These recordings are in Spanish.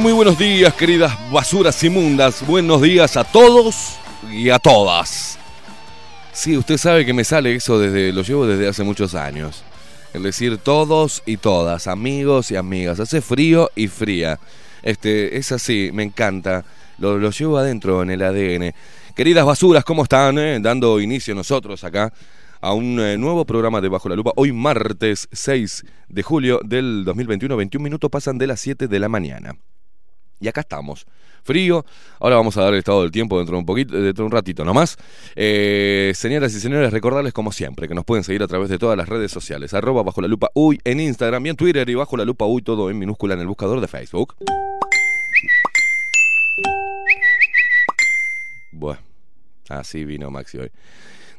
Muy buenos días, queridas basuras inmundas. Buenos días a todos y a todas. Sí, usted sabe que me sale eso desde lo llevo desde hace muchos años. Es decir, todos y todas, amigos y amigas. Hace frío y fría. Este, es así, me encanta. Lo, lo llevo adentro en el ADN. Queridas basuras, ¿cómo están? eh? Dando inicio nosotros acá a un eh, nuevo programa de Bajo la Lupa. Hoy martes 6 de julio del 2021, 21 minutos pasan de las 7 de la mañana. Y acá estamos. Frío. Ahora vamos a dar el estado del tiempo dentro de un poquito, dentro de un ratito nomás. Eh, señoras y señores, recordarles como siempre que nos pueden seguir a través de todas las redes sociales. Arroba bajo la lupa uy en Instagram y en Twitter y bajo la lupa uy todo en minúscula en el buscador de Facebook. Bueno, así vino Maxi hoy.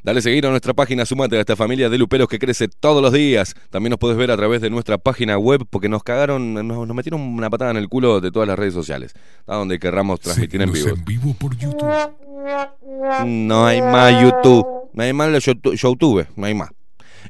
Dale seguir a nuestra página, sumate a esta familia de luperos que crece todos los días. También nos puedes ver a través de nuestra página web porque nos cagaron, nos, nos metieron una patada en el culo de todas las redes sociales. A donde querramos transmitir en vivo. en vivo por YouTube. No hay más YouTube. No hay más YouTube, no hay más.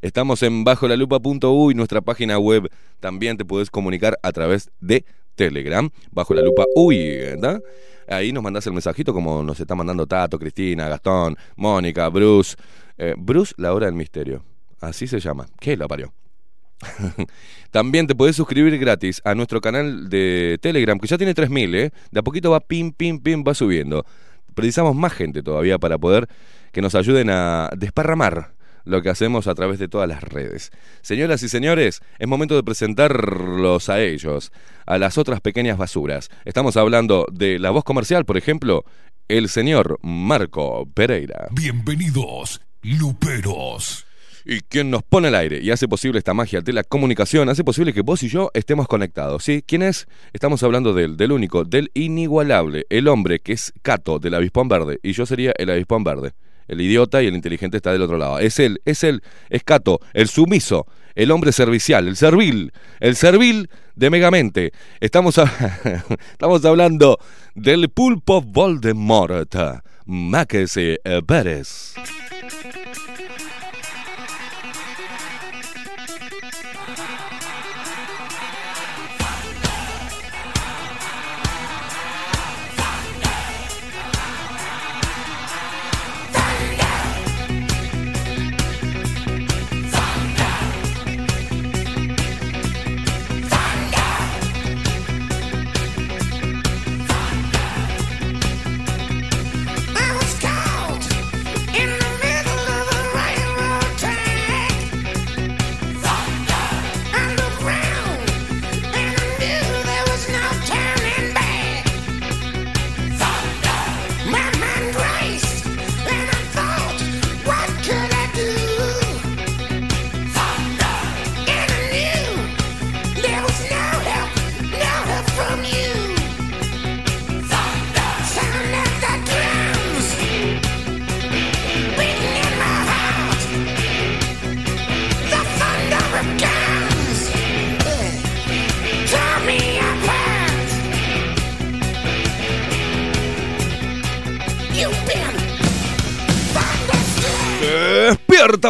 Estamos en bajo la lupa.u y nuestra página web también te puedes comunicar a través de Telegram, bajo la lupa UI, ¿verdad? Ahí nos mandás el mensajito como nos está mandando Tato, Cristina, Gastón, Mónica, Bruce. Eh, Bruce, la hora del misterio. Así se llama. ¿Qué la parió? También te puedes suscribir gratis a nuestro canal de Telegram, que ya tiene 3.000, ¿eh? De a poquito va pim, pim, pim, va subiendo. Precisamos más gente todavía para poder que nos ayuden a desparramar lo que hacemos a través de todas las redes. Señoras y señores, es momento de presentarlos a ellos, a las otras pequeñas basuras. Estamos hablando de la voz comercial, por ejemplo, el señor Marco Pereira. Bienvenidos, luperos. Y quien nos pone al aire y hace posible esta magia de la comunicación, hace posible que vos y yo estemos conectados. ¿sí? ¿Quién es? Estamos hablando del, del único, del inigualable, el hombre que es Cato del avispón verde y yo sería el avispón verde. El idiota y el inteligente está del otro lado. Es él, es él, es Cato, el sumiso, el hombre servicial, el servil, el servil de Megamente. Estamos, estamos hablando del pulpo Voldemort, Máquese Pérez.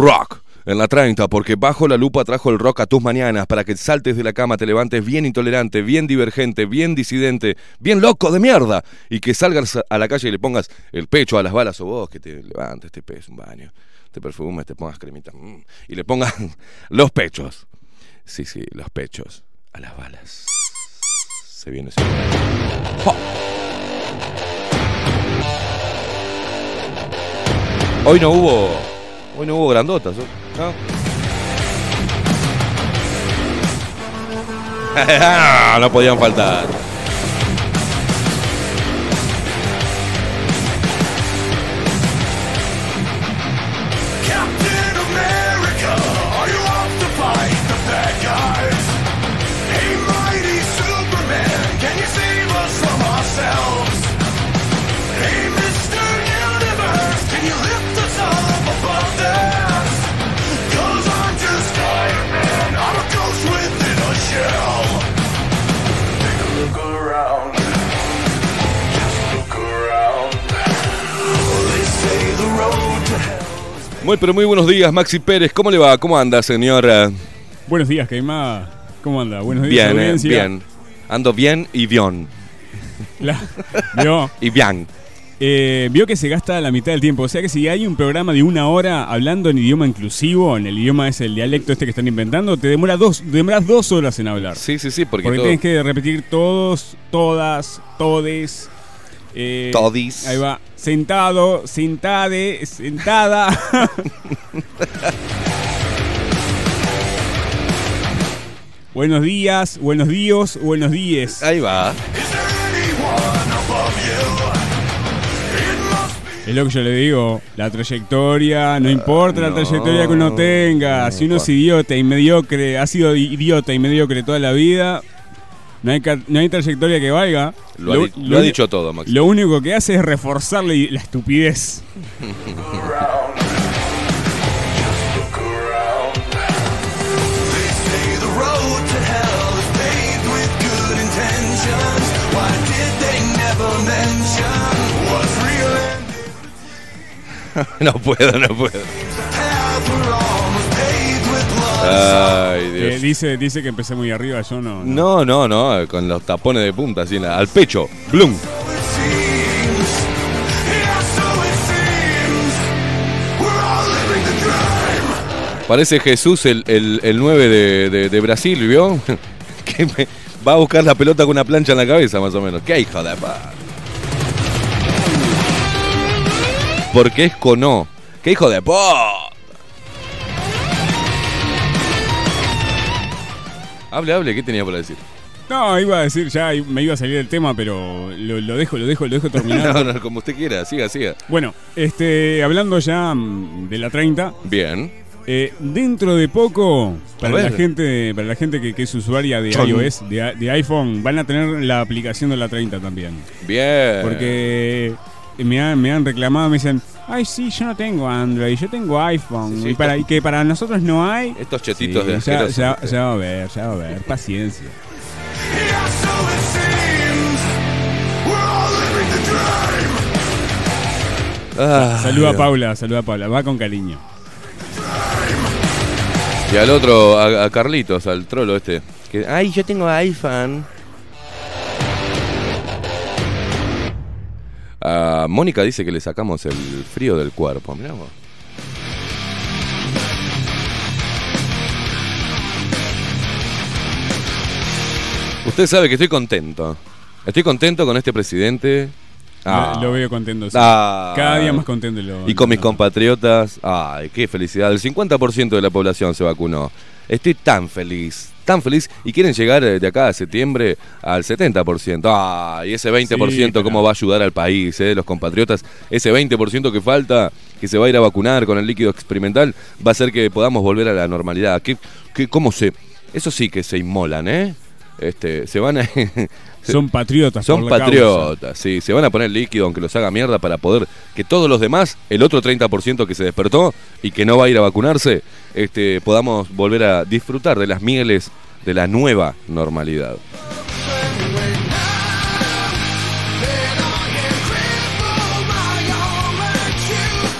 Rock en la 30, porque Bajo la Lupa trajo el rock a tus mañanas para que saltes de la cama, te levantes bien intolerante, bien divergente, bien disidente, bien loco de mierda y que salgas a la calle y le pongas el pecho a las balas o vos que te levantes, te pegues un baño, te perfumes, te pongas cremita mm, y le pongas los pechos. Sí, sí, los pechos a las balas. Se viene ese ¡Jo! Hoy no hubo. Hoy no hubo grandotas, ¿no? no podían faltar. Muy, pero muy buenos días, Maxi Pérez. ¿Cómo le va? ¿Cómo anda, señora? Buenos días, Caimada. ¿Cómo anda? Buenos días, Bien, eh, audiencia. bien. Ando bien y bien. La- vio, Y bien. eh, vio que se gasta la mitad del tiempo. O sea que si hay un programa de una hora hablando en idioma inclusivo, en el idioma es el dialecto este que están inventando, te demora dos, demoras dos horas en hablar. Sí, sí, sí, porque, Porque todo- tienes que repetir todos, todas, todes. Eh, Todis. Ahí va. Sentado, sentade, sentada. buenos días, buenos días, buenos días. Ahí va. Es lo que yo le digo, la trayectoria, no importa la no, trayectoria que uno tenga, no si uno es idiota y mediocre, ha sido idiota y mediocre toda la vida, no hay, no hay trayectoria que valga. Lo, ha, di- lo ha dicho todo, Maxi. Lo único que hace es reforzarle la estupidez. no puedo, no puedo. Ay, Eh, Dios. dice, dice que empecé muy arriba, yo no. No, no. no, no, con los tapones de punta, así, en la- al pecho. ¡Blum! Parece Jesús el, el, el 9 de, de- de Brasil, ¿vio? que me- va a buscar la pelota con una plancha en la cabeza, más o menos. ¡Qué hijo de pa! Porque es cono. ¡Qué hijo de pa! Hable, hable, ¿qué tenía para decir? No, iba a decir ya, me iba a salir el tema, pero lo, lo dejo, lo dejo, lo dejo terminar. No, no, como usted quiera, siga, siga. Bueno, este, hablando ya mm, de la 30, Bien. eh, dentro de poco, para la gente, para la gente que, que es usuaria de Chon. iOS, de, de iPhone, van a tener la aplicación de la 30 también. Bien. Porque me han, me han reclamado, me dicen, ay sí, yo no tengo Android, yo tengo iPhone. Sí, y, para, y que para nosotros no hay. Estos chetitos de ya, ya, ya va a ver, ya va a ver, paciencia. Ah, Saluda a. Paula, saluda a Paula, va con cariño. Y al otro, a, a Carlitos, al trolo este. Que, Ay, yo tengo iPhone. Mónica dice que le sacamos el frío del cuerpo. Mirá vos. Usted sabe que estoy contento. Estoy contento con este presidente. Ah. Lo, lo veo contento. sí. Ah. Cada día más contento. Lo, Y con mis compatriotas, ay, qué felicidad. El 50% de la población se vacunó. Estoy tan feliz, tan feliz. Y quieren llegar eh, de acá a septiembre al 70%. Ay, ese 20%, Sí, ¿cómo va a ayudar al país, eh, los compatriotas? Ese 20% que falta, que se va a ir a vacunar con el líquido experimental, va a hacer que podamos volver a la normalidad. ¿Qué, qué, ¿Cómo se...? Eso sí que se inmolan, ¿eh? Este, se van a... Son patriotas. Son por la causa. patriotas, sí, se van a poner líquido aunque los haga mierda para poder que todos los demás, el otro 30% que se despertó y que no va a ir a vacunarse, este, podamos volver a disfrutar de las mieles de la nueva normalidad.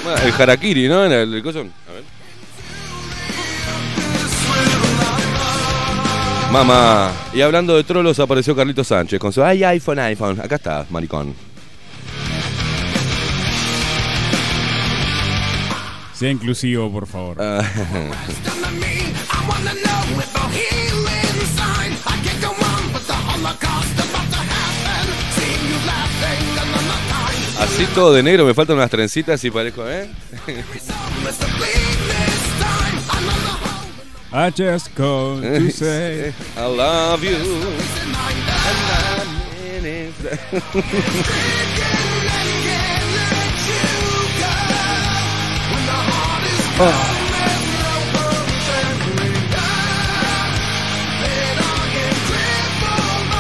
Bueno, el harakiri, ¿no? El, el Mamá, y hablando de trolos apareció Carlito Sánchez con su ay iPhone, iPhone. Acá está, maricón. Sea inclusivo, por favor. Ah, así todo de negro, me faltan unas trencitas y parezco, ¿eh? I just called to say. I love you.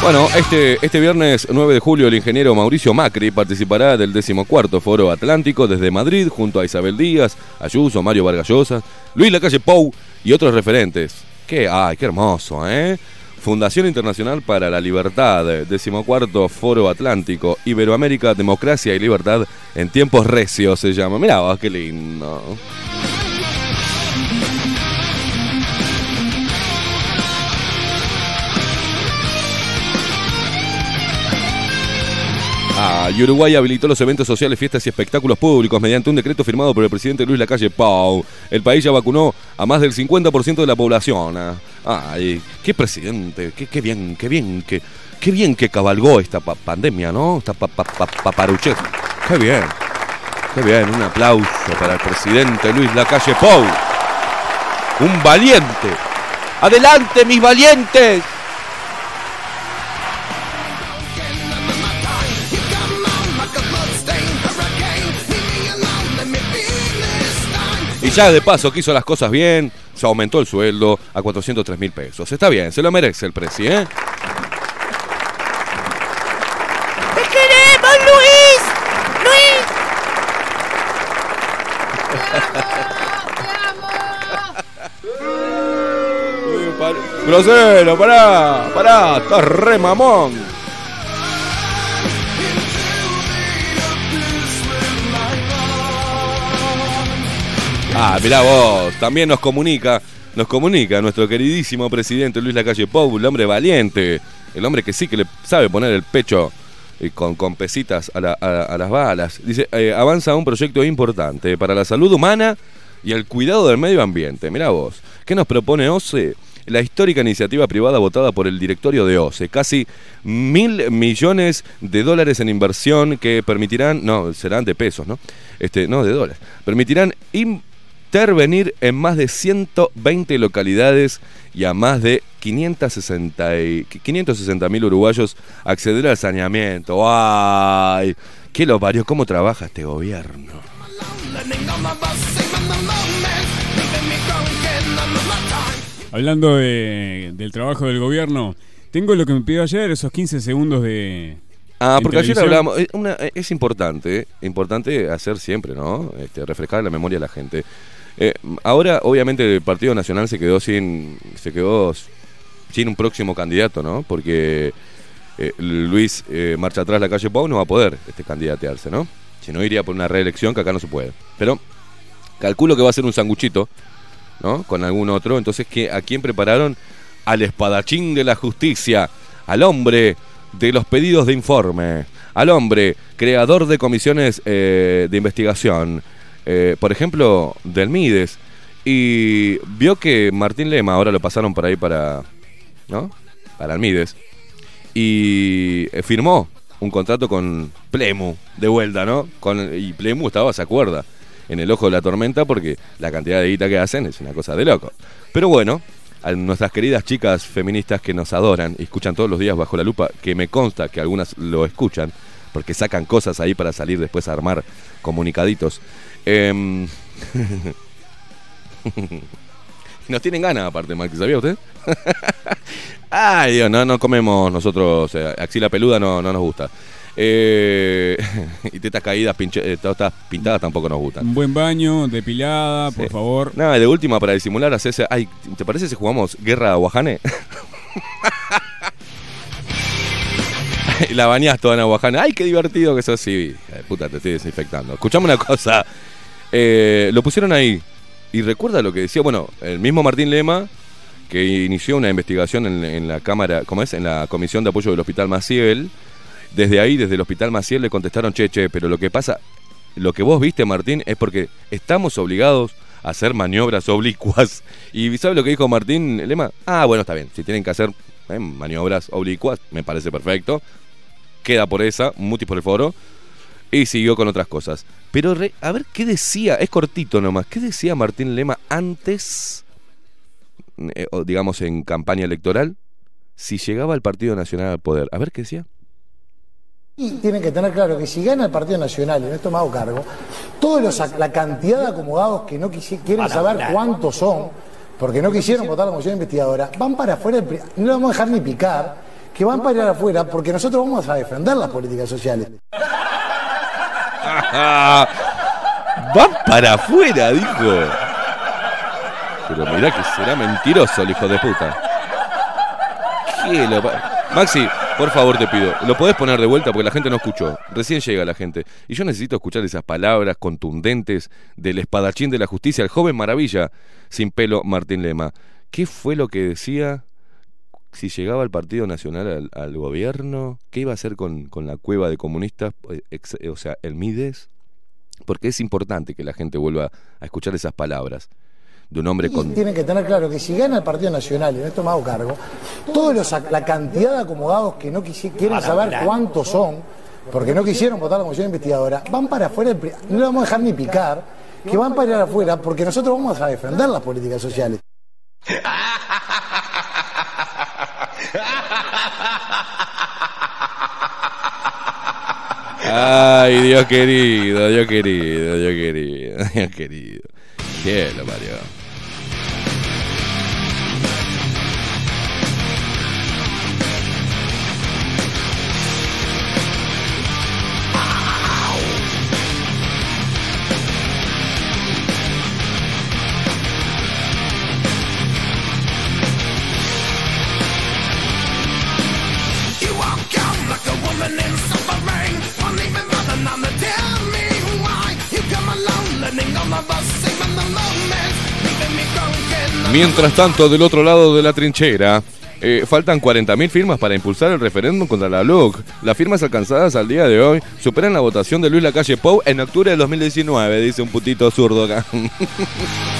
Bueno, este, este viernes 9 de julio el ingeniero Mauricio Macri participará del decimocuarto Foro Atlántico desde Madrid junto a Isabel Díaz, Ayuso, Mario Vargas Llosa, Luis Lacalle Pou y otros referentes. Qué, ay, qué hermoso, ¿eh? Fundación Internacional para la Libertad, decimocuarto Foro Atlántico, Iberoamérica, Democracia y Libertad en tiempos recios se llama. Mirá qué lindo. Y Uruguay habilitó los eventos sociales, fiestas y espectáculos públicos mediante un decreto firmado por el presidente Luis Lacalle Pau. El país ya vacunó a más del 50% de la población. Ay, qué presidente, qué, bien, qué bien, qué, bien que cabalgó esta pa- pandemia, ¿no? Esta pa- pa- pa- paparuchez. Qué bien, qué bien. Un aplauso para el presidente Luis Lacalle Pou. Un valiente. ¡Adelante, mis valientes! Y ya de paso que hizo las cosas bien, se aumentó el sueldo a 403 mil pesos. Está bien, se lo merece el presi, ¿eh? ¡Te queremos, Luis! ¡Luis! Grosero, pará, pará, estás re mamón. Ah, mirá vos, también nos comunica, nos comunica nuestro queridísimo presidente Luis Lacalle Pou, el hombre valiente, el hombre que sí que le sabe poner el pecho eh, con, con pesitas a, la- las balas. Dice, eh, avanza un proyecto importante para la salud humana y el cuidado del medio ambiente. Mirá vos, ¿qué nos propone OCE? La histórica iniciativa privada votada por el directorio de OCE. Casi mil millones de dólares en inversión que permitirán, no, serán de pesos, ¿no? Este, no, de dólares. Permitirán intervenir en más de 120 localidades y a más de 560 y- 560 mil uruguayos acceder al saneamiento. ¡Ay! ¿Qué lo parió? ¿Cómo trabaja este gobierno? Hablando de- del trabajo del gobierno, tengo lo que me pidió ayer, esos 15 segundos de. Ah, porque ayer hablamos, es, una- es importante, importante hacer siempre, ¿no? Este, refrescar la memoria de la gente. Eh, ahora, obviamente, el Partido Nacional se quedó sin, se quedó sin un próximo candidato, ¿no? Porque eh, Luis eh, marcha atrás la calle Pau no va a poder este candidatearse, ¿no? Si no iría por una reelección que acá no se puede. Pero calculo que va a ser un sanguchito, ¿no? Con algún otro. Entonces, ¿qué, ¿a quién prepararon? Al espadachín de la justicia, al hombre de los pedidos de informe, al hombre creador de comisiones eh, de investigación, eh, por ejemplo, del Mides. Y vio que Martín Lema, ahora lo pasaron por ahí para, ¿no? Para el Mides. Y eh, firmó un contrato con Plemu, de vuelta, ¿no? Con, y Plemu estaba, se acuerda, en el ojo de la tormenta porque la cantidad de guita que hacen es una cosa de loco. Pero bueno, a nuestras queridas chicas feministas que nos adoran y escuchan todos los días bajo la lupa, que me consta que algunas lo escuchan, porque sacan cosas ahí para salir después a armar comunicaditos. Em, nos tienen ganas aparte, Maxi, ¿sabía usted? Ay, Dios, no, no comemos nosotros, eh, axila peluda no, no nos gusta. Eh, y tetas caídas, pinche- eh, tetas pintadas tampoco nos gustan. Un buen baño, depilada, por Sí. favor. Nada, de última para disimular, hacerse. Ay, ¿te parece si jugamos Guerra Aguajane? la bañás toda en Aguajane. Ay, qué divertido que sos. Sí, puta, te estoy desinfectando. Escuchame una cosa. Eh, lo pusieron ahí. Y recuerda lo que decía, bueno, el mismo Martín Lema, que inició una investigación en, la Cámara, ¿cómo es? En la Comisión de Apoyo del Hospital Maciel. Desde ahí, desde el Hospital Maciel, le contestaron, che, che, pero lo que pasa, lo que vos viste, Martín, es porque estamos obligados a hacer maniobras oblicuas. ¿Y sabes lo que dijo Martín Lema? Ah, bueno, está bien. Si tienen que hacer eh, maniobras oblicuas, me parece perfecto. Queda por esa, mutis por el foro. Y siguió con otras cosas. Pero re- a ver qué decía, es cortito nomás. ¿Qué decía Martín Lema antes, eh, digamos en campaña electoral, si llegaba el Partido Nacional al poder? A ver qué decía. Y tienen que tener claro que si gana el Partido Nacional, y en esto me hago cargo, todos los, la cantidad de acomodados que no quisi- quieren saber cuántos son, porque no quisieron votar la comisión investigadora, van para afuera, no lo vamos a dejar ni picar, que van para ir afuera porque nosotros vamos a defender las políticas sociales. ¡Van para afuera! Dijo. Pero mirá que será mentiroso el hijo de puta. ¿Qué lo pa- Maxi, Por favor, te pido. Lo podés poner de vuelta porque la gente no escuchó. Recién llega la gente. Y yo necesito escuchar esas palabras contundentes del espadachín de la justicia, el joven maravilla, sin pelo Martín Lema. ¿Qué fue lo que decía si llegaba el Partido Nacional al, al gobierno? ¿Qué iba a hacer con, con la cueva de comunistas? Eh, ex- O sea, el Mides. Porque es importante que la gente vuelva a escuchar esas palabras de un hombre con... tienen que tener claro que si gana el Partido Nacional, y no he tomado cargo, todos los, la cantidad de acomodados que no quisi- quieren saber cuántos son, porque no quisieron votar la comisión investigadora, van para afuera, no le vamos a dejar ni picar, que van para ir afuera, porque nosotros vamos a defender las políticas sociales. Ay, Dios querido, Dios querido, Dios querido, Dios querido. ¿Qué lo parió? Mientras tanto, del otro lado de la trinchera, eh, faltan 40.000 firmas para impulsar el referéndum contra la LUC. Las firmas alcanzadas al día de hoy superan la votación de Luis Lacalle Pou en octubre de 2019, dice un putito zurdo.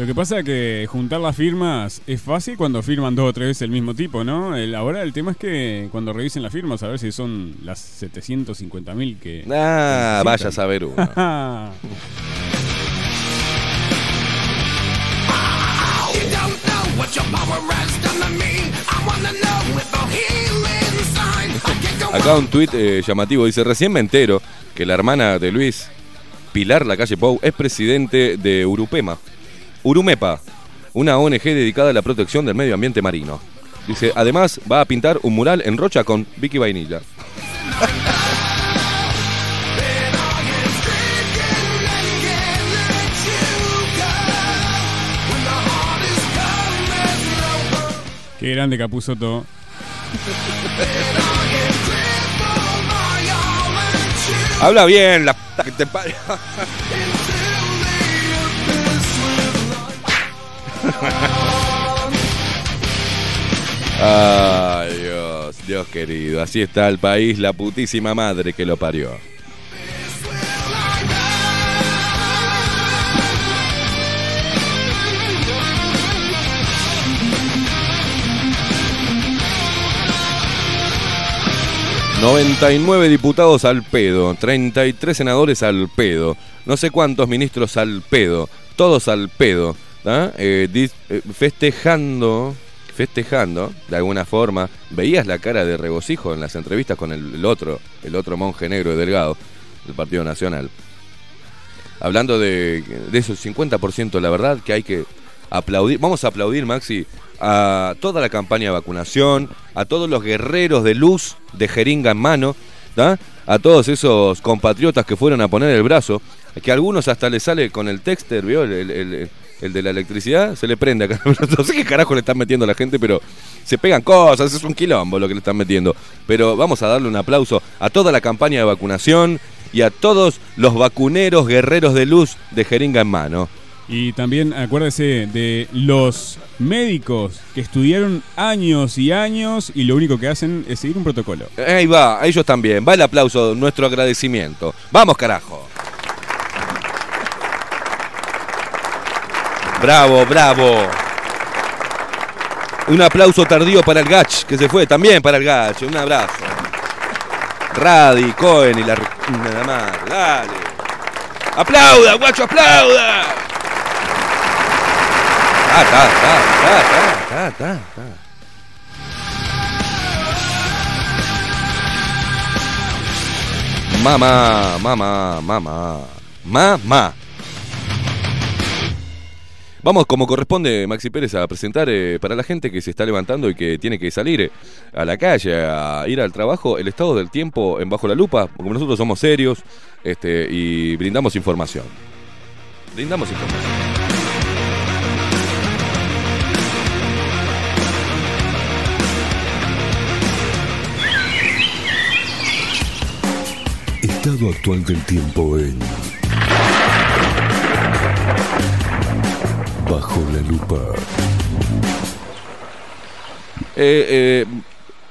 Lo que pasa es que juntar las firmas es fácil cuando firman dos o tres veces el mismo tipo, ¿no? El- ahora el tema es que cuando revisen las firmas, a ver si son las 750.000 que... Ah, que vaya a saber uno. Acá un tuit eh, llamativo dice, recién me entero que la hermana de Luis, Pilar Lacalle Pou, es presidente de Urupema. Urumepa, una ONG dedicada a la protección del medio ambiente marino. Dice, además va a pintar un mural en Rocha con Vicky Vainilla. Qué grande Capuzoto. Habla bien, la puta que te Ay, Dios, Dios querido. Así está el país, la putísima madre que lo parió. ...99 diputados al pedo... ...33 senadores al pedo... ...no sé cuántos ministros al pedo... ...todos al pedo... ¿tá? Eh, eh, festejando... ...festejando... ...de alguna forma... ...veías la cara de regocijo en las entrevistas con el, otro... ...el otro monje negro y delgado... ...del Partido Nacional... ...hablando de, de esos 50% la verdad que hay que aplaudir... ...vamos a aplaudir Maxi... ...a toda la campaña de vacunación... ...a todos los guerreros de luz... ...de jeringa en mano... A todos esos compatriotas que fueron a poner el brazo... ...que a algunos hasta le sale con el texter... ¿vio? El de la electricidad se le prende acá. No sé qué carajo le están metiendo a la gente, pero se pegan cosas, es un quilombo lo que le están metiendo. Pero vamos a darle un aplauso a toda la campaña de vacunación y a todos los vacuneros guerreros de luz de jeringa en mano. Y también acuérdese de los médicos que estudiaron años y años y lo único que hacen es seguir un protocolo. Ahí va, a ellos también. Va el aplauso, nuestro agradecimiento. Vamos, carajo. Bravo, bravo. Un aplauso tardío para el Gach, que se fue también para el Gach. Un abrazo. Radi, Cohen y la... Nada más, dale. ¡Aplauda, guacho, aplauda! Ah, está, está, está, está, está, está. Mamá, mamá, mamá, mamá. Vamos, como corresponde, Maxi Pérez, a presentar eh, para la gente que se está levantando y que tiene que salir eh, a la calle, a ir al trabajo, el estado del tiempo en Bajo la Lupa, porque nosotros somos serios este, y brindamos información. Brindamos información. Estado actual del tiempo en Bajo la lupa. Eh, eh,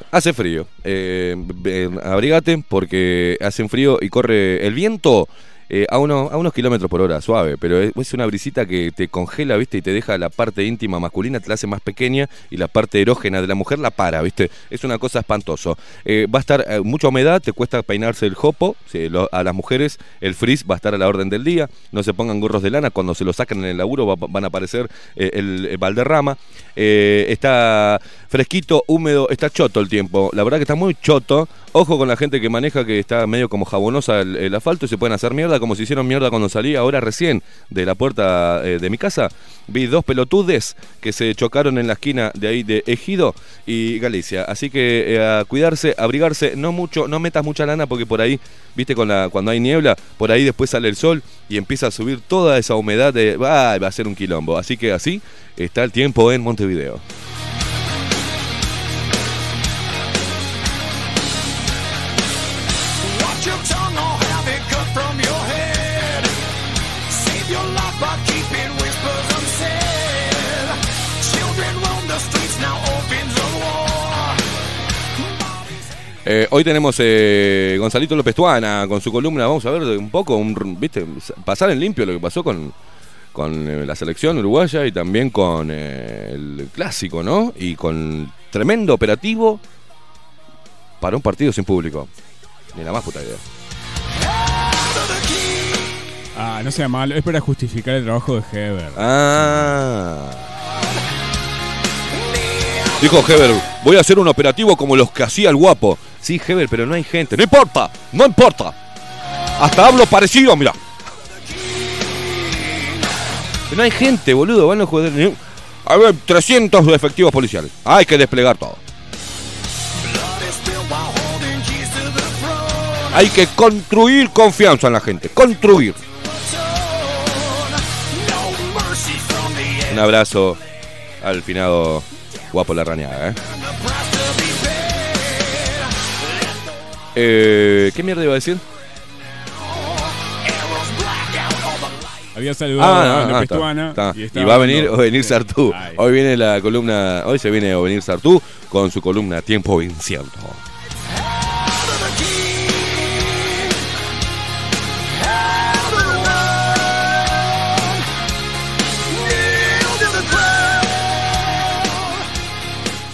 hace frío. Eh, eh, abrigate porque hace un frío y corre el viento eh, a, unos, a unos kilómetros por hora, suave. Pero es, una brisita que te congela, ¿viste? Y te deja la parte íntima masculina, te la hace más pequeña y la parte erógena de la mujer la para, ¿viste? Es una cosa espantoso. Eh, va a estar eh, mucha humedad, te cuesta peinarse el jopo. a las mujeres el frizz va a estar a la orden del día. No se pongan gorros de lana. Cuando se lo sacan en el laburo va- van a aparecer el, el Valderrama. Está fresquito, húmedo, está choto el tiempo. La verdad que está muy choto. Ojo con la gente que maneja que está medio como jabonosa el, el asfalto y se pueden hacer mierda como se hicieron mierda cuando salí ahora recién de la puerta eh, de mi casa. Vi dos pelotudes que se chocaron en la esquina de ahí de Ejido y Galicia. Así que eh, cuidarse, abrigarse, no mucho, no metas mucha lana porque por ahí, viste, con la, cuando hay niebla, por ahí después sale el sol y empieza a subir toda esa humedad de, ah, va a ser un quilombo. Así que así está el tiempo en Montevideo. Eh, hoy tenemos eh, Gonzalito López Tuana con su columna. Vamos a ver un poco, un, ¿viste? pasar en limpio lo que pasó con, con eh, la selección uruguaya y también con eh, el clásico, ¿no? Y con tremendo operativo para un partido sin público. Ni la más puta idea. Ah, no sea malo, es para justificar el trabajo de Heber. Ah. Dijo Heber, voy a hacer un operativo como los que hacía el guapo. Sí, Heber, pero no hay gente. No importa, no importa. Hasta hablo parecido, mira. No hay gente, boludo. Van los jugadores. A ver, 300 de efectivos policiales. Hay que desplegar todo. Hay que construir confianza en la gente. Construir. Un abrazo al finado guapo la rañada, ¿eh? Eh, ¿Qué mierda iba a decir? Había saludado Ah, a no, no, López está, Tuana está. y va a venir hablando- Ovenir Sartú. Ay. Hoy viene la columna, hoy se viene Ovenir Sartú con su columna Tiempo Incierto.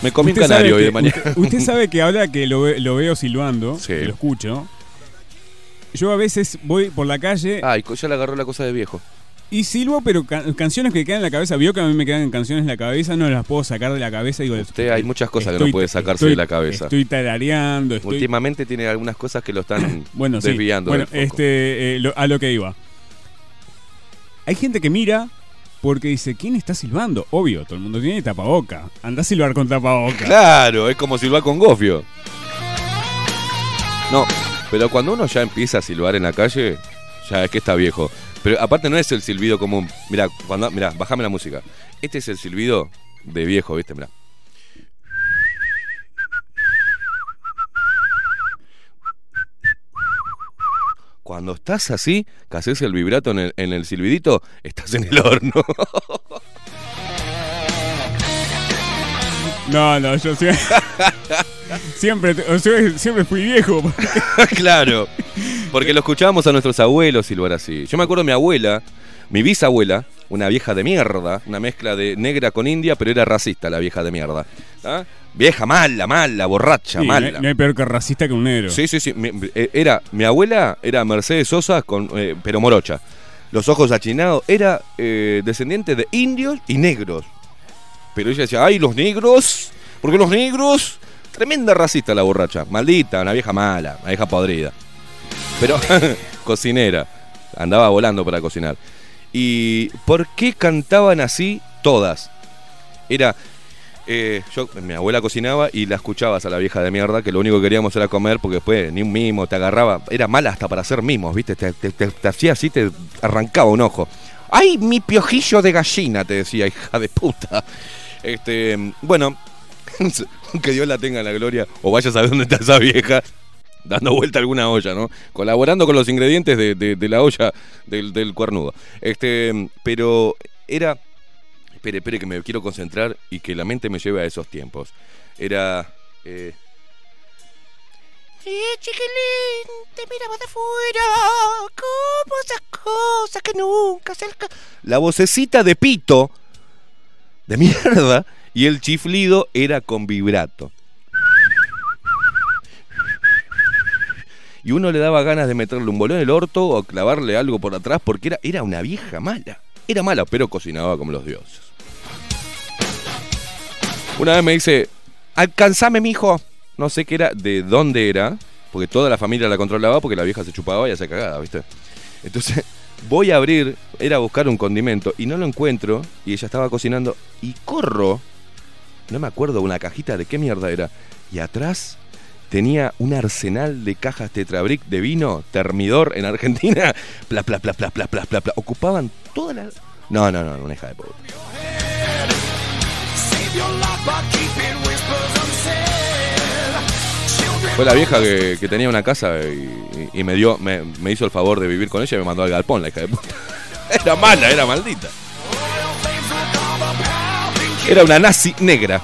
Me comí un canario hoy que- de mañana. Usted, usted sabe que ahora que lo, ve- lo veo silbando, Sí. que lo escucho. Yo a veces voy por la calle Ay, ya le agarró la cosa de viejo. y silbo, pero ca- canciones que quedan en la cabeza. Vio que a mí me quedan canciones en la cabeza, no las puedo sacar de la cabeza. Digo, Usted hay muchas cosas que no puede sacarse estoy- de la cabeza. Estoy tarareando, estoy Últimamente tiene algunas cosas que lo están Bueno, sí. desviando. Bueno, del foco. este, eh, lo- a lo que iba. Hay gente que mira porque dice, ¿quién está silbando? Obvio, todo el mundo tiene tapaboca. Anda a silbar con tapaboca. Claro, es como silbar con gofio. No, pero cuando uno ya empieza a silbar en la calle, ya es que está viejo. Pero aparte no es el silbido común. Mira, cuando, mira, bájame la música. Este es el silbido de viejo, ¿viste? Mira. Cuando estás así, que haces el vibrato en el, en el silbidito, estás en el horno. No, no, yo sie- siempre, sea, siempre fui viejo. claro. Porque lo escuchábamos a nuestros abuelos silbar así. Yo me acuerdo de mi abuela, mi bisabuela, una vieja de mierda, una mezcla de negra con india, pero era racista la vieja de mierda. ¿Ah? Vieja mala, mala, borracha, Sí, no, mala. hay- no hay peor que racista que un negro. Sí, sí, sí. Mi, eh, era, mi abuela era Mercedes Sosa, con, eh, pero morocha. Los ojos achinados. Era eh, descendiente de indios y negros. Pero ella decía, ay, los negros. Porque los negros. Tremenda racista la borracha. Maldita, una vieja mala, una vieja podrida. Pero cocinera. Andaba volando para cocinar. ¿Y por qué cantaban así todas? Era. Eh, yo, mi abuela cocinaba y la escuchabas a la vieja de mierda, que lo único que queríamos era comer porque después ni un mimo te agarraba. Era mala hasta para hacer mimos, ¿viste? Te, hacía así, te arrancaba un ojo. ¡Ay, mi piojillo de gallina! Te decía, hija de puta. Este, bueno, que Dios la tenga en la gloria, o vaya a saber dónde está esa vieja, dando vuelta a alguna olla, ¿no? Colaborando con los ingredientes de la olla del, del cuernudo. Este, pero era. Espere, espere, que me quiero concentrar y que la mente me lleve a esos tiempos. Era. eh, Eh, chiquilín, te miraba de afuera. ¿Cómo esas cosas que nunca se la vocecita de pito de mierda y el chiflido era con vibrato. Y uno le daba ganas de meterle un bolón en el orto o clavarle algo por atrás porque era, era una vieja mala. Era mala, pero cocinaba como los dioses. Una vez me dice, alcanzame, mijo. No sé qué era, de dónde era, porque toda la familia la controlaba porque la vieja se chupaba y hacía cagada, ¿viste? Entonces, voy a abrir, era a buscar un condimento y no lo encuentro y ella estaba cocinando y corro, no me acuerdo una cajita de qué mierda era, y atrás tenía un arsenal de cajas Tetrabric de vino, termidor en Argentina, pla pla pla pla pla pla pla, pla. ocupaban toda la No, no, no, una hija de puta. Fue la vieja que, tenía una casa y, me dio, me, me hizo el favor de vivir con ella y me mandó al galpón, la hija de puta. Era mala, era maldita. Era una nazi negra.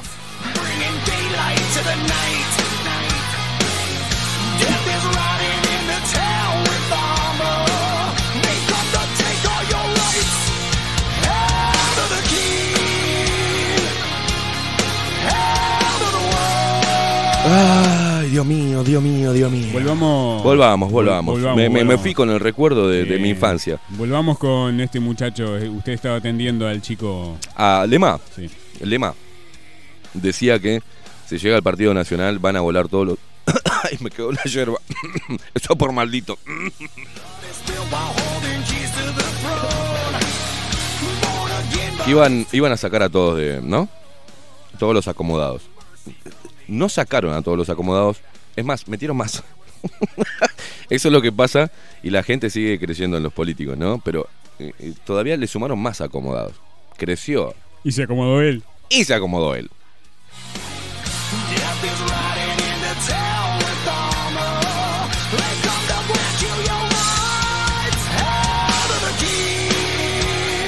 Ay, Dios mío, Dios mío, Dios mío. Volvamos. Volvamos, volvamos. Volvamos, me, me- me volvamos. fui con el recuerdo de, de mi Eh, infancia. Volvamos con este muchacho. Eh, Usted estaba atendiendo al chico. A Lema, Sí. Lema decía que si llega al Partido Nacional van a volar todos los... Ay, me quedó la yerba. Eso por maldito. Iban, iban a sacar a todos de... ¿No? Todos los acomodados. No sacaron a todos los acomodados. Es más, metieron más. Eso es lo que pasa y la gente sigue creyendo en los políticos, ¿no? Pero eh, eh, todavía le sumaron más acomodados. Creció Y se acomodó él. y se acomodó él.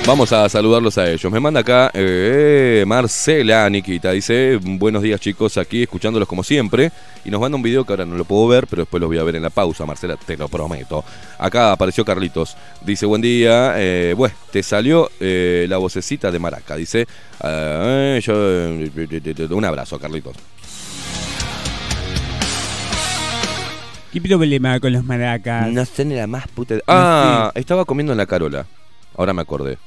Vamos a saludarlos a ellos. Me manda acá eh, Marcela Nikita. Dice, buenos días chicos, aquí escuchándolos como siempre. Y nos manda un video que ahora no lo puedo ver, pero después lo voy a ver en la pausa, Marcela, te lo prometo. Acá apareció Carlitos. Dice, buen día. Eh, bueno, te salió eh, la vocecita de Maraca. Dice, eh, yo, eh, un abrazo, Carlitos. ¿Qué problema con los maracas? No sé ni la más puta... Ah, estaba comiendo en la Carola. Ahora me acordé.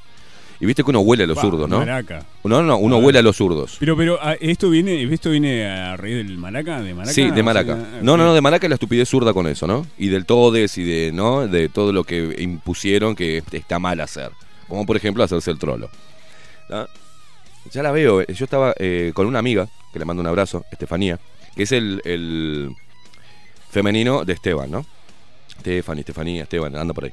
Y viste que uno huele a los Pa, zurdos, ¿no? Maraca. No, no, uno Ah. huele a los zurdos. Pero, pero, ah, ¿esto viene, ¿esto viene a raíz del maraca? ¿De maraca? Sí, de O Maraca. sea, No, no, no, de Maraca es la estupidez zurda con eso, ¿no? Y del todes y de, ¿no? De todo lo que impusieron que está mal hacer. Como por ejemplo hacerse el trolo. ¿no? Ya la veo. eh, Yo estaba eh, con una amiga, que le mando un abrazo, Estefanía, que es el, el femenino de Esteban, ¿no? Estefani, Estefanía, Esteban, anda por ahí.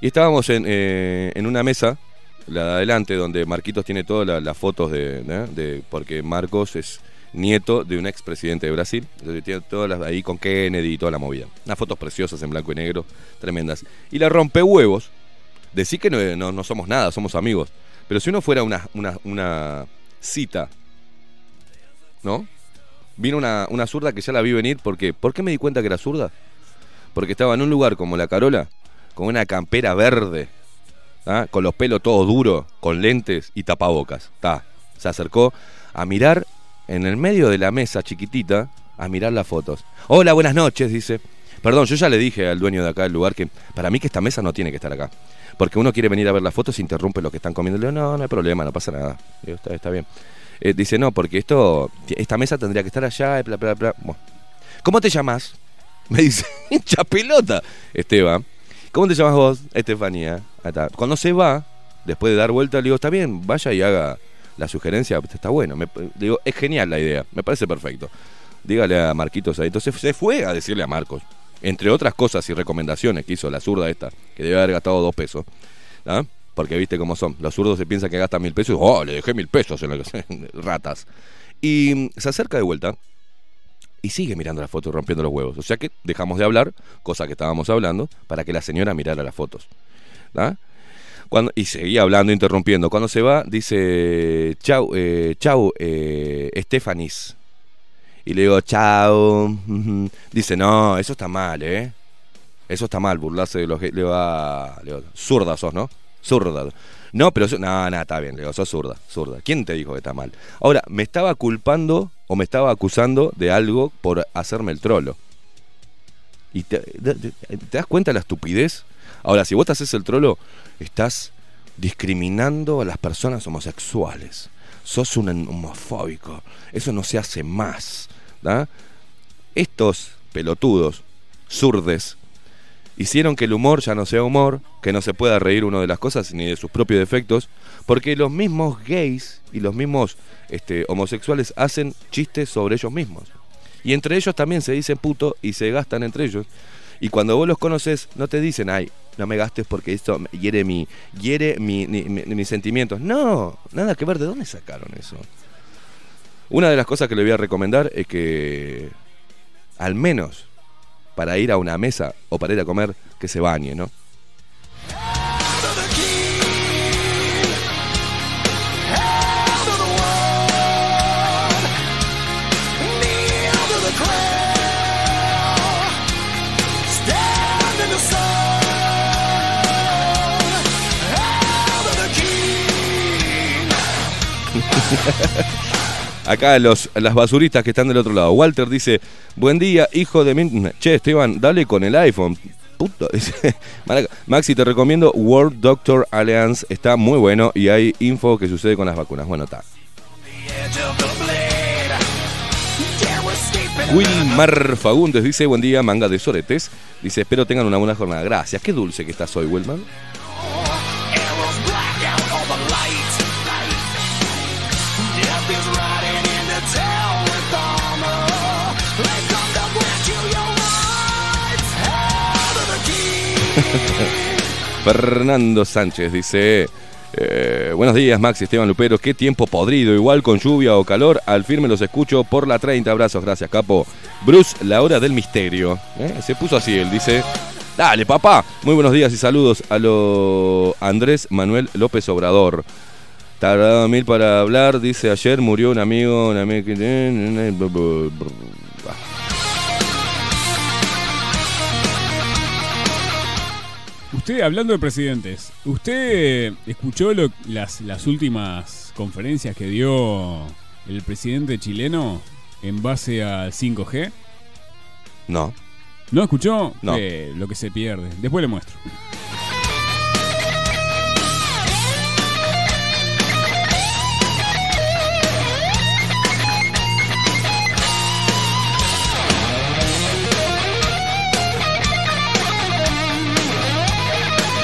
Y estábamos en, eh, en una mesa, la de adelante, donde Marquitos tiene todas la- las fotos de, Porque Marcos es nieto de un expresidente de Brasil. Entonces tiene todas las ahí con Kennedy y toda la movida. Unas fotos preciosas en blanco y negro, tremendas. Y la rompehuevos, decir que no, no, no somos nada, somos amigos. Pero si uno fuera una, una, una cita, ¿no? Vino una, una zurda que ya la vi venir porque... ¿Por qué me di cuenta que era zurda? Porque estaba en un lugar como la Carola, con una campera verde, ¿ah? con los pelos todos duros, con lentes y tapabocas. Ta. Se acercó a mirar en el medio de la mesa chiquitita, a mirar las fotos. Hola, buenas noches, dice. Perdón, yo ya le dije al dueño de acá del lugar que para mí que esta mesa no tiene que estar acá. Porque uno quiere venir a ver las fotos e interrumpe lo que están comiendo. Le digo, no, no hay problema, no pasa nada. Digo, está, bien. Eh, dice, no, porque esto, esta mesa tendría que estar allá. Bueno. ¿Cómo te llamas? Me dice, hincha pelota. Esteban. ¿Cómo te llamas vos? Estefanía. Cuando se va, después de dar vuelta, le digo, está bien, vaya y haga la sugerencia, está bueno. Digo, es genial la idea, me parece perfecto. Dígale a Marquitos ahí. Entonces se fue a decirle a Marcos, entre otras cosas y recomendaciones que hizo la zurda esta, que debe haber gastado dos pesos. ¿ah? Porque viste cómo son. Los zurdos se piensan que gastan mil pesos oh, le dejé mil pesos en la ratas. Y se acerca de vuelta y sigue mirando las fotos rompiendo los huevos. O sea que dejamos de hablar, cosa que estábamos hablando, para que la señora mirara las fotos. ¿Ah? Cuando, y seguía hablando, interrumpiendo. Cuando se va, dice, chau, eh, chau, eh, Estefanis. Y le digo, chau. Dice, no, eso está mal, ¿eh? Eso está mal, burlarse de los le va. Le digo, zurda sos, ¿no? Zurda. No, pero. No, nada, está bien, le digo, sos zurda, zurda. ¿Quién te dijo que está mal? Ahora, me estaba culpando o me estaba acusando de algo por hacerme el trolo. ¿Y te- te- te das cuenta de la estupidez? Ahora, si vos te haces el trolo, estás discriminando a las personas homosexuales. Sos un homofóbico. Eso no se hace más. ¿da? Estos pelotudos, zurdes, hicieron que el humor ya no sea humor, que no se pueda reír uno de las cosas ni de sus propios defectos, porque los mismos gays y los mismos este, homosexuales hacen chistes sobre ellos mismos. Y entre ellos también se dicen puto y se gastan entre ellos. Y cuando vos los conoces, no te dicen, ay, no me gastes porque esto hiere mi, hiere mi- mis sentimientos. No, nada que ver. ¿De dónde sacaron eso? Una de las cosas que le voy a recomendar es que, al menos para ir a una mesa o para ir a comer, que se bañe, ¿no? Acá los, las basuritas que están del otro lado. Walter dice, buen día, hijo de mi... Che, Esteban, dale con el iPhone. Puto. Maxi, te recomiendo World Doctor Alliance. Está muy bueno y hay info que sucede con las vacunas. Bueno, está. Wilmar Fagundes dice, buen día, manga de soretes. Dice, espero tengan una buena jornada. Gracias. Qué dulce que estás hoy, Wilmar. Fernando Sánchez dice, eh, buenos días Maxi Esteban Lupero, qué tiempo podrido, igual con lluvia o calor, al firme los escucho por la 30, abrazos, gracias capo. Bruce, la hora del misterio, ¿eh? se puso así, él dice, dale papá, muy buenos días y saludos a lo Andrés Manuel López Obrador. Tardado mil para hablar, dice. Ayer murió un amigo, un amigo Usted, hablando de presidentes, ¿usted escuchó lo- las, las últimas conferencias que dio el presidente chileno en base al 5G? No. ¿No escuchó? No. Eh, lo que se pierde. Después le muestro.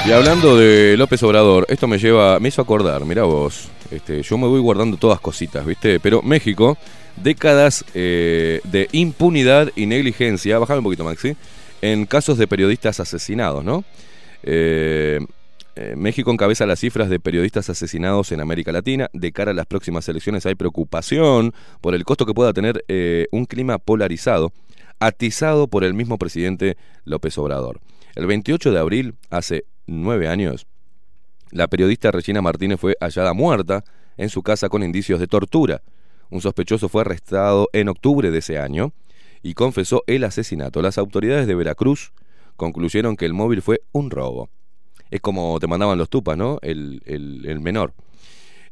Y hablando de López Obrador, esto me lleva, me hizo acordar, mira vos, este, yo me voy guardando todas cositas, ¿viste? Pero México, décadas eh, de impunidad y negligencia, bajame un poquito Maxi, en casos de periodistas asesinados, ¿no? Eh, eh, México encabeza las cifras de periodistas asesinados en América Latina. De cara a las próximas elecciones hay preocupación por el costo que pueda tener un clima polarizado, atizado por el mismo presidente López Obrador. El 28 de abril, hace nueve años, la periodista Regina Martínez fue hallada muerta en su casa con indicios de tortura. Un sospechoso fue arrestado en octubre de ese año y confesó el asesinato. Las autoridades de Veracruz concluyeron que el móvil fue un robo. Es como te mandaban los tupas, ¿no? El, el- menor.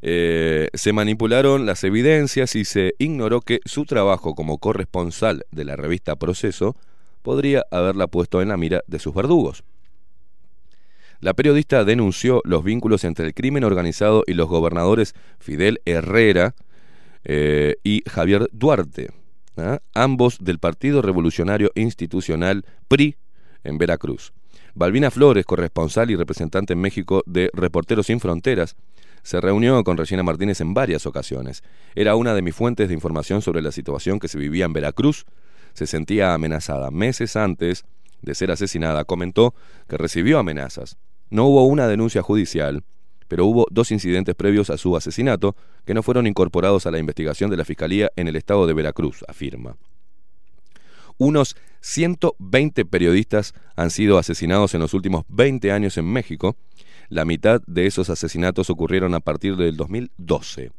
Eh, se manipularon las evidencias y se ignoró que su trabajo como corresponsal de la revista Proceso podría haberla puesto en la mira de sus verdugos. La periodista denunció los vínculos entre el crimen organizado y los gobernadores Fidel Herrera eh, y Javier Duarte, ¿ah? ambos del Partido Revolucionario Institucional PRI en Veracruz. Balbina Flores, corresponsal y representante en México de Reporteros Sin Fronteras, se reunió con Regina Martínez en varias ocasiones. Era una de mis fuentes de información sobre la situación que se vivía en Veracruz. Se sentía amenazada. Meses antes de ser asesinada, comentó que recibió amenazas. No hubo una denuncia judicial, pero hubo dos incidentes previos a su asesinato que no fueron incorporados a la investigación de la Fiscalía en el estado de Veracruz, afirma. Unos 120 periodistas han sido asesinados en los últimos 20 años en México. La mitad de esos asesinatos ocurrieron a partir del 2012.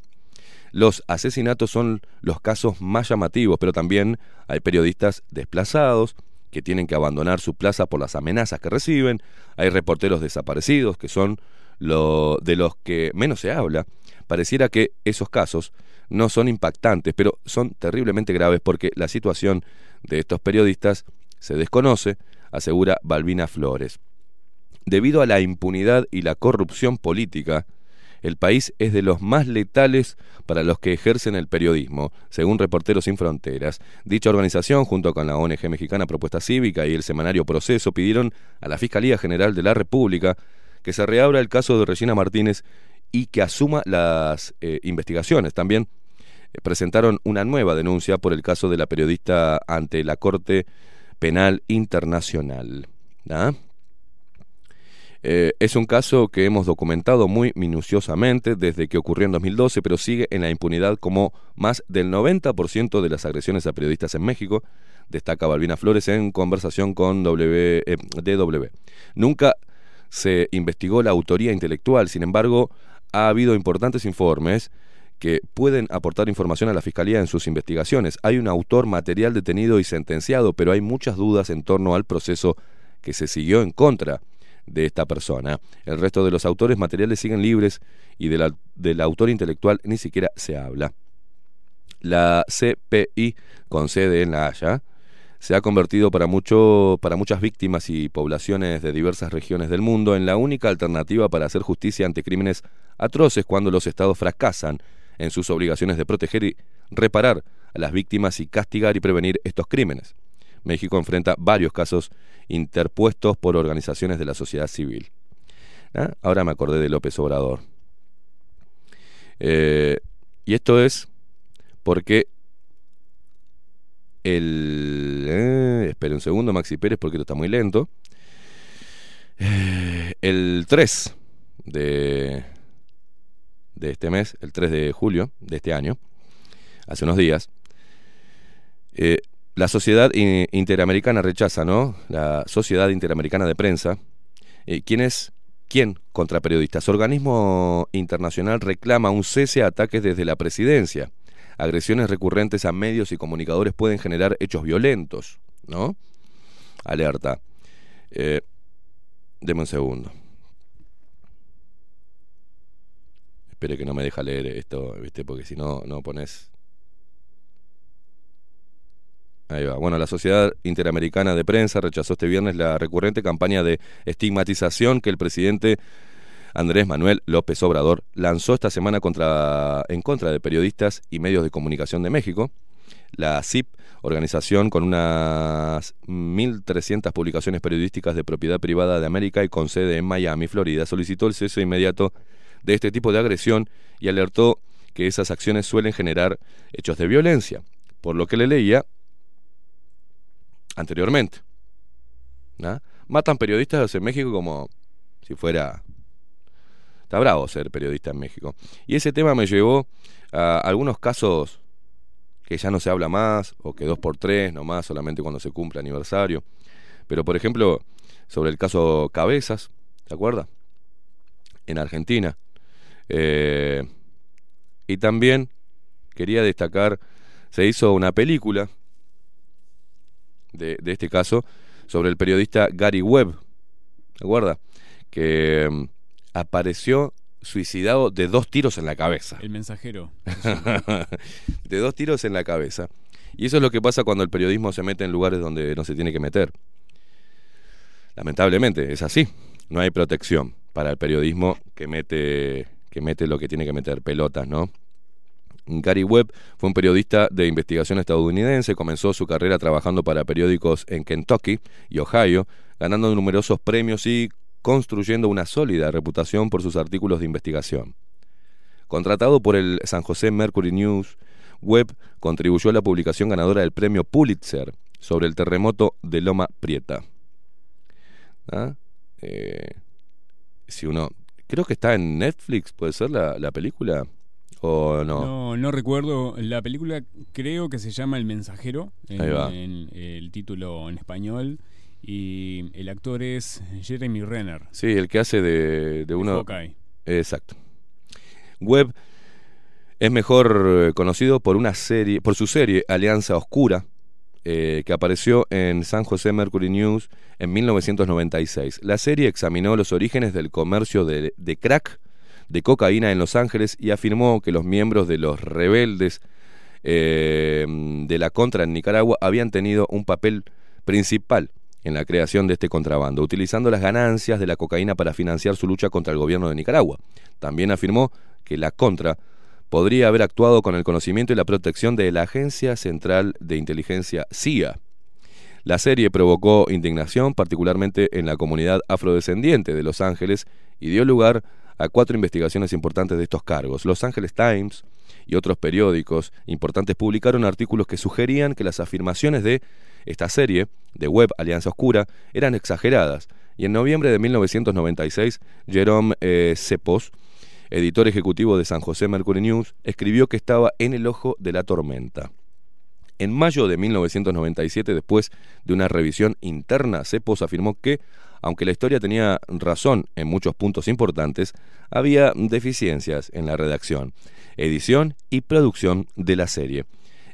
Los asesinatos son los casos más llamativos, pero también hay periodistas desplazados que tienen que abandonar su plaza por las amenazas que reciben, hay reporteros desaparecidos que son lo de los que menos se habla. Pareciera que esos casos no son impactantes, pero son terriblemente graves porque la situación de estos periodistas se desconoce, asegura Balbina Flores. Debido a la impunidad y la corrupción política, el país es de los más letales para los que ejercen el periodismo, según Reporteros Sin Fronteras. Dicha organización, junto con la ONG mexicana Propuesta Cívica y el semanario Proceso, pidieron a la Fiscalía General de la República que se reabra el caso de Regina Martínez y que asuma las eh, investigaciones. También eh, presentaron una nueva denuncia por el caso de la periodista ante la Corte Penal Internacional. ¿Ah? Eh, es un caso que hemos documentado muy minuciosamente desde que ocurrió en 2012, pero sigue en la impunidad como más del 90% de las agresiones a periodistas en México, destaca Balbina Flores en conversación con w, eh, DW. Nunca se investigó la autoría intelectual, sin embargo, ha habido importantes informes que pueden aportar información a la Fiscalía en sus investigaciones. Hay un autor material detenido y sentenciado, pero hay muchas dudas en torno al proceso que se siguió en contra de esta persona. El resto de los autores materiales siguen libres y de la, del autor intelectual ni siquiera se habla. La CPI, con sede en La Haya, se ha convertido para, mucho, para muchas víctimas y poblaciones de diversas regiones del mundo en la única alternativa para hacer justicia ante crímenes atroces cuando los estados fracasan en sus obligaciones de proteger y reparar a las víctimas y castigar y prevenir estos crímenes. México enfrenta varios casos interpuestos por organizaciones de la sociedad civil. ¿Ah? Ahora me acordé de López Obrador. Eh, y esto es porque el... Eh, un segundo, Maxi Pérez, porque esto está muy lento. Eh, el 3 de, de este mes, el 3 de julio de este año, hace unos días, eh, la Sociedad Interamericana rechaza, ¿no? La Sociedad Interamericana de Prensa. ¿Quién es? ¿Quién contra periodistas? Organismo internacional reclama un cese a ataques desde la presidencia agresiones recurrentes a medios y comunicadores pueden generar hechos violentos, ¿no? Alerta. Eh, deme un segundo. Espere que no me deja leer esto, ¿viste? Porque si no, no pones. Ahí va. Bueno, la Sociedad Interamericana de Prensa rechazó este viernes la recurrente campaña de estigmatización que el presidente Andrés Manuel López Obrador lanzó esta semana contra, en contra de periodistas y medios de comunicación de México. La CIP, organización con unas 1.300 publicaciones periodísticas de propiedad privada de América y con sede en Miami, Florida, solicitó el cese inmediato de este tipo de agresión y alertó que esas acciones suelen generar hechos de violencia, por lo que le leía anteriormente. Matan periodistas en México como si fuera Está bravo ser periodista en México. Y ese tema me llevó a algunos casos que ya no se habla más, o que dos por tres nomás, solamente cuando se cumple aniversario. Pero, por ejemplo, sobre el caso Cabezas, ¿te acuerdas? En Argentina. Eh, y también quería destacar, se hizo una película de, de este caso sobre el periodista Gary Webb, ¿te acuerdas? Que apareció suicidado de dos tiros en la cabeza. El mensajero. de dos tiros en la cabeza. Y eso es lo que pasa cuando el periodismo se mete en lugares donde no se tiene que meter. Lamentablemente, es así. No hay protección para el periodismo que mete, que mete lo que tiene que meter, pelotas, ¿no? Gary Webb fue un periodista de investigación estadounidense, comenzó su carrera trabajando para periódicos en Kentucky y Ohio, ganando numerosos premios y construyendo una sólida reputación por sus artículos de investigación. Contratado por el San José Mercury News, Webb contribuyó a la publicación ganadora del premio Pulitzer sobre el terremoto de Loma Prieta. ¿Ah? Eh, si uno. Creo que está en Netflix, ¿puede ser la, la película? ¿O no? No, no recuerdo. La película creo que se llama El Mensajero, en, Ahí va. en el título en español. Y el actor es Jeremy Renner. Sí, el que hace de, de uno. Hawkeye. Exacto. Webb es mejor eh, conocido por una serie, por su serie Alianza Oscura, eh, que apareció en San José Mercury News en 1996. La serie examinó los orígenes del comercio de, de crack, de cocaína en Los Ángeles y afirmó que los miembros de los rebeldes eh, de la contra en Nicaragua habían tenido un papel principal en la creación de este contrabando, utilizando las ganancias de la cocaína para financiar su lucha contra el gobierno de Nicaragua. También afirmó que la contra podría haber actuado con el conocimiento y la protección de la Agencia Central de Inteligencia CIA. La serie provocó indignación, particularmente en la comunidad afrodescendiente de Los Ángeles, y dio lugar a cuatro investigaciones importantes de estos cargos. Los Angeles Times y otros periódicos importantes publicaron artículos que sugerían que las afirmaciones de esta serie, de Web Alianza Oscura, eran exageradas, y en noviembre de 1996, Jerome eh, editor ejecutivo de San José Mercury News, escribió que estaba en el ojo de la tormenta. En mayo de 1997, después de una revisión interna, Cepos afirmó que, aunque la historia tenía razón en muchos puntos importantes, había deficiencias en la redacción, edición y producción de la serie.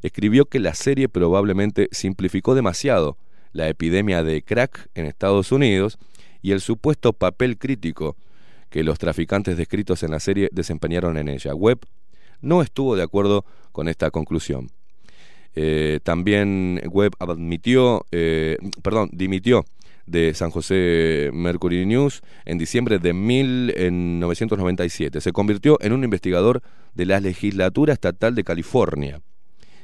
Escribió que la serie probablemente simplificó demasiado la epidemia de crack en Estados Unidos y el supuesto papel crítico que los traficantes descritos en la serie desempeñaron en ella. Webb no estuvo de acuerdo con esta conclusión. Eh, también Webb admitió, eh, perdón, dimitió de San José Mercury News en diciembre de 1997. Se convirtió en un investigador de la legislatura estatal de California.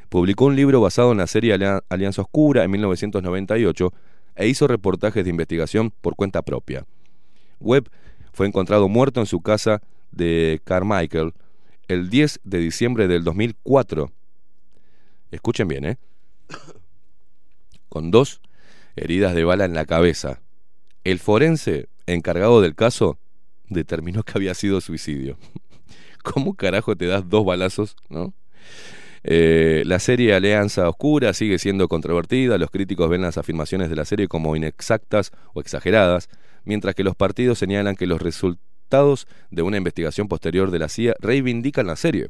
Publicó un libro basado en la serie Alia- Alianza Oscura en 1998 e hizo reportajes de investigación por cuenta propia. Webb fue encontrado muerto en su casa de Carmichael el 10 de diciembre del 2004. Escuchen bien, ¿eh? Con dos heridas de bala en la cabeza. El forense encargado del caso determinó que había sido suicidio. ¿Cómo carajo te das dos balazos, no? Eh, la serie Alianza Oscura sigue siendo controvertida, los críticos ven las afirmaciones de la serie como inexactas o exageradas, mientras que los partidos señalan que los resultados de una investigación posterior de la CIA reivindican la serie.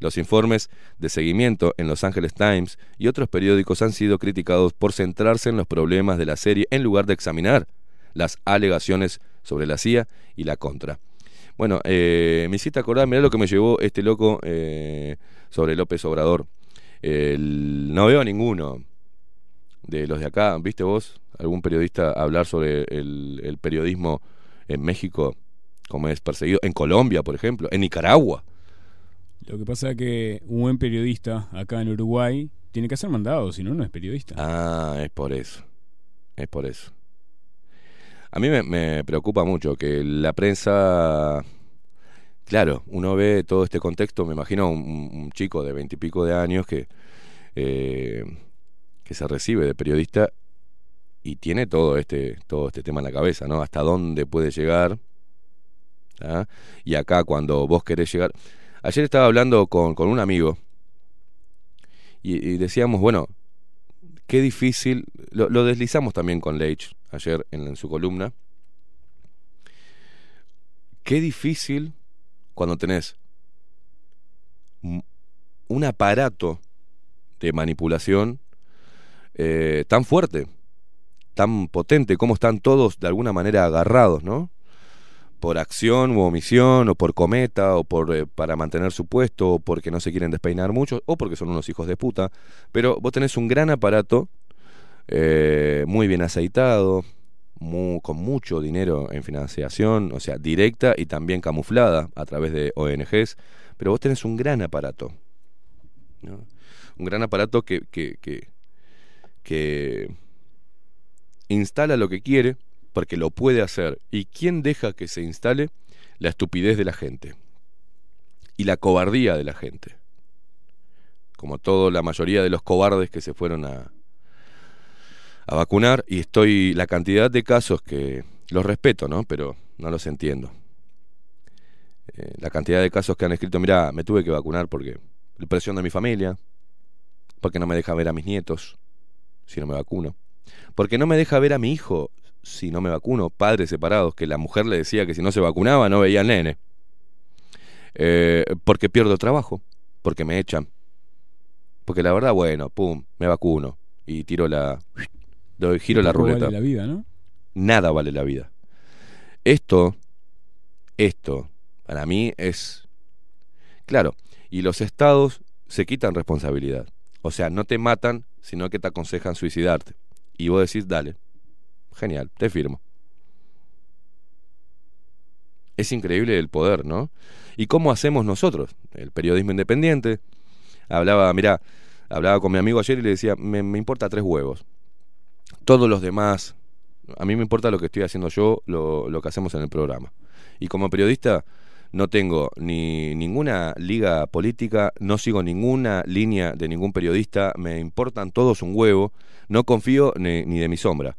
Los informes de seguimiento en Los Angeles Times y otros periódicos han sido criticados por centrarse en los problemas de la serie en lugar de examinar las alegaciones sobre la CIA y la contra. Bueno, eh, me hiciste acordar, mirá lo que me llevó este loco eh, sobre López Obrador. No veo a ninguno de los de acá, ¿viste vos? ¿Algún periodista hablar sobre el, el periodismo en México, como es perseguido? En Colombia, por ejemplo, en Nicaragua. Lo que pasa es que un buen periodista acá en Uruguay tiene que ser mandado, si no, no es periodista. Ah, es por eso. Es por eso. A mí me, preocupa mucho que la prensa. Claro, uno ve todo este contexto, me imagino un, un chico de veintipico de años que, eh, que se recibe de periodista y tiene todo este, todo este tema en la cabeza, ¿no? Hasta dónde puede llegar. ¿ah? Y acá cuando vos querés llegar. Ayer estaba hablando con, con un amigo y, decíamos, bueno, qué difícil, lo, deslizamos también con Leitch ayer en, su columna, qué difícil cuando tenés un aparato de manipulación eh, tan fuerte, tan potente, como están todos de alguna manera agarrados, ¿no? Por acción u omisión, o por cometa, o por eh, para mantener su puesto, o porque no se quieren despeinar mucho, o porque son unos hijos de puta. Pero vos tenés un gran aparato, eh, muy bien aceitado, con mucho dinero en financiación, o sea, directa y también camuflada a través de ONGs, pero vos tenés un gran aparato. Un gran aparato que, que, que instala lo que quiere porque lo puede hacer. ¿Y quién deja que se instale? La estupidez de la gente y la cobardía de la gente. Como toda la mayoría de los cobardes que se fueron a, a vacunar y estoy la cantidad de casos que los respeto, ¿no? Pero no los entiendo. Eh, la cantidad de casos que han escrito, mira, me tuve que vacunar porque la presión de mi familia, porque no me deja ver a mis nietos si no me vacuno, porque no me deja ver a mi hijo si no me vacuno, padres separados, que la mujer le decía que si no se vacunaba no veía al nene, Eh, porque pierdo trabajo, porque me echan, porque la verdad, bueno, pum, me vacuno y tiro la, doy, giro la ruleta vale la vida, ¿no? nada vale la vida. Esto, esto, para mí es... Claro, y los estados se quitan responsabilidad. O sea, no te matan, sino que te aconsejan suicidarte. Y vos decís, dale, genial, te firmo. Es increíble el poder, ¿no? ¿Y cómo hacemos nosotros? El periodismo independiente. Hablaba, mirá, hablaba con mi amigo ayer y le decía, me, importa tres huevos. Todos los demás, a mí me importa lo que estoy haciendo yo, lo, lo que hacemos en el programa. Y como periodista no tengo ni ninguna liga política, no sigo ninguna línea de ningún periodista, me importan todos un huevo, no confío ni de mi sombra,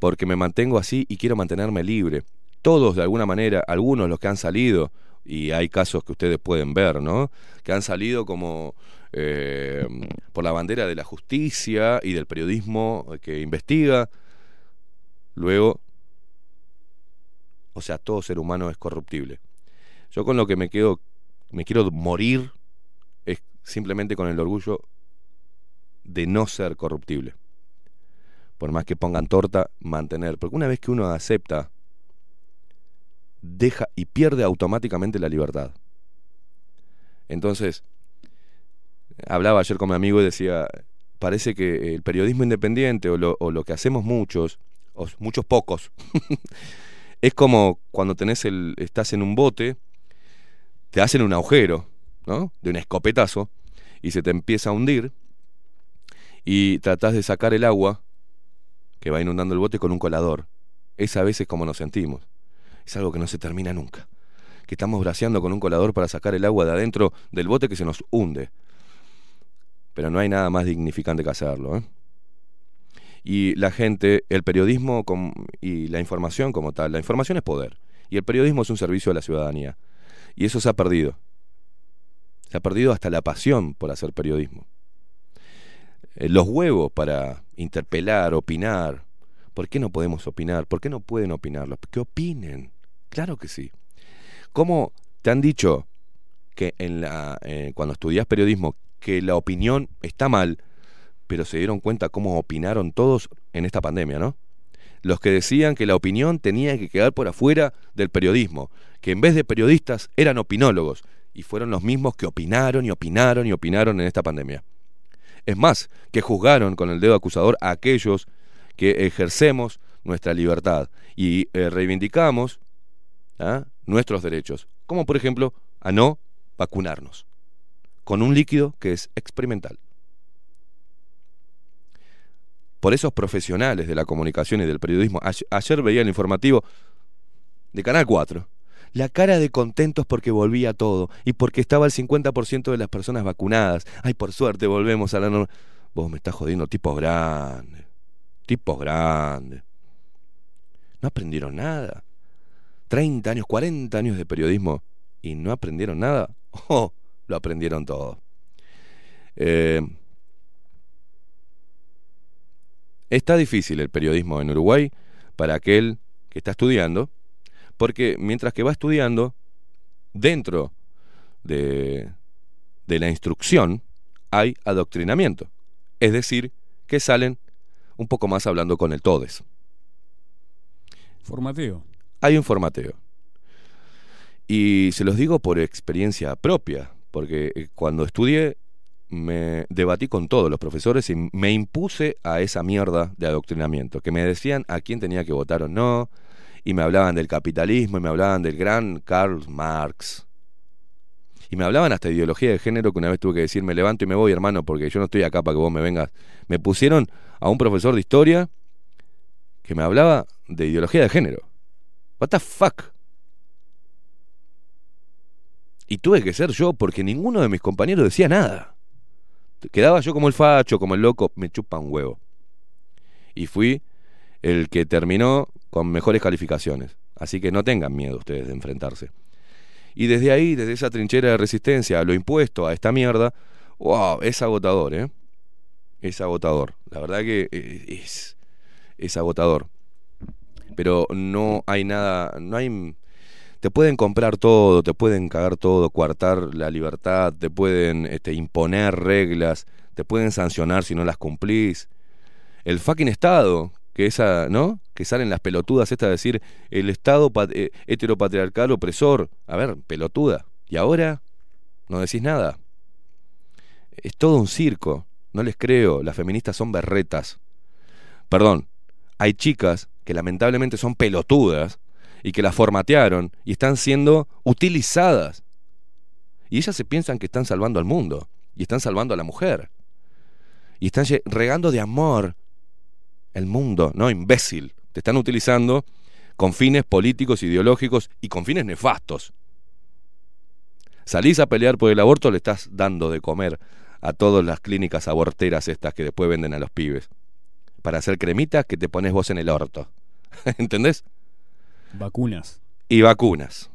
porque me mantengo así y quiero mantenerme libre. Todos de alguna manera, algunos los que han salido, y hay casos que ustedes pueden ver, ¿no? Que han salido como eh, por la bandera de la justicia y del periodismo que investiga, Luego, o sea, todo ser humano es corruptible. Yo con lo que me quedo, me quiero morir es simplemente con el orgullo de no ser corruptible. Por más que pongan torta, mantener. Porque una vez que uno acepta, deja y pierde automáticamente la libertad. Entonces, hablaba ayer con mi amigo y decía, parece que el periodismo independiente o lo, que hacemos muchos, o muchos pocos, es como cuando tenés el, estás en un bote, te hacen un agujero, ¿no? De un escopetazo, y se te empieza a hundir, y tratás de sacar el agua que va inundando el bote con un colador. Es a veces como nos sentimos. Es algo que no se termina nunca. Que estamos braceando con un colador para sacar el agua de adentro del bote que se nos hunde. Pero no hay nada más dignificante que hacerlo. ¿eh? Y la gente, el periodismo y la información como tal, la información es poder. Y el periodismo es un servicio a la ciudadanía. Y eso se ha perdido. Se ha perdido hasta la pasión por hacer periodismo. Eh, Los huevos para interpelar, opinar. ¿Por qué no podemos opinar? ¿Por qué no pueden opinarlos? Que opinen. Claro que sí. ¿Cómo te han dicho que en la, eh, cuando estudias periodismo que la opinión está mal, pero se dieron cuenta cómo opinaron todos en esta pandemia, ¿no? Los que decían que la opinión tenía que quedar por afuera del periodismo, que en vez de periodistas eran opinólogos, y fueron los mismos que opinaron y opinaron y opinaron en esta pandemia. Es más, que juzgaron con el dedo acusador a aquellos que ejercemos nuestra libertad y eh, reivindicamos ¿ah? nuestros derechos, como por ejemplo a no vacunarnos con un líquido que es experimental. Por esos profesionales de la comunicación y del periodismo, ayer veía el informativo de Canal 4, la cara de contentos porque volvía todo y porque estaba el 50% de las personas vacunadas. Ay, por suerte volvemos a la norma. Vos me estás jodiendo, tipos grandes, tipos grandes. No aprendieron nada. 30 años, 40 años de periodismo y no aprendieron nada. Oh, lo aprendieron todo. Eh, está difícil el periodismo en Uruguay para aquel que está estudiando, porque mientras que va estudiando, dentro de, de la instrucción hay adoctrinamiento. Es decir, que salen un poco más hablando con el todes. Formateo. Hay un formateo. Y se los digo por experiencia propia, porque eh, cuando estudié me debatí con todos los profesores y me impuse a esa mierda de adoctrinamiento, que me decían a quién tenía que votar o no, y me hablaban del capitalismo y me hablaban del gran Karl Marx. Y me hablaban hasta de ideología de género que una vez tuve que decir, me levanto y me voy, hermano, porque yo no estoy acá para que vos me vengas. Me pusieron a un profesor de historia que me hablaba de ideología de género. What the fuck? Y tuve que ser yo porque ninguno de mis compañeros decía nada. Quedaba yo como el facho, como el loco, me chupa un huevo. Y fui el que terminó con mejores calificaciones. Así que no tengan miedo ustedes de enfrentarse. Y desde ahí, desde esa trinchera de resistencia lo impuesto, a esta mierda, wow, es agotador, ¿eh? Es agotador. La verdad que eh, es, es agotador. Pero no hay nada, no hay... Te pueden comprar todo, te pueden cagar todo, coartar la libertad, te pueden este, imponer reglas, te pueden sancionar si no las cumplís. El fucking Estado, que esa, ¿no? Que salen las pelotudas estas de decir el Estado eh, heteropatriarcal opresor. A ver, pelotuda. ¿Y ahora? No decís nada. Es todo un circo. No les creo. Las feministas son berretas. Perdón. Hay chicas que lamentablemente son pelotudas y que las formatearon y están siendo utilizadas. Y ellas se piensan que están salvando al mundo y están salvando a la mujer. Y están regando de amor el mundo, no imbécil. Te están utilizando con fines políticos, ideológicos y con fines nefastos. Salís a pelear por el aborto, le estás dando de comer a todas las clínicas aborteras estas que después venden a los pibes. Para hacer cremitas que te pones vos en el orto. ¿Entendés? Vacunas. Y vacunas.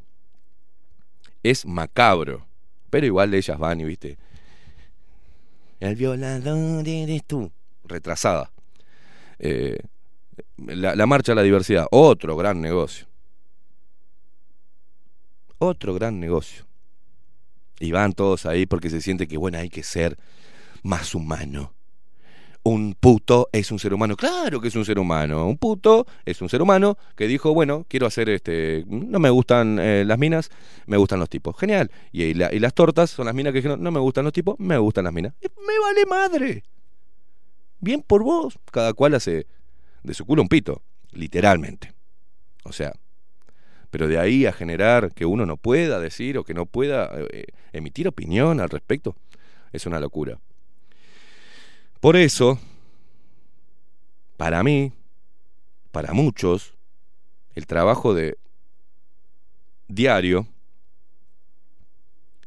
Es macabro. Pero igual ellas van y viste. El violador eres tú. Retrasada. Eh, la, marcha a la diversidad. Otro gran negocio. Otro gran negocio. Y van todos ahí porque se siente que, bueno, hay que ser más humano. Un puto es un ser humano. Claro que es un ser humano. Un puto es un ser humano que dijo, bueno, quiero hacer este. No me gustan eh, las minas, me gustan los tipos. Genial. Y, y la- y las tortas son las minas que dijeron, no me gustan los tipos, me gustan las minas. Me vale madre. Bien por vos. Cada cual hace de su culo un pito. Literalmente. O sea. Pero de ahí a generar que uno no pueda decir o que no pueda eh, emitir opinión al respecto, es una locura. Por eso, para mí, para muchos, el trabajo de diario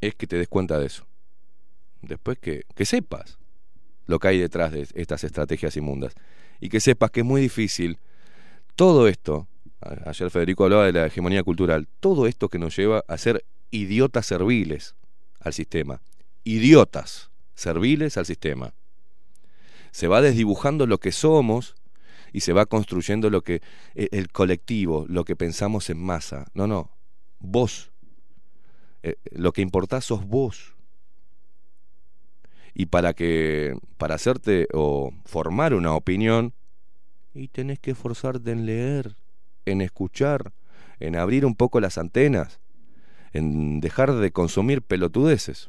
es que te des cuenta de eso. Después que, que sepas lo que hay detrás de estas estrategias inmundas. Y que sepas que es muy difícil todo esto, ayer Federico hablaba de la hegemonía cultural, todo esto que nos lleva a ser idiotas serviles al sistema. Idiotas serviles al sistema. Se va desdibujando lo que somos y se va construyendo lo que e- el colectivo, lo que pensamos en masa. No, no, vos. Eh, lo que importás sos vos. Y para que para hacerte o formar una opinión y tenés que esforzarte en leer, en escuchar, en abrir un poco las antenas, en dejar de consumir pelotudeces.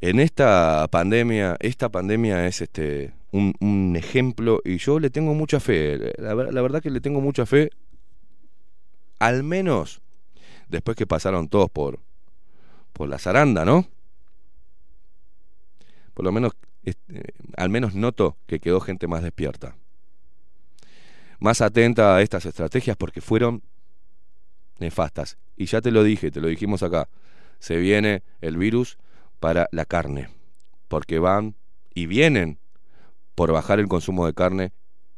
En esta pandemia, esta pandemia es este un, un ejemplo y yo le tengo mucha fe. La, la verdad que le tengo mucha fe, al menos después que pasaron todos por, por la zaranda, ¿no? Por lo menos, este, al menos noto que quedó gente más despierta. Más atenta a estas estrategias porque fueron nefastas. Y ya te lo dije, te lo dijimos acá. Se viene el virus para la carne. Porque van y vienen por bajar el consumo de carne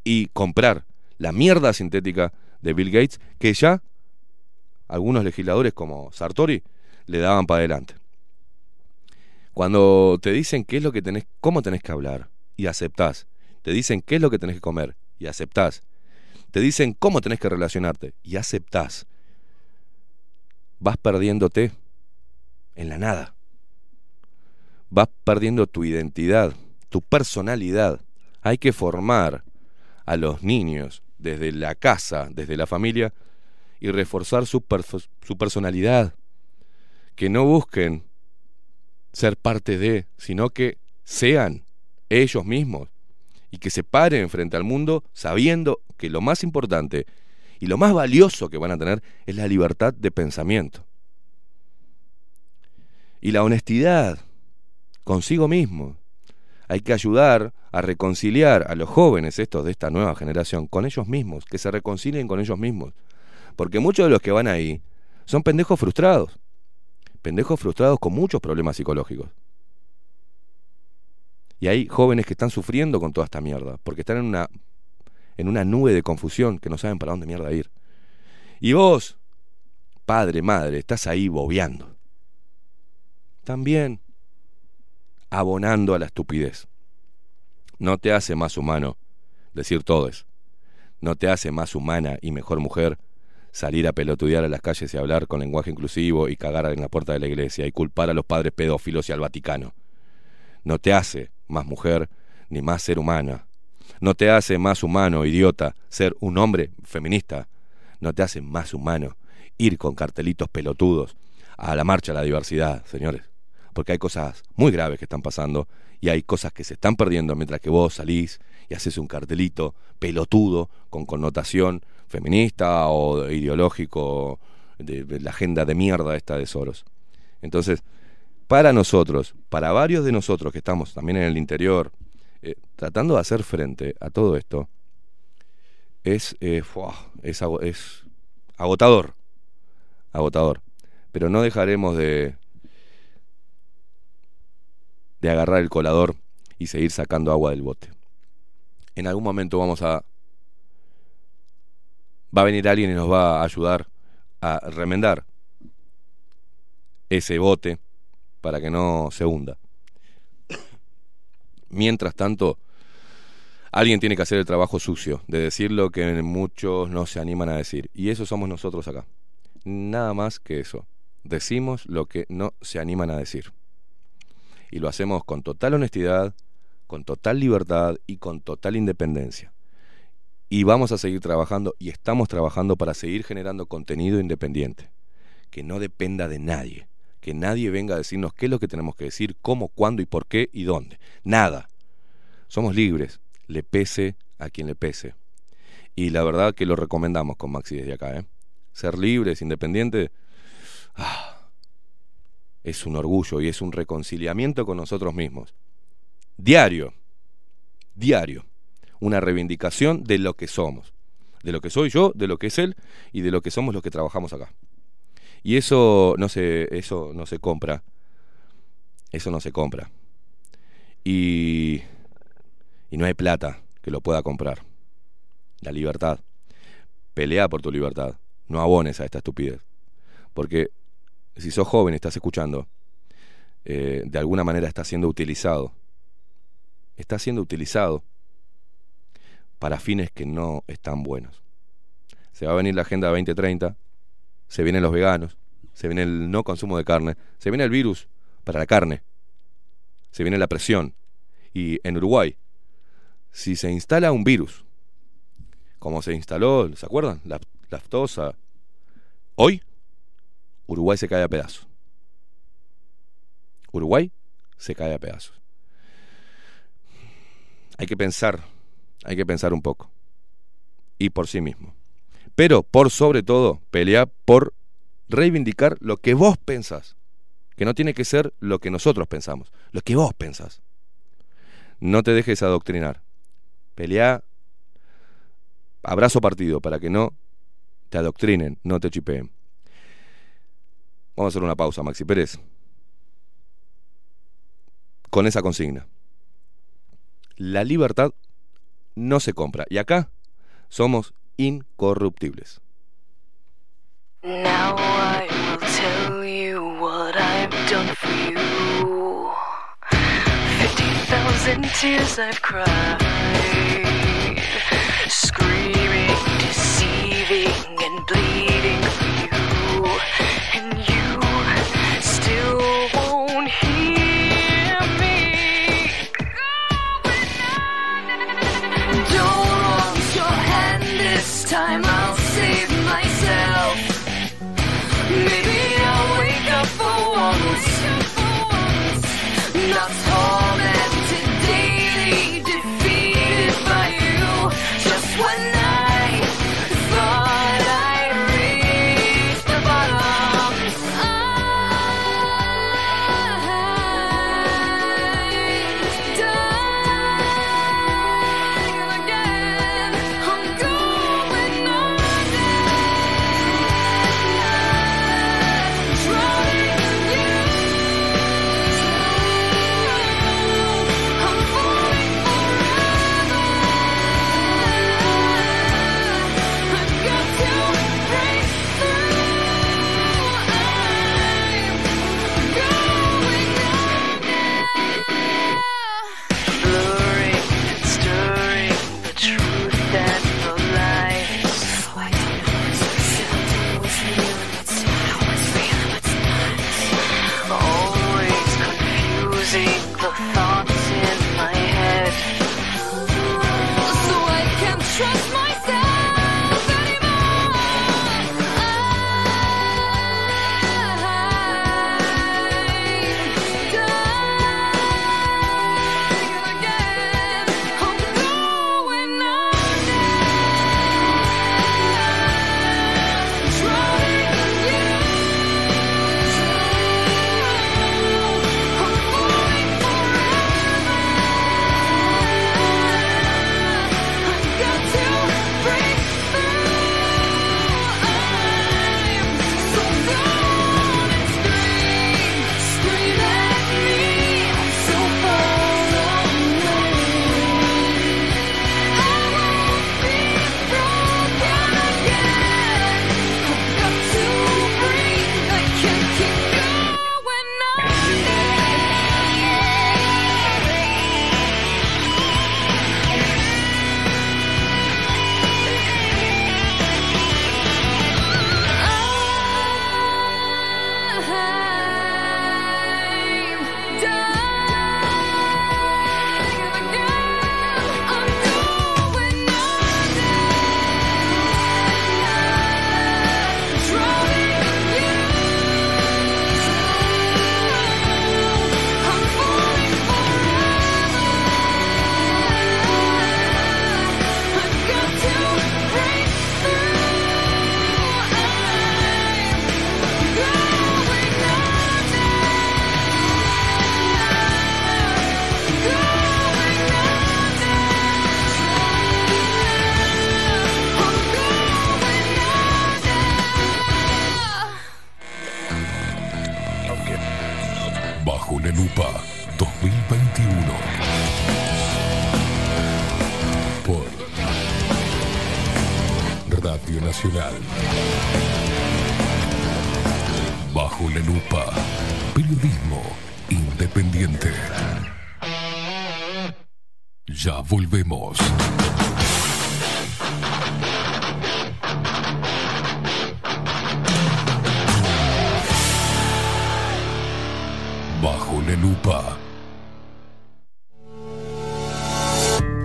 y comprar la mierda sintética de Bill Gates que ya algunos legisladores como Sartori le daban para adelante. Cuando te dicen qué es lo que tenés, cómo tenés que hablar y aceptás, te dicen qué es lo que tenés que comer y aceptás, te dicen cómo tenés que relacionarte y aceptás, vas perdiéndote en la nada. Vas perdiendo tu identidad, tu personalidad. Hay que formar a los niños desde la casa, desde la familia, y reforzar su, su personalidad. Que no busquen ser parte de, sino que sean ellos mismos y que se paren frente al mundo sabiendo que lo más importante y lo más valioso que van a tener es la libertad de pensamiento. y la honestidad consigo mismo. Hay que ayudar a reconciliar a los jóvenes estos de esta nueva generación con ellos mismos, que se reconcilien con ellos mismos. Porque muchos de los que van ahí son pendejos frustrados. Pendejos frustrados con muchos problemas psicológicos. Y hay jóvenes que están sufriendo con toda esta mierda, porque están en una, en una nube de confusión que no saben para dónde mierda ir. Y vos, padre, madre, estás ahí bobeando. También abonando a la estupidez. No te hace más humano decir todo eso. No te hace más humana y mejor mujer salir a pelotudear a las calles y hablar con lenguaje inclusivo y cagar en la puerta de la iglesia y culpar a los padres pedófilos y al Vaticano. No te hace más mujer ni más ser humana. No te hace más humano, idiota, ser un hombre feminista. No te hace más humano ir con cartelitos pelotudos a la marcha de la diversidad, señores. Porque hay cosas muy graves que están pasando y hay cosas que se están perdiendo mientras que vos salís y haces un cartelito pelotudo con connotación feminista o ideológico de, la agenda de mierda esta de Soros. Entonces, para nosotros, para varios de nosotros que estamos también en el interior, eh, tratando de hacer frente a todo esto, es, eh, es, es agotador, agotador. Pero no dejaremos de, de agarrar el colador y seguir sacando agua del bote. En algún momento vamos a... Va a venir alguien y nos va a ayudar a remendar ese bote para que no se hunda. Mientras tanto, alguien tiene que hacer el trabajo sucio, de decir lo que muchos no se animan a decir. Y eso somos nosotros acá. Nada más que eso. Decimos lo que no se animan a decir. Y lo hacemos con total honestidad, con total libertad y con total independencia. Y vamos a seguir trabajando y estamos trabajando para seguir generando contenido independiente, que no dependa de nadie que nadie venga a decirnos qué es lo que tenemos que decir, cómo, cuándo y por qué y dónde. Nada. Somos libres, le pese a quien le pese. Y la verdad que lo recomendamos con Maxi desde acá. ¿eh? Ser libres, independientes, ah, es un orgullo y es un reconciliamiento con nosotros mismos. Diario, diario. Una reivindicación de lo que somos. De lo que soy yo, de lo que es él y de lo que somos los que trabajamos acá. Y eso no se, eso no se compra. Eso no se compra. Y, y no hay plata que lo pueda comprar. La libertad. Pelea por tu libertad. No abones a esta estupidez. Porque si sos joven estás escuchando, eh, de alguna manera está siendo utilizado. Está siendo utilizado para fines que no están buenos. Se va a venir la Agenda 2030 se vienen los veganos, se viene el no consumo de carne, se viene el virus para la carne, se viene la presión. Y en Uruguay, si se instala un virus, como se instaló, ¿se acuerdan? La lactosa. Hoy, Uruguay se cae a pedazos. Uruguay se cae a pedazos. Hay que pensar, hay que pensar un poco. Y por sí mismo pero por sobre todo pelea por reivindicar lo que vos pensás, que no tiene que ser lo que nosotros pensamos, lo que vos pensás. No te dejes adoctrinar. Pelea abrazo partido para que no te adoctrinen, no te chipeen. Vamos a hacer una pausa, Maxi Pérez. Con esa consigna. La libertad no se compra. Y acá somos incorruptibles. Now I will tell you what I've done for you. Fifty thousand tears I've cried, screaming, deceiving, and bleeding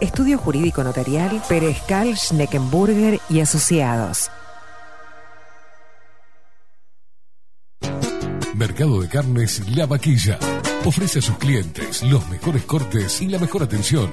Estudio Jurídico Notarial, Perezcal, Schneckenburger y Asociados. Mercado de Carnes La Vaquilla. Ofrece a sus clientes los mejores cortes y la mejor atención.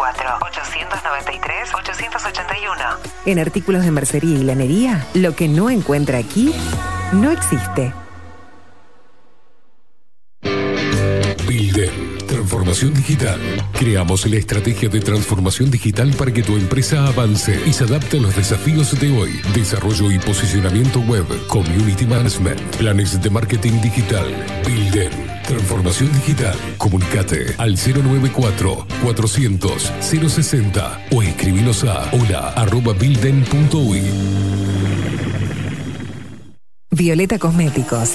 094-893-881. En artículos de mercería y lanería, lo que no encuentra aquí no existe. Builden. Transformación digital. Creamos la estrategia de transformación digital para que tu empresa avance y se adapte a los desafíos de hoy. Desarrollo y posicionamiento web, community management, planes de marketing digital. Builden. Transformación digital. Comunicate al 094 400 060 o escribinos a hola arroba builden.uy. Violeta Cosméticos.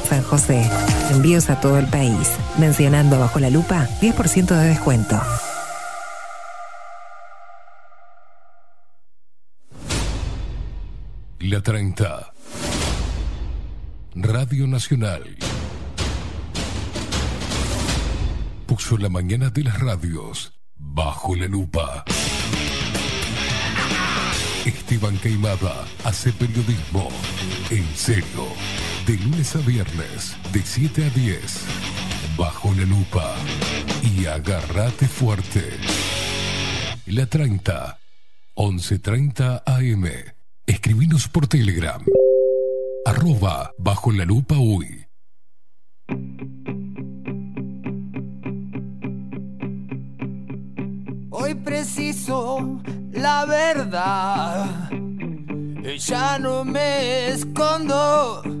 San José. Envíos a todo el país. Mencionando bajo la lupa, 10% de descuento. La 30. Radio Nacional. Puso la mañana de las radios bajo la lupa. Esteban Queimada hace periodismo en serio. De lunes a viernes, de 7 a 10. Bajo la lupa. Y agárrate fuerte. La 30. 11.30 AM. Escribinos por Telegram. Arroba bajo la lupa uy. Hoy preciso la verdad. Ya no me escondo.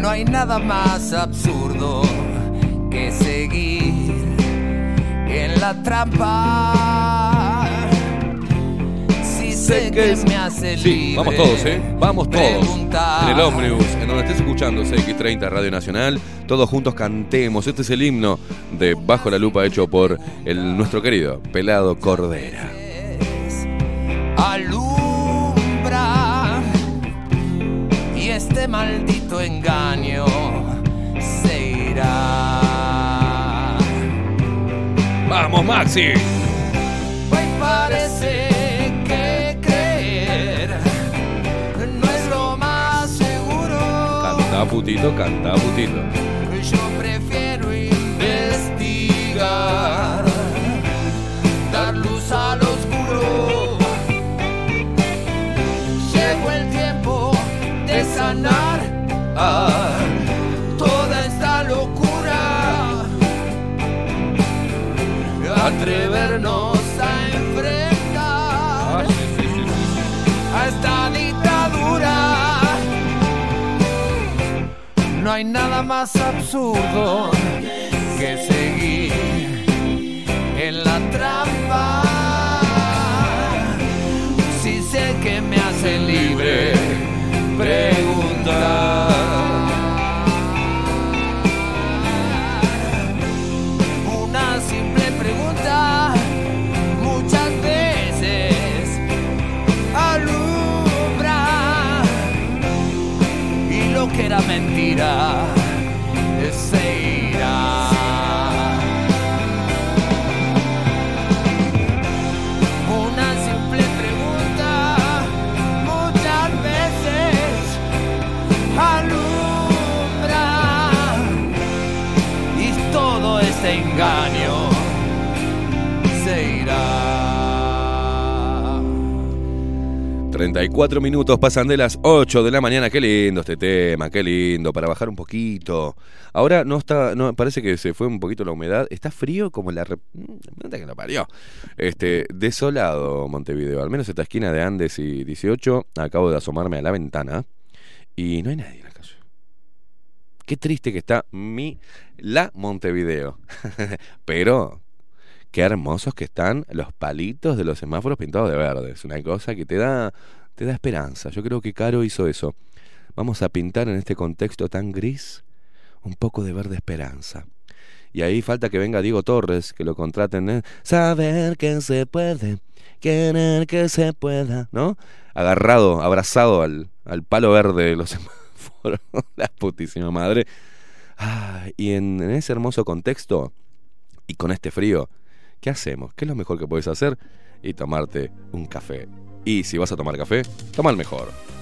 No hay nada más absurdo que seguir en la trampa. Si sé que me hace Sí, libre. vamos todos, ¿eh? Vamos todos. En el ómnibus, en donde estés escuchando CX30 Radio Nacional, todos juntos cantemos. Este es el himno de Bajo la Lupa hecho por el, nuestro querido Pelado Cordera. Este maldito engaño se irá. ¡Vamos, Maxi! Hoy parece que creer no es lo más seguro. Canta putito, canta putito. Yo prefiero investigar, toda esta locura. Atrevernos a enfrentar a esta dictadura. No hay nada más absurdo que seguir era 74 minutos pasan de las 8 de la mañana. Qué lindo este tema, qué lindo, para bajar un poquito. Ahora no está, no, parece que se fue un poquito la humedad. Está frío como la. Mm, que lo parió. Este, desolado Montevideo, al menos esta esquina de Andes y 18. Acabo de asomarme a la ventana y no hay nadie en la calle. Qué triste que está mi. La Montevideo. Pero qué hermosos que están los palitos de los semáforos pintados de verde. Es una cosa que te da, te da esperanza. Yo creo que Caro hizo eso. Vamos a pintar en este contexto tan gris un poco de verde esperanza. Y ahí falta que venga Diego Torres, que lo contraten. Saber que se puede, querer que se pueda, ¿no? Agarrado, abrazado al, al palo verde de los semáforos. La putísima madre. Ah, y en ese hermoso contexto, y con este frío, ¿qué hacemos? ¿Qué es lo mejor que puedes hacer? Y tomarte un café. Y si vas a tomar café, toma el mejor.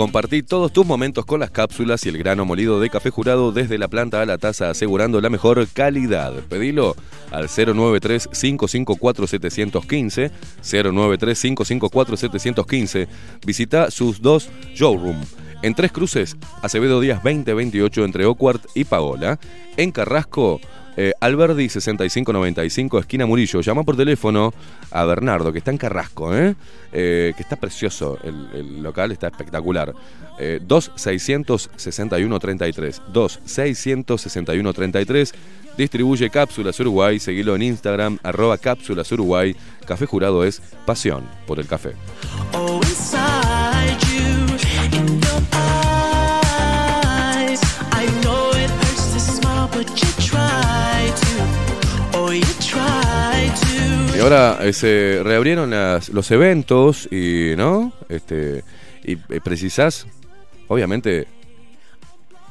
Compartí todos tus momentos con las cápsulas y el grano molido de café jurado desde la planta a la taza asegurando la mejor calidad. Pedilo al 093-554-715, 093-554-715. Visita sus dos showroom. En Tres Cruces, Acevedo Díaz 2028 entre Ocuart y Paola. En Carrasco, eh, Alberdi 6595, esquina Murillo. Llama por teléfono a Bernardo, que está en Carrasco, ¿eh? Eh, que está precioso. El, local está espectacular. Eh, 2661-33. 2661-33. Distribuye Cápsulas Uruguay. Seguilo en Instagram, arroba Cápsulas Uruguay. Café Jurado es pasión por el café. Y ahora eh, se reabrieron las- los eventos y, ¿no? Este, y, precisás, obviamente,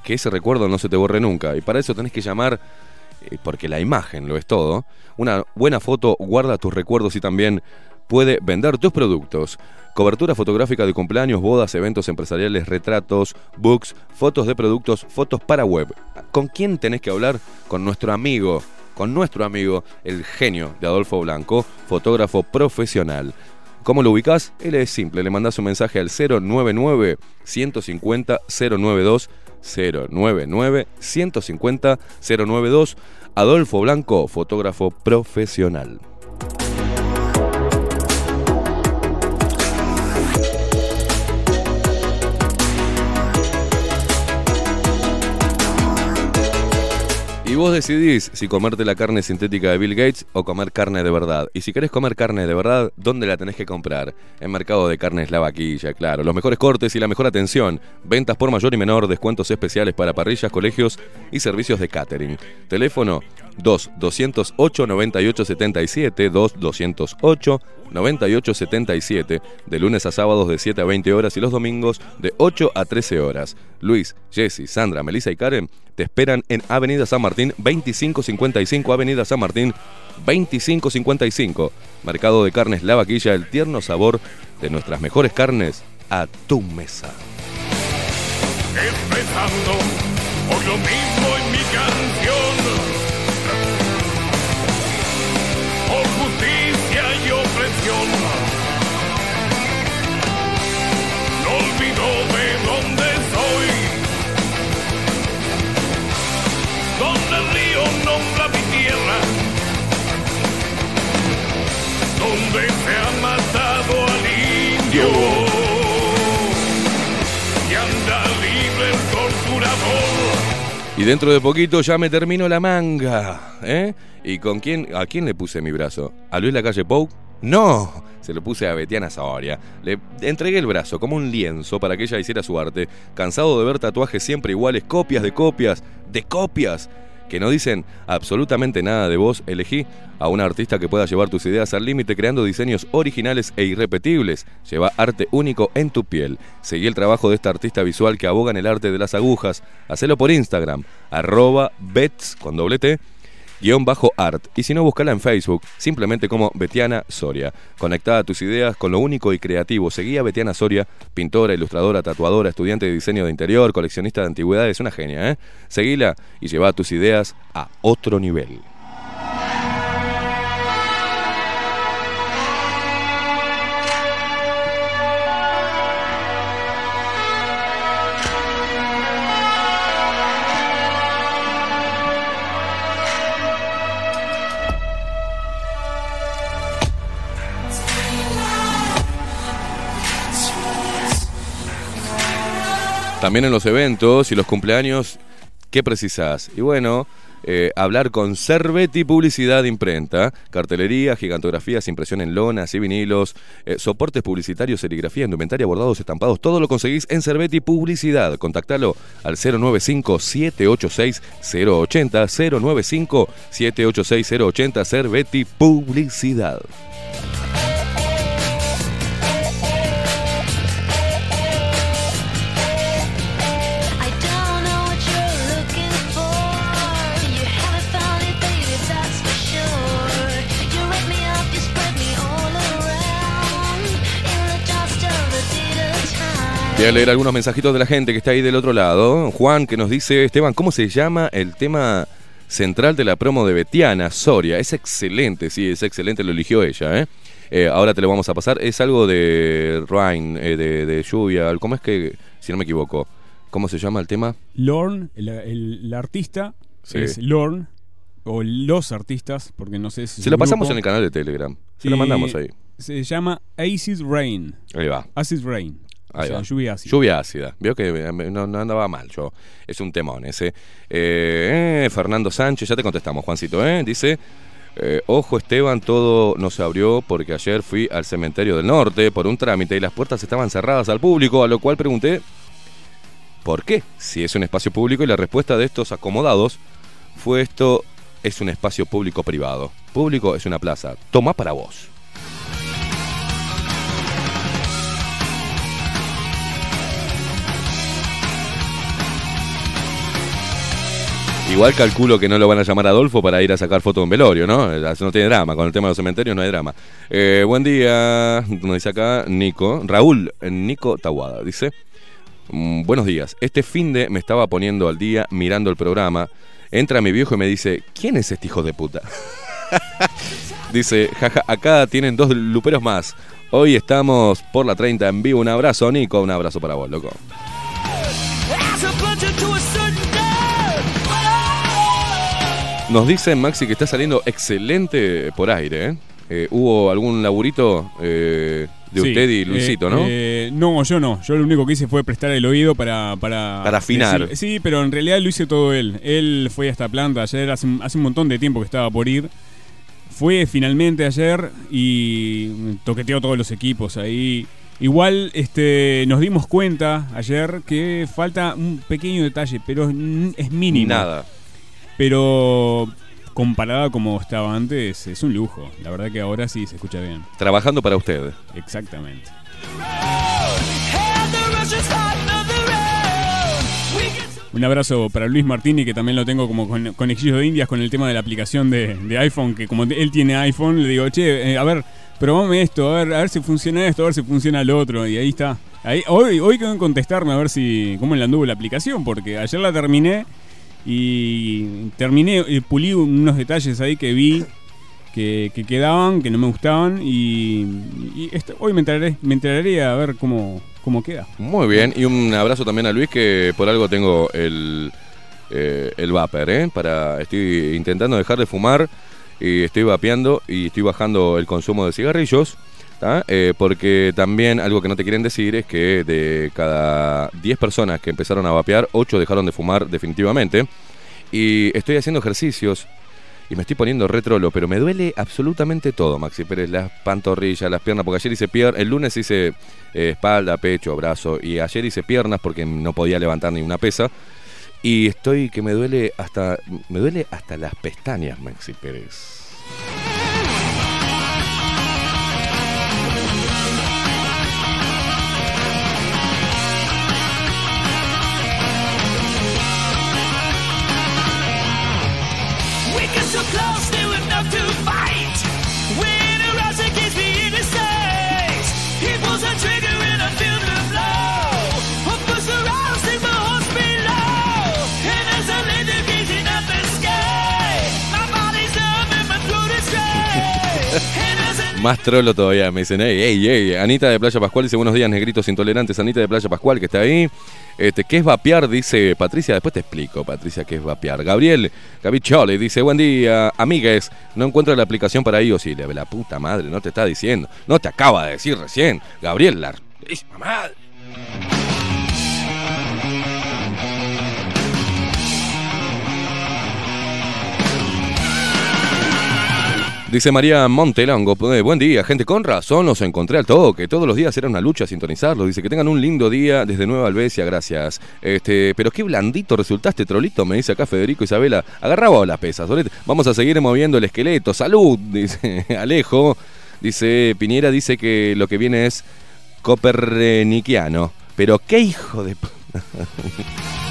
que ese recuerdo no se te borre nunca. Y para eso tenés que llamar, eh, porque la imagen lo es todo. Una buena foto guarda tus recuerdos y también puede vender tus productos. Cobertura fotográfica de cumpleaños, bodas, eventos empresariales, retratos, books, fotos de productos, fotos para web. ¿Con quién tenés que hablar? Con nuestro amigo, con nuestro amigo, el genio de Adolfo Blanco, fotógrafo profesional. ¿Cómo lo ubicás? Él es simple, le mandás un mensaje al 099 150 092 099 150 092 Adolfo Blanco, fotógrafo profesional. Vos decidís si comerte la carne sintética de Bill Gates o comer carne de verdad. Y si querés comer carne de verdad, ¿dónde la tenés que comprar? En Mercado de Carnes La Vaquilla, claro. Los mejores cortes y la mejor atención. Ventas por mayor y menor, descuentos especiales para parrillas, colegios y servicios de catering. Teléfono 2 208 9877 2 208 9877 de lunes a sábados de 7 a 20 horas y los domingos de 8 a 13 horas. Luis, Jessy, Sandra, Melissa y Karen te esperan en Avenida San Martín 2555 Avenida San Martín 2555 Mercado de Carnes La Vaquilla, el tierno sabor de nuestras mejores carnes a tu mesa. Empezando por lo mismo en mi canción. Y dentro de poquito ya me termino la manga, ¿eh? ¿Y con quién? ¿A quién le puse mi brazo? ¿A Luis Lacalle Pou? No, se lo puse a Betiana Zahoria. Le entregué el brazo como un lienzo para que ella hiciera su arte. Cansado de ver tatuajes siempre iguales, copias de copias, de copias, que no dicen absolutamente nada de vos, elegí a una artista que pueda llevar tus ideas al límite creando diseños originales e irrepetibles. Lleva arte único en tu piel. Seguí el trabajo de esta artista visual que aboga en el arte de las agujas. Hacelo por Instagram, arroba bets con doble T guion bajo art. Y si no, buscala en Facebook, simplemente como Betiana Soria. Conectada tus ideas con lo único y creativo. Seguí a Betiana Soria, pintora, ilustradora, tatuadora, estudiante de diseño de interior, coleccionista de antigüedades, una genia, ¿eh? Seguila y lleva tus ideas a otro nivel. También en los eventos y los cumpleaños, ¿qué precisás? Y bueno, eh, hablar con Cerveti Publicidad Imprenta, cartelería, gigantografías, impresión en lonas y vinilos, eh, soportes publicitarios, serigrafía, indumentaria, bordados, estampados, todo lo conseguís en Cerveti Publicidad. Contactalo al 095-786-080, 095-786-080, Cerveti Publicidad. Voy a leer algunos mensajitos de la gente que está ahí del otro lado. Juan que nos dice, Esteban, ¿cómo se llama el tema central de la promo de Betiana Soria? Es excelente, sí, es excelente, lo eligió ella, ¿eh? Eh, ahora te lo vamos a pasar. Es algo de Rain, eh, de, de lluvia. ¿Cómo es que, si no me equivoco, cómo se llama el tema? Lorne, el, el- el artista Sí. es Lorne, o los artistas, porque no sé si. Se lo pasamos grupo. en el canal de Telegram. Se Y lo mandamos ahí. Se llama Acid Rain. Ahí va. Acid Rain. O Ahí sea, va. lluvia ácida. Lluvia ácida. Vio que eh, no, no andaba mal yo. Es un temón ese. Eh, eh, Fernando Sánchez, ya te contestamos, Juancito, ¿eh? Dice, eh, ojo Esteban, todo no se abrió porque ayer fui al cementerio del norte por un trámite y las puertas estaban cerradas al público, a lo cual pregunté, ¿por qué? Si es un espacio público y la respuesta de estos acomodados fue esto es un espacio público privado. Público es una plaza. Toma para vos. Igual calculo que no lo van a llamar Adolfo para ir a sacar foto de velorio, ¿no? No tiene drama. Con el tema de los cementerios no hay drama. Eh, buen día, nos dice acá Nico. Raúl, eh, Nico Tawada, dice. "Mm, buenos días. Este fin de me estaba poniendo al día mirando el programa. Entra mi viejo y me dice, ¿quién es este hijo de puta? dice, jaja, acá tienen dos luperos más. Hoy estamos por la 30 en vivo. Un abrazo, Nico. Un abrazo para vos, loco. Nos dice Maxi que está saliendo excelente por aire. ¿eh? Eh, ¿Hubo algún laburito eh, de Sí, usted y Luisito, eh, no? eh, no, yo no. Yo lo único que hice fue prestar el oído para... Para, Para afinar. decir- sí, pero en realidad lo hice todo él. Él fue a esta planta ayer, hace, hace un montón de tiempo que estaba por ir. Fue finalmente ayer y toqueteó todos los equipos ahí. Igual este, nos dimos cuenta ayer que falta un pequeño detalle, pero es es mínimo. Nada. Pero comparada como estaba antes, es un lujo. La verdad que ahora sí se escucha bien. Trabajando para usted. Exactamente. Un abrazo para Luis Martini, que también lo tengo como con, conejillo de indias con el tema de la aplicación de, de iPhone, que como él tiene iPhone, le digo, che, eh, a ver, probame esto, a ver, a ver si funciona esto, a ver si funciona lo otro, y ahí está. Ahí, hoy, hoy quedó en contestarme a ver si cómo le anduvo la aplicación, porque ayer la terminé y terminé, y pulí unos detalles ahí que vi que, que quedaban, que no me gustaban, y, y hoy me enteraré, me enteraré a ver cómo, cómo queda. Muy bien. Y un abrazo también a Luis, que por algo tengo el, eh, el vapor, ¿eh? Para, estoy intentando dejar de fumar y estoy vapeando y estoy bajando el consumo de cigarrillos. Eh, porque también algo que no te quieren decir es que de cada 10 personas que empezaron a vapear, 8 dejaron de fumar definitivamente. Y estoy haciendo ejercicios y me estoy poniendo retrolo, pero me duele absolutamente todo, Maxi Pérez, las pantorrillas, las piernas, porque ayer hice piernas, el lunes hice eh, espalda, pecho, brazo, y ayer hice piernas porque no podía levantar ni una pesa. Y estoy que me duele hasta me duele hasta las pestañas, Maxi Pérez. Más trolo todavía, me dicen, ey, ey, ey. Anita de Playa Pascual dice, buenos días, negritos intolerantes. Anita de Playa Pascual, que está ahí. Este, ¿Qué es vapear? Dice Patricia. Después te explico, Patricia, qué es vapear. Gabriel Gavichole dice, buen día, amigues. No encuentro la aplicación para iOS. Y la puta madre, no te está diciendo. No te acaba de decir recién. Gabriel, la madre. Dice María Montelongo, eh, buen día, gente, con razón los encontré al toque, todos los días era una lucha sintonizarlos, dice que tengan un lindo día desde Nueva Albesia, gracias. Este, pero qué blandito resultaste, trolito, me dice acá Federico Isabela, agarraba las pesas, vamos a seguir moviendo el esqueleto, salud, dice Alejo, dice Piñera, dice que lo que viene es coperniquiano, pero qué hijo de...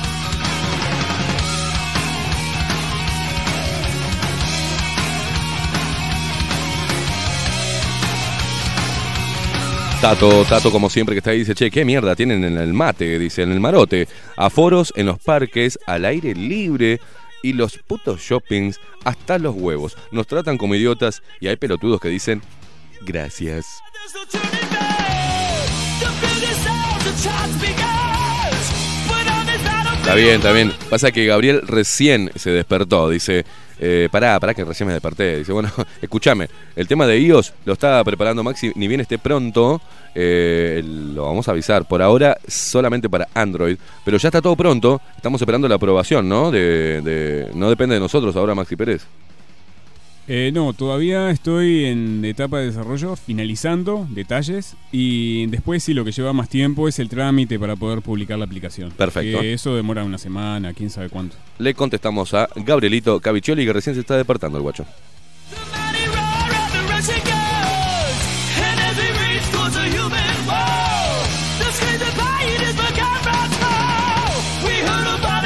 Tato, Tato, como siempre que está ahí, dice, che, qué mierda tienen en el mate, dice, en el marote. Aforos en los parques, al aire libre y los putos shoppings hasta los huevos. Nos tratan como idiotas y hay pelotudos que dicen, gracias. Está bien, está bien. Pasa que Gabriel recién se despertó, dice, eh, pará, pará que recién me desperté. Dice, bueno, escúchame, el tema de iOS lo está preparando Maxi, ni bien esté pronto, eh, lo vamos a avisar. Por ahora solamente para Android, pero ya está todo pronto, estamos esperando la aprobación, ¿no? De, de- no depende de nosotros ahora, Maxi Pérez. Eh, no, todavía estoy en etapa de desarrollo, finalizando detalles y después sí lo que lleva más tiempo es el trámite para poder publicar la aplicación. Perfecto. Que eso demora una semana, quién sabe cuánto. Le contestamos a Gabrielito Caviccioli que recién se está despertando el guacho.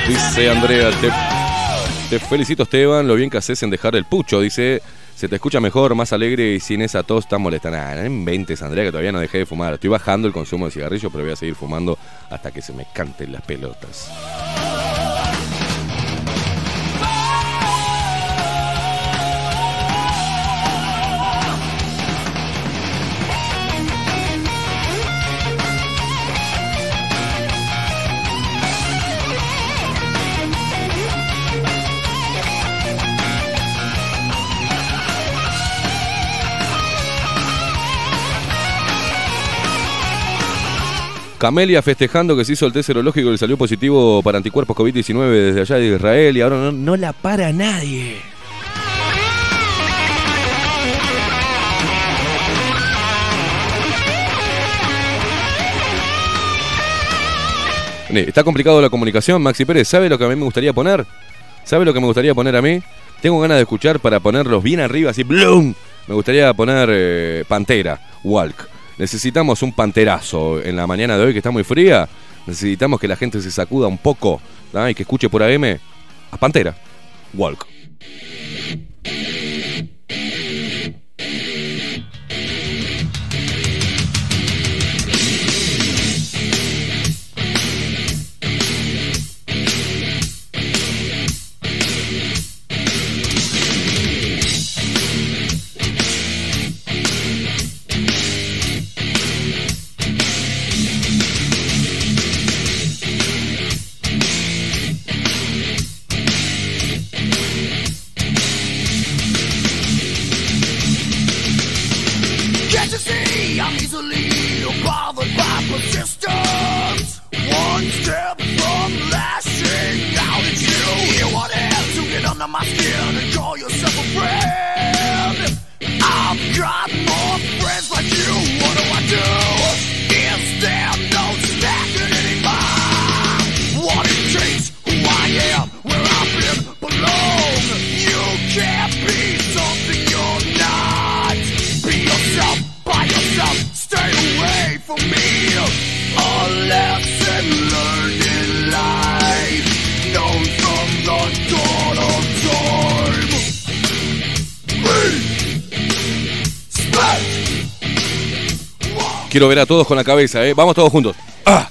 Dice Andrea, te, te felicito Esteban, lo bien que haces en dejar el pucho. Dice, se te escucha mejor, más alegre y sin esa tos tan molesta. Nah, no inventes Andrea que todavía no dejé de fumar. Estoy bajando el consumo de cigarrillos, pero voy a seguir fumando hasta que se me canten las pelotas. Camelia festejando que se hizo el test serológico y le salió positivo para anticuerpos COVID-19 desde allá de Israel y ahora no, la para nadie. Está complicado la comunicación, Maxi Pérez. ¿Sabe lo que a mí me gustaría poner? ¿Sabe lo que me gustaría poner a mí? Tengo ganas de escuchar para ponerlos bien arriba, así, ¡blum! Me gustaría poner eh, Pantera, Walk. Necesitamos un panterazo en la mañana de hoy que está muy fría. Necesitamos que la gente se sacuda un poco y que escuche por AM a Pantera, Walk. One step from lashing out at you. You want to get under my skin and call yourself a friend. I've got more friends Quiero ver a todos con la cabeza, ¿eh? Vamos todos juntos. ¡Ah!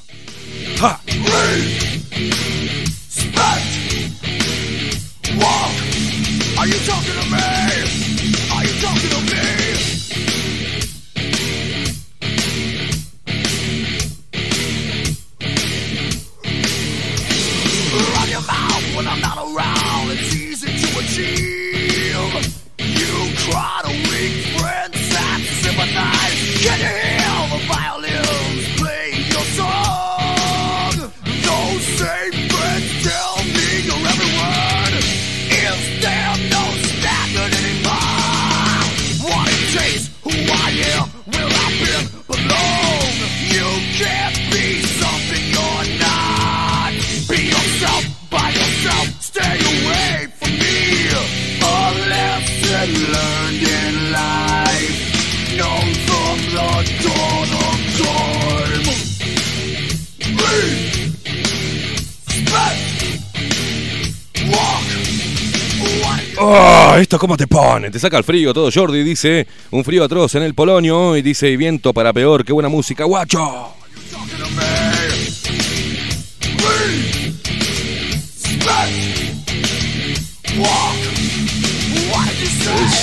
Cómo te pone? Te saca el frío todo, Jordi. Dice, un frío atroz en el Polonio. Y dice, y viento para peor. ¡Qué buena música, guacho!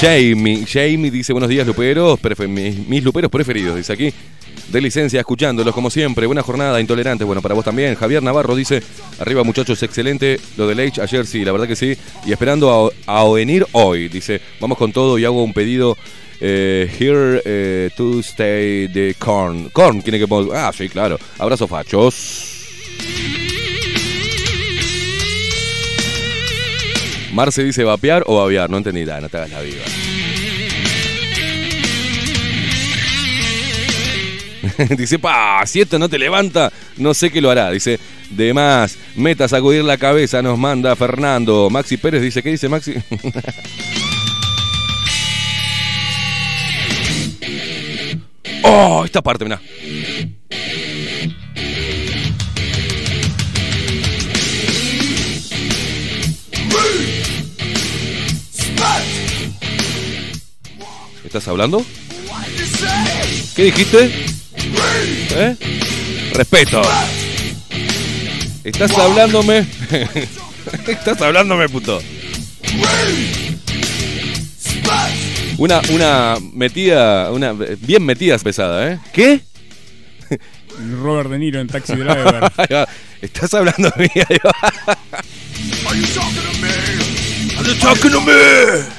Jamie, Jamie dice, buenos días, luperos. mis, mis luperos preferidos. Dice aquí, de licencia, escuchándolos como siempre. Buena jornada, intolerante. Bueno, para vos también. Javier Navarro dice, arriba muchachos, excelente. Lo del H ayer sí, la verdad que sí. Y esperando a, venir hoy. Dice, vamos con todo y hago un pedido. eh, here eh, to stay the corn. Corn, tiene que poner. Ah, sí, claro. Abrazo, fachos. Marce dice vapear o babear, no entendí nada, no te hagas la viva. Dice, pa, si esto no te levanta, no sé qué lo hará. Dice, de más, meta a sacudir la cabeza, nos manda Fernando. Maxi Pérez dice, ¿qué dice Maxi? oh, esta parte, mirá. ¿Estás hablando? ¿Qué dijiste? ¿Eh? Respeto. Estás hablándome. Estás hablándome, puto. Una, una metida, una bien metida pesada, ¿eh? ¿Qué? Robert De Niro en Taxi Driver. Ahí va. Estás hablando de mí. ahí va. Are you talking to me? Are you talking to me?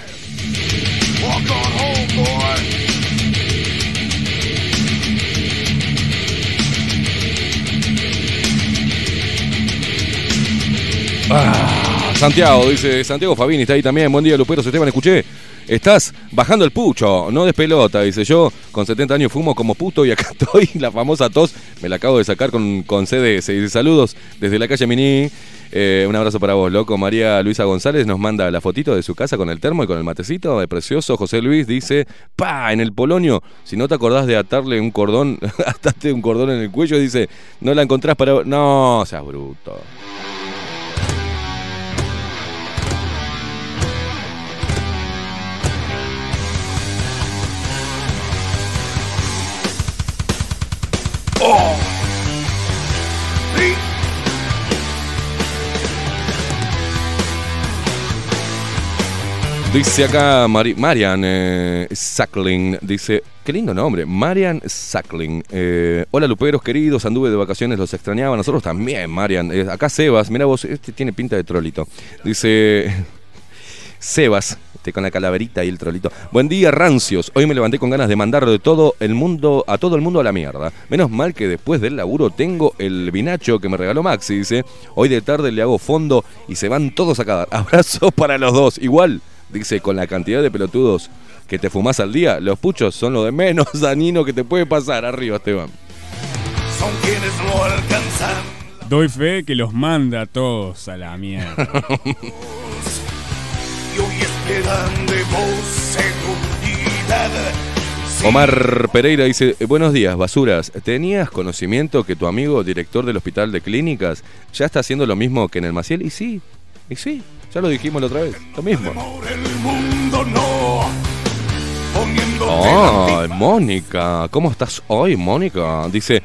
Ah, Santiago, dice Santiago Fabini, está ahí también. Buen día, Luperos Esteban, escuché. Estás bajando el pucho, no despelota. Dice yo, con 70 años fumo como puto y acá estoy. La famosa tos me la acabo de sacar con, con CDS. Dice saludos desde la calle Mini. Eh, un abrazo para vos, loco. María Luisa González nos manda la fotito de su casa con el termo y con el matecito. Es precioso. José Luis dice, pa, en el Polonio, si no te acordás de atarle un cordón, atate un cordón en el cuello, dice, no la encontrás para... No, seas bruto. Dice acá Mari- Marian eh, Sackling, dice, qué lindo nombre, Marian Sackling. Eh, Hola luperos queridos, anduve de vacaciones, los extrañaba, nosotros también, Marian. Eh, acá Sebas, mira vos, este tiene pinta de trolito. Dice, Sebas, este, con la calaverita y el trolito. Buen día, rancios. Hoy me levanté con ganas de mandarlo de todo el mundo, a todo el mundo a la mierda. Menos mal que después del laburo tengo el vinacho que me regaló Maxi, dice. Hoy de tarde le hago fondo y se van todos a cagar. Abrazo para los dos. Igual, dice, con la cantidad de pelotudos que te fumás al día, los puchos son lo de menos dañino que te puede pasar. Arriba, Esteban. Son quienes lo alcanzan. Doy fe que los manda a todos a la mierda. De vos seguridad. Omar Pereira dice, "Eh, buenos días, basuras. ¿Tenías conocimiento que tu amigo, director del hospital de clínicas, ya está haciendo lo mismo que en el Maciel? Y sí, y sí, ya lo dijimos la otra vez, lo mismo. Oh, Mónica, ¿cómo estás hoy, Mónica? Dice,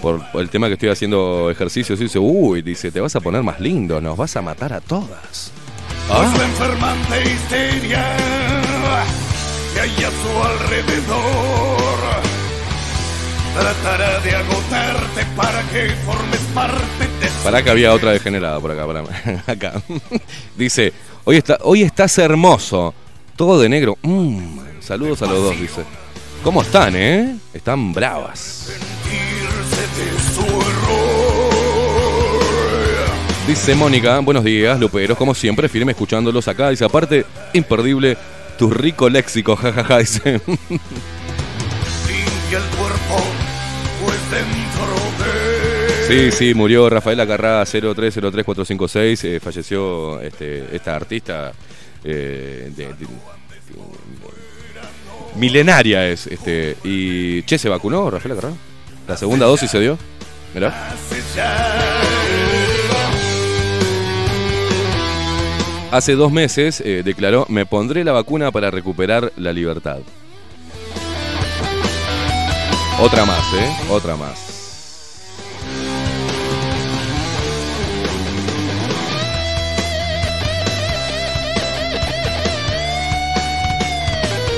por el tema que estoy haciendo ejercicios, dice, uy, dice, te vas a poner más lindo, nos vas a matar a todas. Pues la enfermante histeria que hay a su alrededor Tratará de agotarte para que formes parte de su Pará que había otra degenerada por acá, pará. acá. Dice, hoy, está, hoy estás hermoso. Todo de negro. Mm, saludos a los dos, dice. ¿Cómo están, eh? Están bravas. de Dice Mónica, buenos días, Luperos, como siempre, firme escuchándolos acá. Dice, aparte, imperdible, tu rico léxico, jajaja, dice. Limpia el cuerpo, pues dentro de Sí, sí, murió Rafael Acarrá 0303456, eh, falleció este, esta artista eh, de- de- milenaria es, este, y Che se vacunó Rafael Acarrá. La segunda dosis se dio. Mirá. Hace dos meses eh, declaró, me pondré la vacuna para recuperar la libertad. Otra más, ¿eh? Otra más.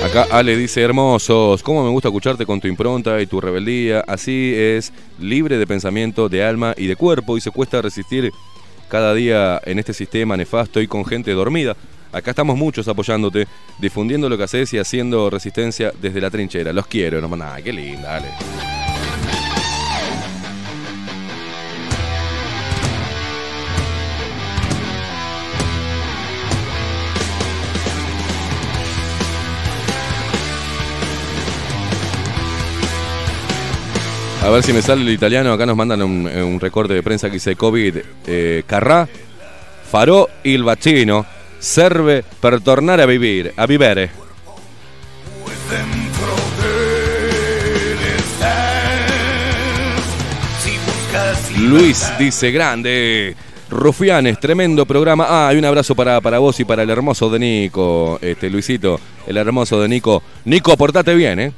Acá Ale dice, hermosos, cómo me gusta escucharte con tu impronta y tu rebeldía. Así es, libre de pensamiento, de alma y de cuerpo y se cuesta resistir cada día en este sistema nefasto y con gente dormida. Acá estamos muchos apoyándote, difundiendo lo que haces y haciendo resistencia desde la trinchera. Los quiero, no nada, qué linda, Ale. A ver si me sale el italiano. Acá nos mandan un, eh, recorte de prensa que dice COVID. Eh, Carrà farò il vaccino. Serve per tornare a vivere. A vivere. Luis dice grande. Rufianes, tremendo programa. Ah, y un abrazo para, para vos y para el hermoso de Nico. Este, Luisito, el hermoso de Nico. Nico, portate bien, ¿eh?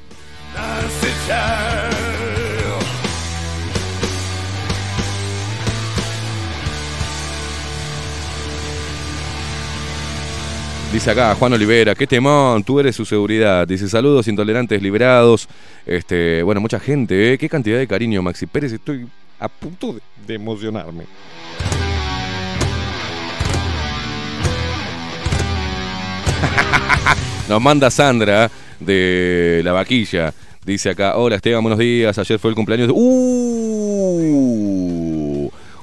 Dice acá Juan Olivera, qué temón, tú eres su seguridad. Dice saludos intolerantes liberados. Este, bueno, mucha gente, ¿eh? Qué cantidad de cariño, Maxi Pérez. Estoy a punto de, emocionarme. Nos manda Sandra de La Vaquilla. Dice acá, hola Esteban, buenos días. Ayer fue el cumpleaños de... ¡Uh!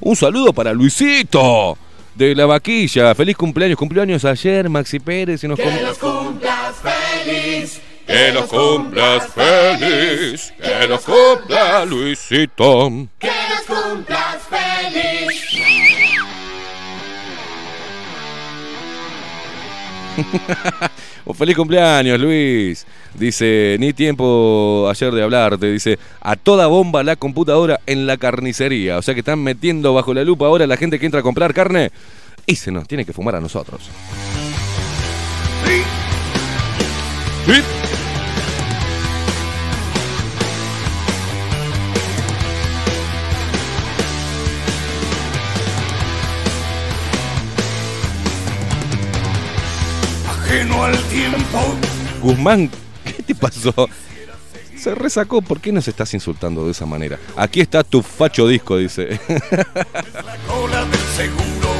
Un saludo para Luisito de La Vaquilla. Feliz cumpleaños. Cumpleaños ayer, Maxi Pérez. Y nos com- cumplas feliz. que los cumplas feliz. Que los cumpla Luisito. Que los cumplas feliz. Un feliz cumpleaños, Luis. Dice, ni tiempo ayer de hablarte. Dice, a toda bomba la computadora en la carnicería. O sea que están metiendo bajo la lupa ahora la gente que entra a comprar carne y se nos tiene que fumar a nosotros. Ajeno al tiempo. Guzmán, ¿qué te pasó? Se resacó, ¿por qué nos estás insultando de esa manera? Aquí está tu facho disco, dice. Cola del seguro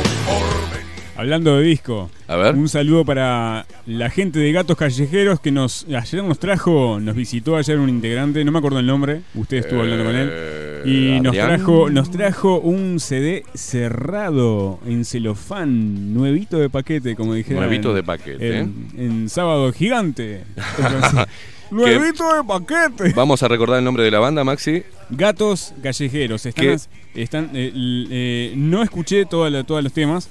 Hablando de disco, A ver. un saludo para la gente de Gatos Callejeros que nos ayer nos trajo, nos visitó ayer un integrante, no me acuerdo el nombre, usted estuvo hablando con él. Y nos Eh, Adrián. trajo, nos trajo un CD cerrado en celofán, nuevito de paquete, como dijeron. Nuevito de paquete, En, en sábado gigante. nuevito de paquete. Vamos a recordar el nombre de la banda, Maxi. Gatos callejeros. Están, están eh, eh, no escuché toda la- todos los temas,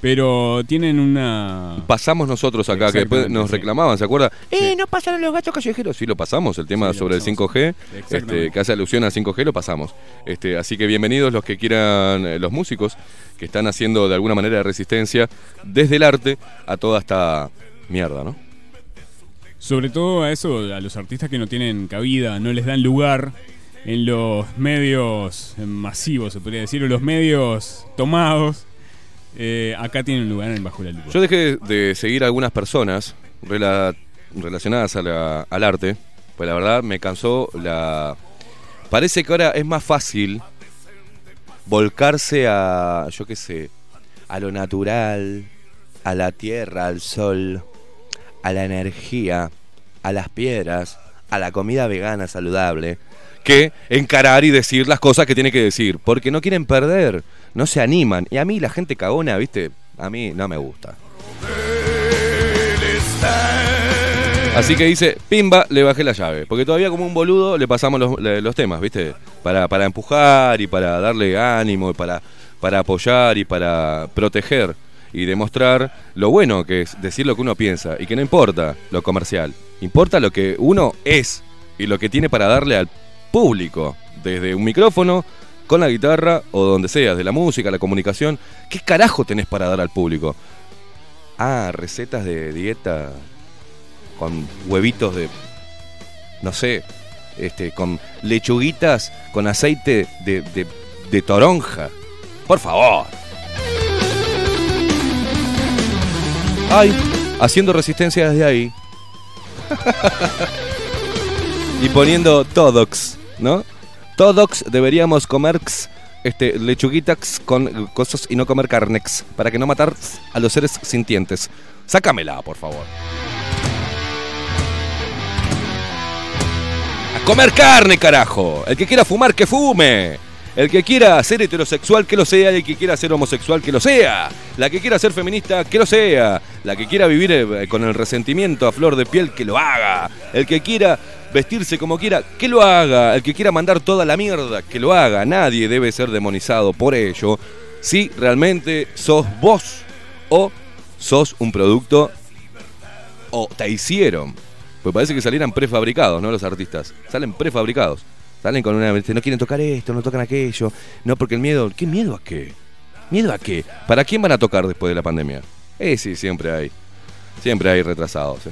pero tienen una. Pasamos nosotros acá, que después nos reclamaban, ¿se acuerda? Sí. Eh, no pasaron los gatos callejeros. Sí, lo pasamos, el tema Sí, sobre el pasamos. 5G, Exactamente. este, que hace alusión al 5G, lo pasamos. Este, así que bienvenidos los que quieran, eh, los músicos que están haciendo de alguna manera resistencia desde el arte a toda esta mierda, ¿no? Sobre todo a eso, a los artistas que no tienen cabida, no les dan lugar en los medios masivos, se podría decir, o los medios tomados. Eh, acá tienen lugar en Bajo la Lupa. Yo dejé de seguir a algunas personas rela- relacionadas a la- al arte, pues la verdad me cansó la Parece que ahora es más fácil volcarse a, yo qué sé, a lo natural, a la tierra, al sol, a la energía, a las piedras, a la comida vegana saludable, que encarar y decir las cosas que tiene que decir, porque no quieren perder, no se animan. Y a mí la gente cagona, viste, a mí no me gusta. Así que dice, pimba, le bajé la llave. Porque todavía como un boludo le pasamos los, los temas, ¿viste? Para, para empujar y para darle ánimo y para, para apoyar y para proteger y demostrar lo bueno que es decir lo que uno piensa y que no importa lo comercial. Importa lo que uno es y lo que tiene para darle al público. Desde un micrófono, con la guitarra o donde sea, de la música, la comunicación. ¿Qué carajo tenés para dar al público? Ah, recetas de dieta con huevitos de, no sé, este, con lechuguitas con aceite de, de- de toronja. Por favor. Ay, haciendo resistencia desde ahí. y poniendo todox, ¿no? Todox deberíamos comer este, lechuguitas con cosas y no comer carnex, para que no matar a los seres sintientes. Sácamela, por favor. A comer carne, carajo. El que quiera fumar, que fume. El que quiera ser heterosexual, que lo sea. Y el que quiera ser homosexual, que lo sea. La que quiera ser feminista, que lo sea. La que quiera vivir eh, con el resentimiento a flor de piel, que lo haga. El que quiera vestirse como quiera, que lo haga. El que quiera mandar toda la mierda, que lo haga. Nadie debe ser demonizado por ello. Si realmente sos vos o sos un producto o te hicieron. Pues parece que salieran prefabricados, ¿no? Los artistas. Salen prefabricados. Salen con una. No quieren tocar esto, no tocan aquello. No, porque el miedo. ¿Qué miedo a qué? ¿Miedo a qué? ¿Para quién van a tocar después de la pandemia? Eh, sí, siempre hay. Siempre hay retrasados. ¿eh?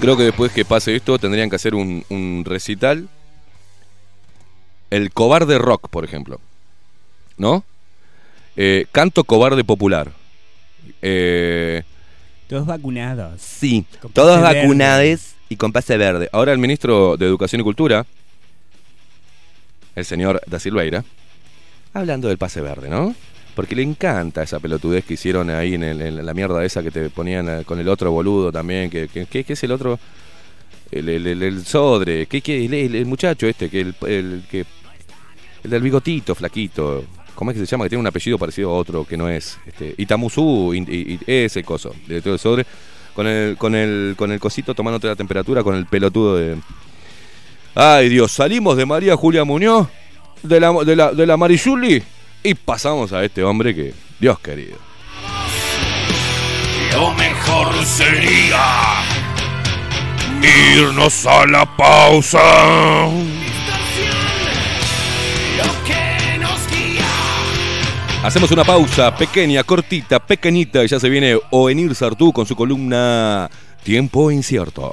Creo que después que pase esto tendrían que hacer un, recital. El cobarde rock, por ejemplo. ¿No? Eh, canto cobarde popular. Eh, Todos vacunados. sí, Con todos vacunados y con pase verde. Ahora el ministro de Educación y Cultura, el señor Da Silveira, hablando del pase verde, ¿no? Porque le encanta esa pelotudez que hicieron ahí en, el- en la mierda esa que te ponían eh, con el otro boludo también. que que- que- ¿Qué es el otro? El, el, el- Sodre. ¿Qué, qué- el, muchacho este? que el que El del bigotito, flaquito. ¿Cómo es que se llama? Que tiene un apellido parecido a otro que no es. Este, y ese coso, de todo el sobre. Con el, con el, con el cosito tomándote la temperatura, con el pelotudo de. Ay Dios, salimos de María Julia Muñoz, de la, de la, de la Marijuli, y pasamos a este hombre que, Dios querido. Lo mejor sería irnos a la pausa. Hacemos una pausa pequeña, cortita, pequeñita, y ya se viene Oenir Sartú con su columna Tiempo Incierto.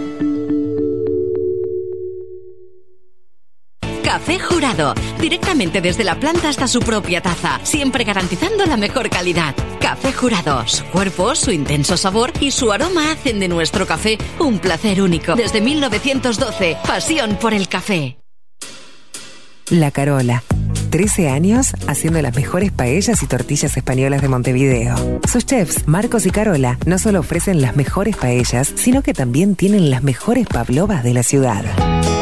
Café Jurado, directamente desde la planta hasta su propia taza, siempre garantizando la mejor calidad. Café Jurado, su cuerpo, su intenso sabor y su aroma hacen de nuestro café un placer único. Desde 1912, pasión por el café. La Carola. 13 años haciendo las mejores paellas y tortillas españolas de Montevideo. Sus chefs, Marcos y Carola, no solo ofrecen las mejores paellas, sino que también tienen las mejores pavlovas de la ciudad.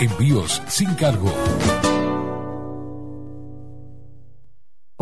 Envíos sin cargo.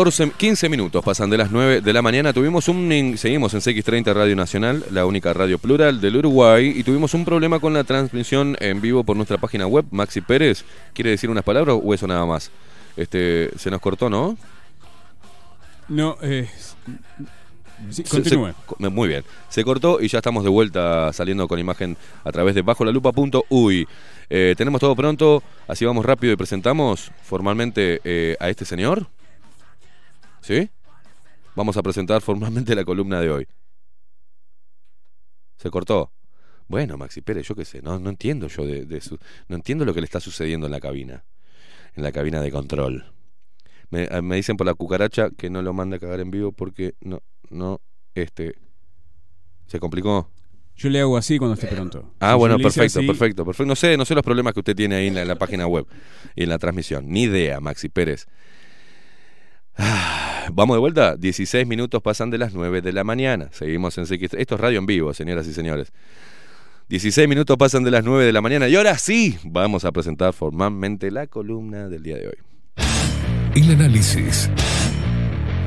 14, 15 minutos pasan de las 9 de la mañana. Tuvimos un. Seguimos en CX30 Radio Nacional, la única radio plural del Uruguay. Y tuvimos un problema con la transmisión en vivo por nuestra página web. Maxi Pérez, ¿quiere decir unas palabras o eso nada más? Este, se nos cortó, ¿no? No, eh, sí, continúe. se- muy bien. Se cortó y ya estamos de vuelta saliendo con imagen a través de bajo la lupa.uy. Eh, tenemos todo pronto, así vamos rápido y presentamos formalmente eh, a este señor. ¿Sí? Vamos a presentar formalmente la columna de hoy. Se cortó. Bueno, Maxi Pérez, yo qué sé, no, no entiendo yo de, de su, no entiendo lo que le está sucediendo en la cabina, en la cabina de control. Me, eh, me dicen por la cucaracha que no lo manda a cagar en vivo porque no, no, este, se complicó. Yo le hago así cuando esté pronto. Ah, Si bueno, perfecto, así- perfecto, perfecto. No sé, no sé los problemas que usted tiene ahí en la, en la página web y en la transmisión. Ni idea, Maxi Pérez. Ah, Vamos de vuelta. 16 minutos pasan de las 9 de la mañana. Seguimos en CX. Esto es radio en vivo, señoras y señores. 16 minutos pasan de las 9 de la mañana y ahora sí vamos a presentar formalmente la columna del día de hoy. El análisis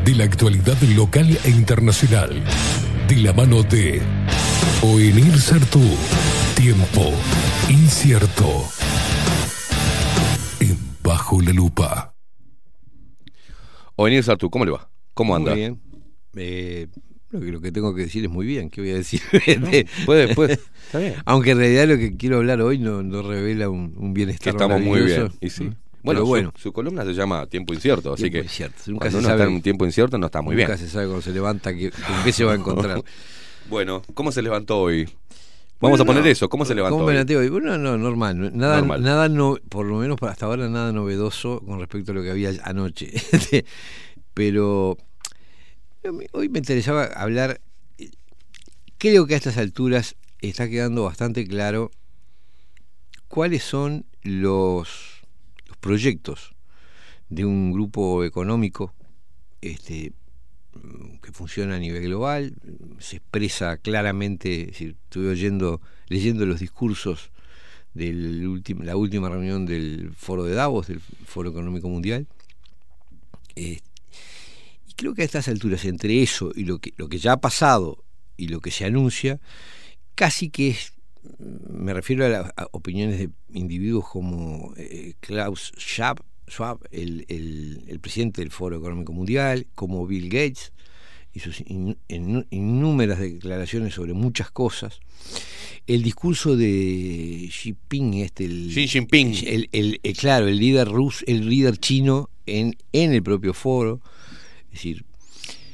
de la actualidad local e internacional. De la mano de Oenir Sartú. Tiempo incierto. Bajo la lupa. Ovenir Sartú, ¿cómo le va? ¿Cómo anda? Muy bien. Eh, lo, que, tengo que decir es muy bien. ¿Qué voy a decir? puede, puede. Está bien. Aunque en realidad lo que quiero hablar hoy no, no revela un, un Que bienestar estamos muy bien. Y sí. Bueno, Pero bueno, su, columna se llama Tiempo Incierto, así Tiempo que Incierto. Nunca cuando se uno sabe- está en un tiempo incierto no está muy bien. nunca se sabe cuando se levanta que, con qué se va a encontrar. Bueno, ¿cómo se levantó hoy? Vamos a poner eso, ¿cómo se levantó ¿Cómo hoy? Bueno, no, normal. no- Nada, Normal. nada no, por lo menos hasta ahora nada novedoso con respecto a lo que había anoche. Pero hoy me interesaba hablar. Creo que a estas alturas está quedando bastante claro cuáles son los, los proyectos de un grupo económico este, que funciona a nivel global, se expresa claramente, es estuve oyendo, leyendo los discursos de la última reunión del Foro de Davos, del Foro Económico Mundial, eh, y creo que a estas alturas, entre eso y lo que, lo que ya ha pasado y lo que se anuncia, casi que es, me refiero a las opiniones de individuos como eh, Klaus Schwab, Schwab el presidente del Foro Económico Mundial, como Bill Gates, y sus in- in- innúmeras declaraciones sobre muchas cosas. El discurso de Xi Jinping, este, el, Xi Jinping. el, el- el- claro, el líder ruso, el líder chino en, en el propio foro, es decir,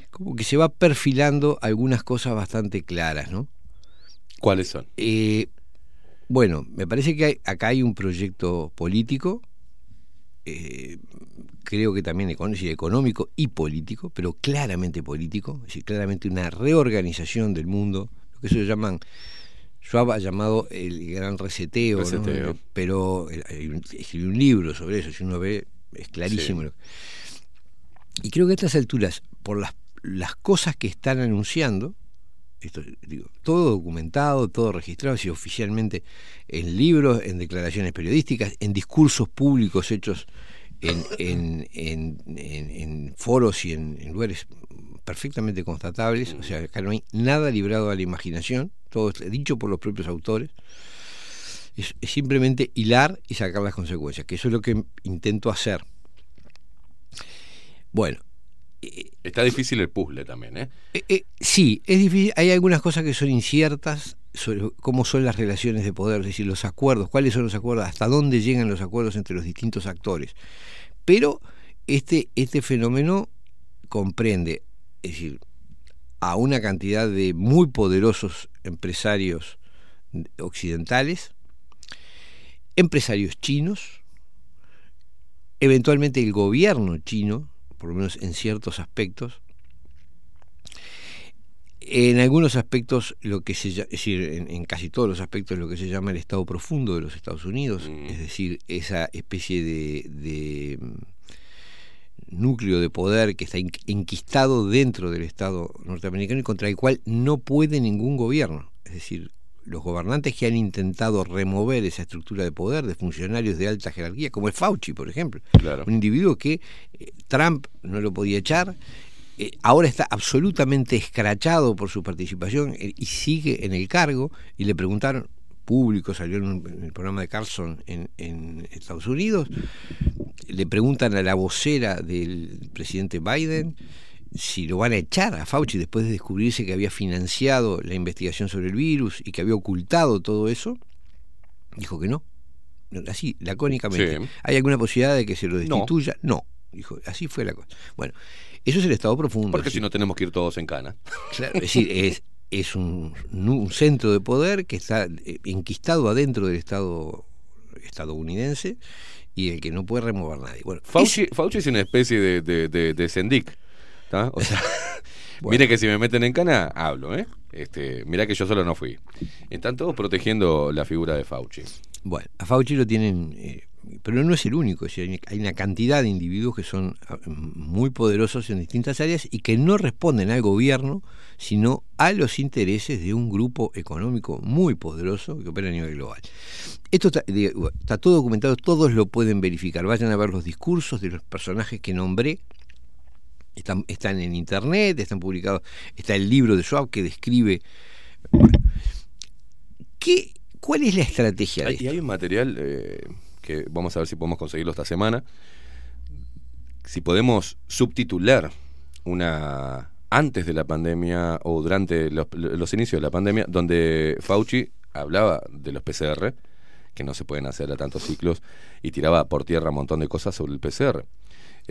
como que se va perfilando algunas cosas bastante claras, ¿no? ¿Cuáles son? Eh, bueno, me parece que hay- acá hay un proyecto político, eh, creo que también económico, y político, pero claramente político, es decir, claramente una reorganización del mundo, lo que ellos llaman, Schwab ha llamado el gran reseteo, pero eh, hay un- escribió un libro sobre eso, si uno ve, es clarísimo. Sí. Y creo que a estas alturas, por las, las cosas que están anunciando, esto, digo, todo documentado, todo registrado, si oficialmente en libros, en declaraciones periodísticas, en discursos públicos hechos en, foros y en, lugares perfectamente constatables, o sea, acá no hay nada librado a la imaginación, todo es dicho por los propios autores, es, es simplemente hilar y sacar las consecuencias, que eso es lo que intento hacer. Bueno, Está difícil el puzzle también, ¿eh? eh, eh, sí, es difícil. Hay algunas cosas que son inciertas sobre cómo son las relaciones de poder, es decir, los acuerdos, cuáles son los acuerdos, hasta dónde llegan los acuerdos entre los distintos actores. Pero este, este fenómeno comprende, es decir, a una cantidad de muy poderosos empresarios occidentales, empresarios chinos, eventualmente el gobierno chino, por lo menos en ciertos aspectos, en algunos aspectos, lo que se es decir, en, en casi todos los aspectos, lo que se llama el Estado profundo de los Estados Unidos, es decir, esa especie de, de, mm, núcleo de poder que está en- enquistado dentro del Estado norteamericano y contra el cual no puede ningún gobierno. Es decir, los gobernantes que han intentado remover esa estructura de poder de funcionarios de alta jerarquía, como es Fauci, por ejemplo, Claro. un individuo que eh, Trump no lo podía echar, eh, ahora está absolutamente escrachado por su participación eh, y sigue en el cargo, y le preguntaron, público, salió en, un- en el programa de Carlson en, en Estados Unidos, le preguntan a la vocera del presidente Biden si lo van a echar a Fauci después de descubrirse que había financiado la investigación sobre el virus y que había ocultado todo eso, dijo que no. Así, lacónicamente. Sí. ¿Hay alguna posibilidad de que se lo destituya? No. Dijo, así fue la cosa. Bueno, eso es el estado profundo. Porque es si no tenemos que ir todos en cana. Claro, es decir, es, es un, un centro de poder que está eh, enquistado adentro del Estado estadounidense y el que no puede remover nadie. Bueno, Fauci, Fauci es una especie de, de, de, de Sendik. ¿Tá? O sea, mire que si me meten en cana, hablo, ¿eh? Este, mira que yo solo no fui. Están todos protegiendo la figura de Fauci. Bueno, a Fauci lo tienen, eh, pero no es el único. es decir, hay una cantidad de individuos que son ah, muy poderosos en distintas áreas y que no responden al gobierno, sino a los intereses de un grupo económico muy poderoso que opera a nivel global. Esto está todo documentado, todos lo pueden verificar. Vayan a ver los discursos de los personajes que nombré. Están, están en internet, están publicados. Está el libro de Schwab que describe. ¿Qué, ¿Cuál es la estrategia de Hay- y hay un material eh, que vamos a ver si podemos conseguirlo esta semana. Si podemos subtitular una antes de la pandemia o durante los, los inicios de la pandemia, donde Fauci hablaba de los PCR, que no se pueden hacer a tantos ciclos, y tiraba por tierra un montón de cosas sobre el PCR.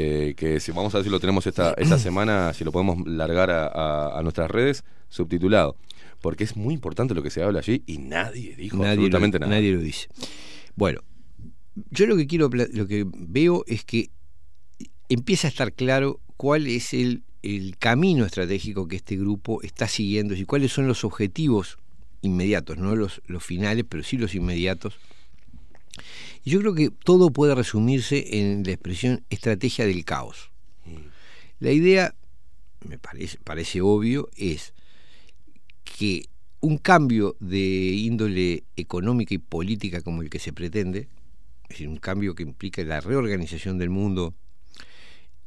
Eh, que si vamos a ver si lo tenemos esta, esta semana, si lo podemos largar a, a- a nuestras redes, subtitulado. Porque es muy importante lo que se habla allí y nadie dijo Nadie absolutamente lo, nada. nadie lo dice. Bueno, yo lo que quiero, lo que veo es que empieza a estar claro cuál es el, el camino estratégico que este grupo está siguiendo y cuáles son los objetivos inmediatos, no los, los finales, pero sí los inmediatos. Y yo creo que todo puede resumirse en la expresión estrategia del caos. La idea, me parece, parece obvio, es que un cambio de índole económica y política como el que se pretende, es decir, un cambio que implica la reorganización del mundo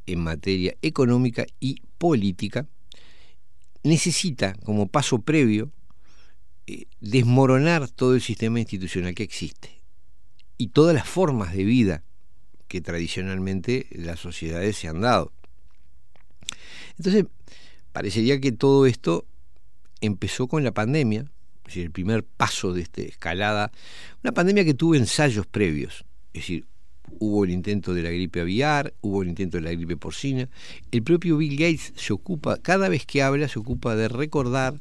en materia económica y política, necesita como paso previo eh, desmoronar todo el sistema institucional que existe y todas las formas de vida que tradicionalmente las sociedades se han dado. Entonces, parecería que todo esto empezó con la pandemia, es el primer paso de esta escalada, una pandemia que tuvo ensayos previos, es decir, hubo el intento de la gripe aviar, hubo el intento de la gripe porcina, el propio Bill Gates se ocupa, cada vez que habla, se ocupa de recordar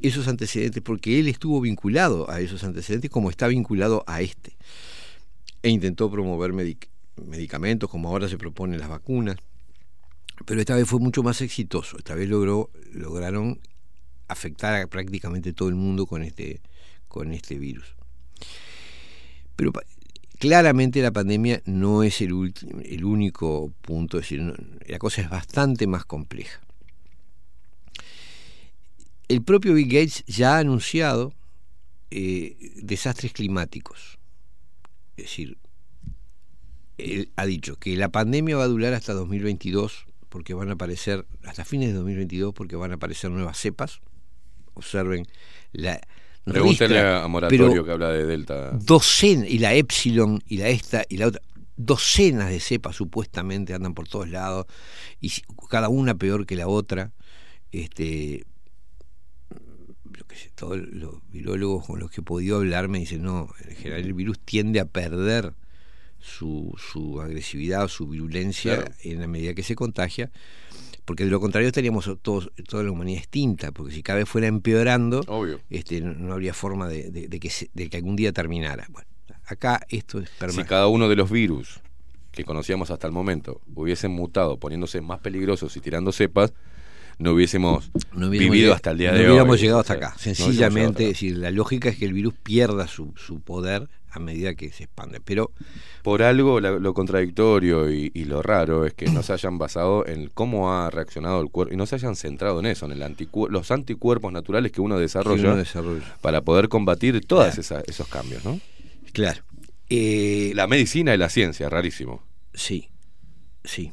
esos antecedentes, porque él estuvo vinculado a esos antecedentes como está vinculado a este, e intentó promover medic- medicamentos, como ahora se proponen las vacunas, pero esta vez fue mucho más exitoso, esta vez logró, lograron afectar a prácticamente todo el mundo con este, con este virus. Pero claramente la pandemia no es el, el único punto, es decir, la cosa es bastante más compleja. El propio Bill Gates ya ha anunciado eh, desastres climáticos. Es decir, él ha dicho que la pandemia va a durar hasta 2022 porque van a aparecer, hasta fines de 2022 porque van a aparecer nuevas cepas. Observen la... Pregúntenle a Moratorio pero que habla de Delta. Docenas, y la Epsilon, y la esta, y la otra, docenas de cepas supuestamente andan por todos lados, y cada una peor que la otra. Este, yo qué sé, todos los virólogos con los que he podido hablar me dicen, no, en general el virus tiende a perder su, su agresividad o su virulencia Claro. en la medida que se contagia, porque de lo contrario estaríamos todos, toda la humanidad extinta, porque si cada vez fuera empeorando, Obvio. este, no, no habría forma de, de- de que se- de que algún día terminara. Bueno, acá esto es Si permanente. cada uno de los virus que conocíamos hasta el momento hubiesen mutado, poniéndose más peligrosos y tirando cepas, no hubiésemos No vivido hasta el día no de hoy. hubiéramos llegado hasta acá. no Sencillamente, decir, la lógica es que el virus pierda su, su poder a medida que se expande. Pero. Por algo, la- lo contradictorio y, y lo raro es que no se hayan basado en cómo ha reaccionado el cuerpo y no se hayan centrado en eso, en el anticuer- los anticuerpos naturales que uno desarrolla, Que uno desarrolla. para poder combatir todos Claro. esos cambios. ¿no? Claro. Eh, La medicina y la ciencia, rarísimo. Sí, sí.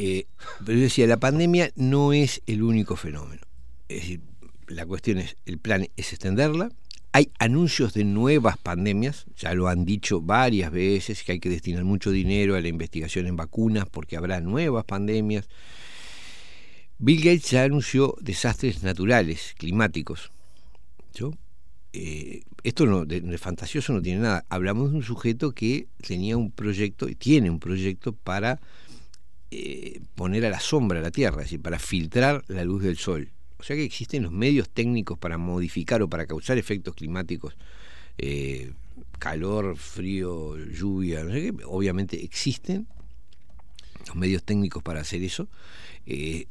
Eh, pero yo decía, la pandemia no es el único fenómeno. Es decir, la cuestión es, el plan es extenderla. Hay anuncios de nuevas pandemias, ya lo han dicho varias veces, que hay que destinar mucho dinero a la investigación en vacunas porque habrá nuevas pandemias. Bill Gates ya anunció desastres naturales, climáticos. ¿yo? Eh, esto no, de, de fantasioso no tiene nada. Hablamos de un sujeto que tenía un proyecto y tiene un proyecto para eh, poner a la sombra la Tierra, es decir, para filtrar la luz del Sol. O sea que existen los medios técnicos para modificar o para causar efectos climáticos, eh, calor, frío, lluvia, no sé qué, obviamente existen los medios técnicos para hacer eso. Eh,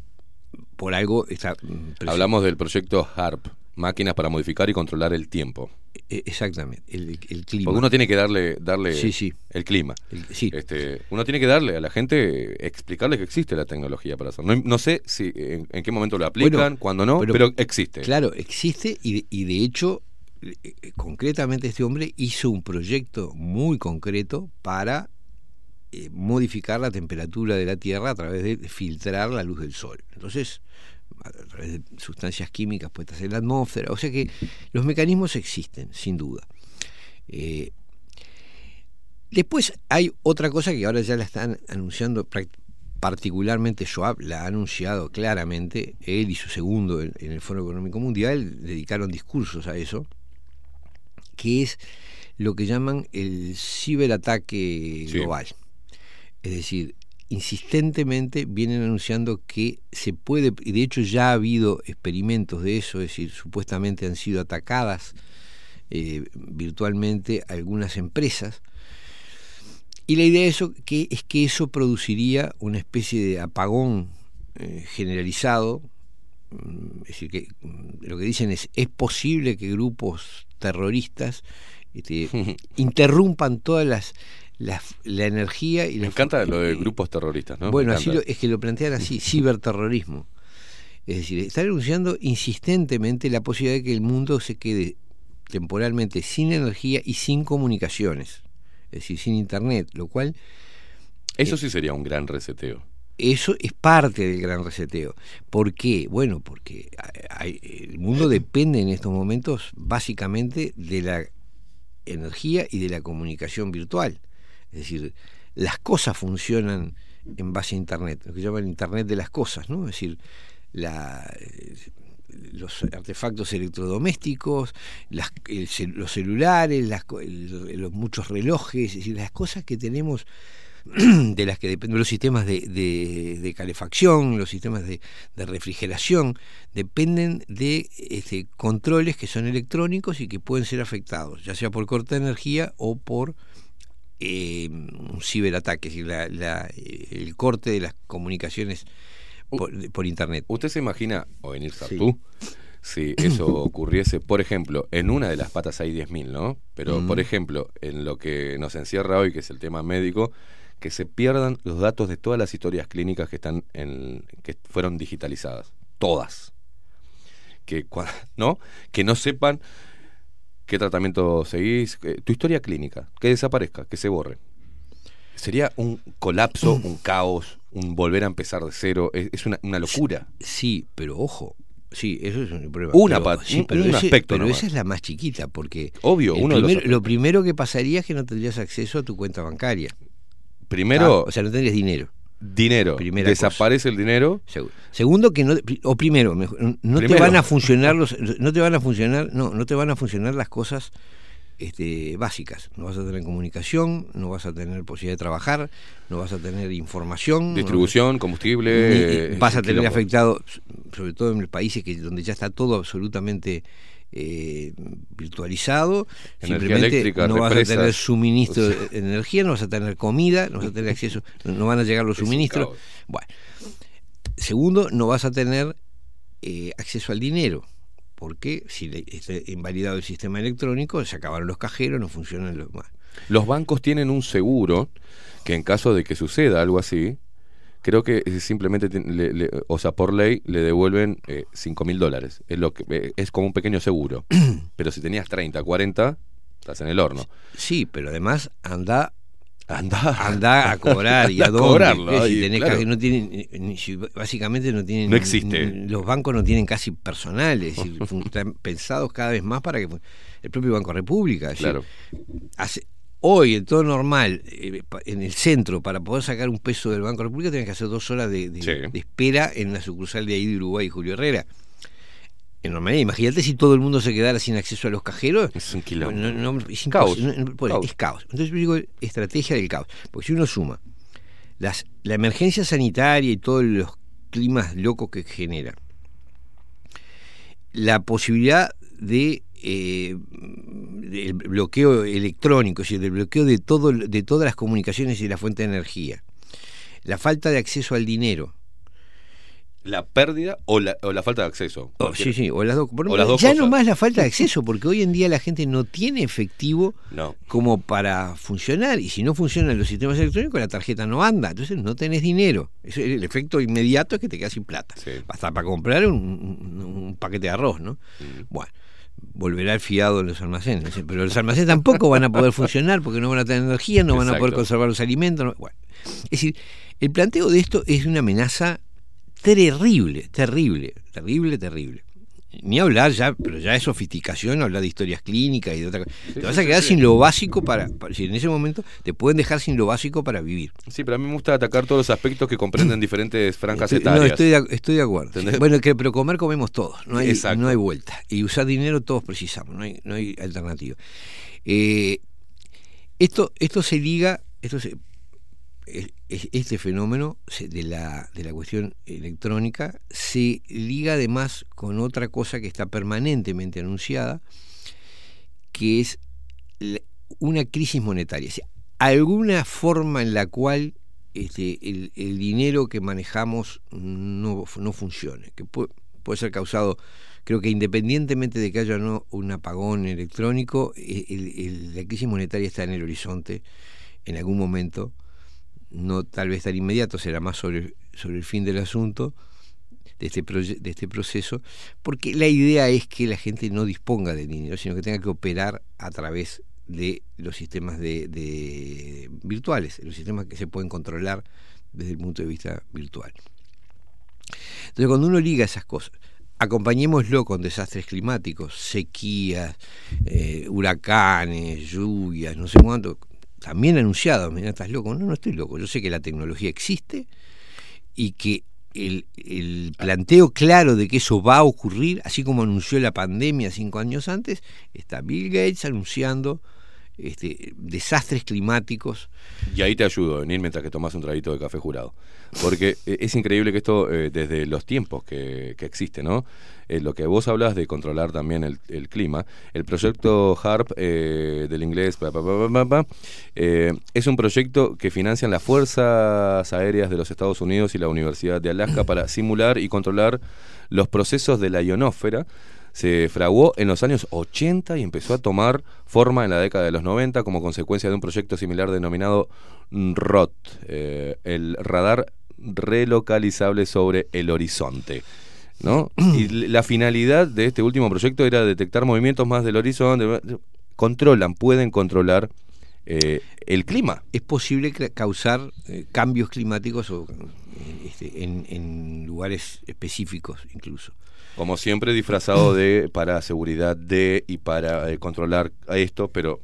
por algo está... mm, Hablamos del proyecto HARP, máquinas para modificar y controlar el tiempo. Eh, Exactamente, el, el clima. Porque uno tiene que darle, darle Sí, sí. el clima. El- sí. Este, uno tiene que darle a la gente, explicarle que existe la tecnología para hacerlo. No, no sé si en, en qué momento lo aplican, Bueno, cuándo no, pero, existe. Claro, existe y, de- y de hecho, eh, eh, concretamente este hombre hizo un proyecto muy concreto para eh, modificar la temperatura de la Tierra a través de filtrar la luz del Sol. Entonces, a través de sustancias químicas puestas en la atmósfera. O sea que los mecanismos existen, sin duda. Eh, Después hay otra cosa que ahora ya la están anunciando, particularmente Schwab la ha anunciado claramente, él y su segundo en, en el Foro Económico Mundial dedicaron discursos a eso, que es lo que llaman el ciberataque Sí. global. Es decir, insistentemente vienen anunciando que se puede, y de hecho ya ha habido experimentos de eso, es decir, supuestamente han sido atacadas eh, virtualmente algunas empresas. Y la idea de eso que, es que eso produciría una especie de apagón eh, generalizado. Mm, Es decir, que mm, lo que dicen es, es posible que grupos terroristas este, interrumpan todas las, las- la energía y Me la encanta lo de grupos terroristas, ¿no? bueno, así lo- es que lo plantean así, ciberterrorismo. Es decir, están anunciando insistentemente la posibilidad de que el mundo se quede temporalmente sin energía y sin comunicaciones, es decir, sin internet, lo cual Eso sí sería un gran reseteo. eso es parte del gran reseteo. ¿Por qué? Bueno, porque hay- el mundo depende en estos momentos básicamente de la energía y de la comunicación virtual. Es decir, las cosas funcionan en base a Internet, lo que llaman Internet de las cosas, ¿no? Es decir, la, eh, los artefactos electrodomésticos, las- el los celulares, las el- los muchos relojes, es decir, las cosas que tenemos de las que dependen los sistemas de, de- calefacción, los sistemas de, refrigeración, dependen de este, controles que son electrónicos y que pueden ser afectados, ya sea por corte de energía o por eh, un ciberataque, es decir, la- la- el corte de las comunicaciones por, por Internet. ¿Usted se imagina, o venir Sí. tú, si eso ocurriese, por ejemplo, en una de las patas hay 10.000, ¿no? Pero, Mm. por ejemplo, en lo que nos encierra hoy, que es el tema médico, que se pierdan los datos de todas las historias clínicas que están en, que fueron digitalizadas, todas. Que, ¿no? que no sepan qué tratamiento seguís, tu historia clínica, que desaparezca, que se borre. Sería un colapso, un caos, un volver a empezar de cero, es, es una, una locura. Sí, pero ojo, sí, eso es un problema. Una pero, sí, pero un ese- aspecto Pero nomás. esa es la más chiquita, porque Obvio, uno de los lo primero que pasaría es que no tendrías acceso a tu cuenta bancaria. Primero, Ah, o sea, no tendrías dinero. Dinero. Primera Desaparece el dinero. Segu- Segundo que no o primero, no te van a funcionar los no te van a funcionar, no, no te van a funcionar las cosas este, básicas. No vas a tener comunicación, no vas a tener posibilidad de trabajar, no vas a tener información, no- Distribución, combustible. ni- eh, vas a tener afectado, sobre todo en los países que donde ya está todo absolutamente eh, virtualizado, Energía simplemente no vas a tener suministro O de energía, no vas a tener comida, no vas a tener acceso, no van a llegar los suministros. Bueno, segundo, no vas a tener eh, acceso al dinero. Porque si está invalidado el sistema electrónico, se acabaron los cajeros, no funcionan los más. Los bancos tienen un seguro que en caso de que suceda algo así, creo que simplemente, le- le- o sea, por ley le devuelven eh, 5 mil dólares. Es, lo que, eh, es como un pequeño seguro. Pero si tenías 30, 40, estás en el horno. Sí, pero además anda Anda, anda a cobrar y a a dónde. cobrarlo. Si tenés claro. no tienen, ni- ni- si básicamente no tienen. No existe. ni- Los bancos no tienen casi personal, es decir, fun- están pensados cada vez más para que. El propio Banco República. decir, Claro. hace- hoy, en todo normal, eh, en el centro, para poder sacar un peso del Banco República, tenés que hacer dos horas de, de- Sí. de espera en la sucursal de ahí de Uruguay, Julio Herrera. En normalidad, imagínate si todo el mundo se quedara sin acceso a los cajeros. Es un quilombo. No, no, es Caos. no, pues, Caos. Es caos. Entonces yo digo estrategia del caos. Porque si uno suma las, la emergencia sanitaria y todos los climas locos que genera, la posibilidad de eh, del bloqueo electrónico, es decir, del bloqueo de todo de todas las comunicaciones y la fuente de energía, la falta de acceso al dinero, La pérdida o la, o la falta de acceso. Oh, sí, sí, o las. Por O las dos ya cosas. no más la falta de acceso, porque hoy en día la gente no tiene efectivo No. como para funcionar. Y si no funcionan los sistemas electrónicos, la tarjeta no anda. Entonces no tenés dinero. Eso, el efecto inmediato es que te quedas sin plata. Sí. Basta para comprar un, un- un paquete de arroz, ¿no? Mm. Bueno, volverá el fiado en los almacenes. Pero los almacenes tampoco van a poder funcionar porque no van a tener energía, no van a poder conservar los alimentos. no- bueno. Es decir, el planteo de esto es una amenaza terrible, terrible, terrible, terrible. Ni hablar ya, pero ya es sofisticación hablar de historias clínicas y de otra cosa. te vas a quedar sí, sin lo básico para, para- si en ese momento te pueden dejar sin lo básico para vivir. Sí, pero a mí me gusta atacar todos los aspectos que comprenden diferentes franjas Estoy- no, etarias. estoy de, estoy de acuerdo. Bueno, que, pero comer comemos todos, no hay, Exacto. no hay vuelta. Y usar dinero todos precisamos, no hay, no hay alternativa. Eh, esto, esto se liga, esto se- este fenómeno de la, de la cuestión electrónica se liga además con otra cosa que está permanentemente anunciada, que es una crisis monetaria. O sea, alguna forma en la cual este, el, el dinero que manejamos no, no funcione, que puede, puede ser causado, creo que independientemente de que haya no un apagón electrónico, el- el- la crisis monetaria está en el horizonte en algún momento, no tal vez tan inmediato, será más sobre, sobre el fin del asunto de este, de este proceso, porque la idea es que la gente no disponga de dinero, sino que tenga que operar a través de los sistemas de, de virtuales, los sistemas que se pueden controlar desde el punto de vista virtual. Entonces, cuando uno liga esas cosas, acompañémoslo con desastres climáticos, sequías, eh, huracanes, lluvias, no sé cuánto, también anunciados, mira, estás loco, no, no estoy loco, yo sé que la tecnología existe y que el, el planteo claro de que eso va a ocurrir, así como anunció la pandemia cinco años antes, está Bill Gates anunciando este, desastres climáticos. Y ahí te ayudo venir mientras que tomas un traguito de café jurado. Porque eh, es increíble que esto, eh, desde los tiempos que, que existe, ¿no? Eh, lo que vos hablas de controlar también el, clima, el proyecto HARP eh, del inglés, es un proyecto que financian las Fuerzas Aéreas de los Estados Unidos y la Universidad de Alaska para simular y controlar los procesos de la ionósfera se fraguó en los años 80 y empezó a tomar forma en la década de los 90 como consecuencia de un proyecto similar denominado ROT, eh, el radar relocalizable sobre el horizonte. ¿no? Y la finalidad de este último proyecto era detectar movimientos más del horizonte. Controlan, pueden controlar eh, el clima. Es posible causar eh, cambios climáticos o, este, en lugares específicos incluso. Como siempre disfrazado de para seguridad de y para eh, controlar a esto, pero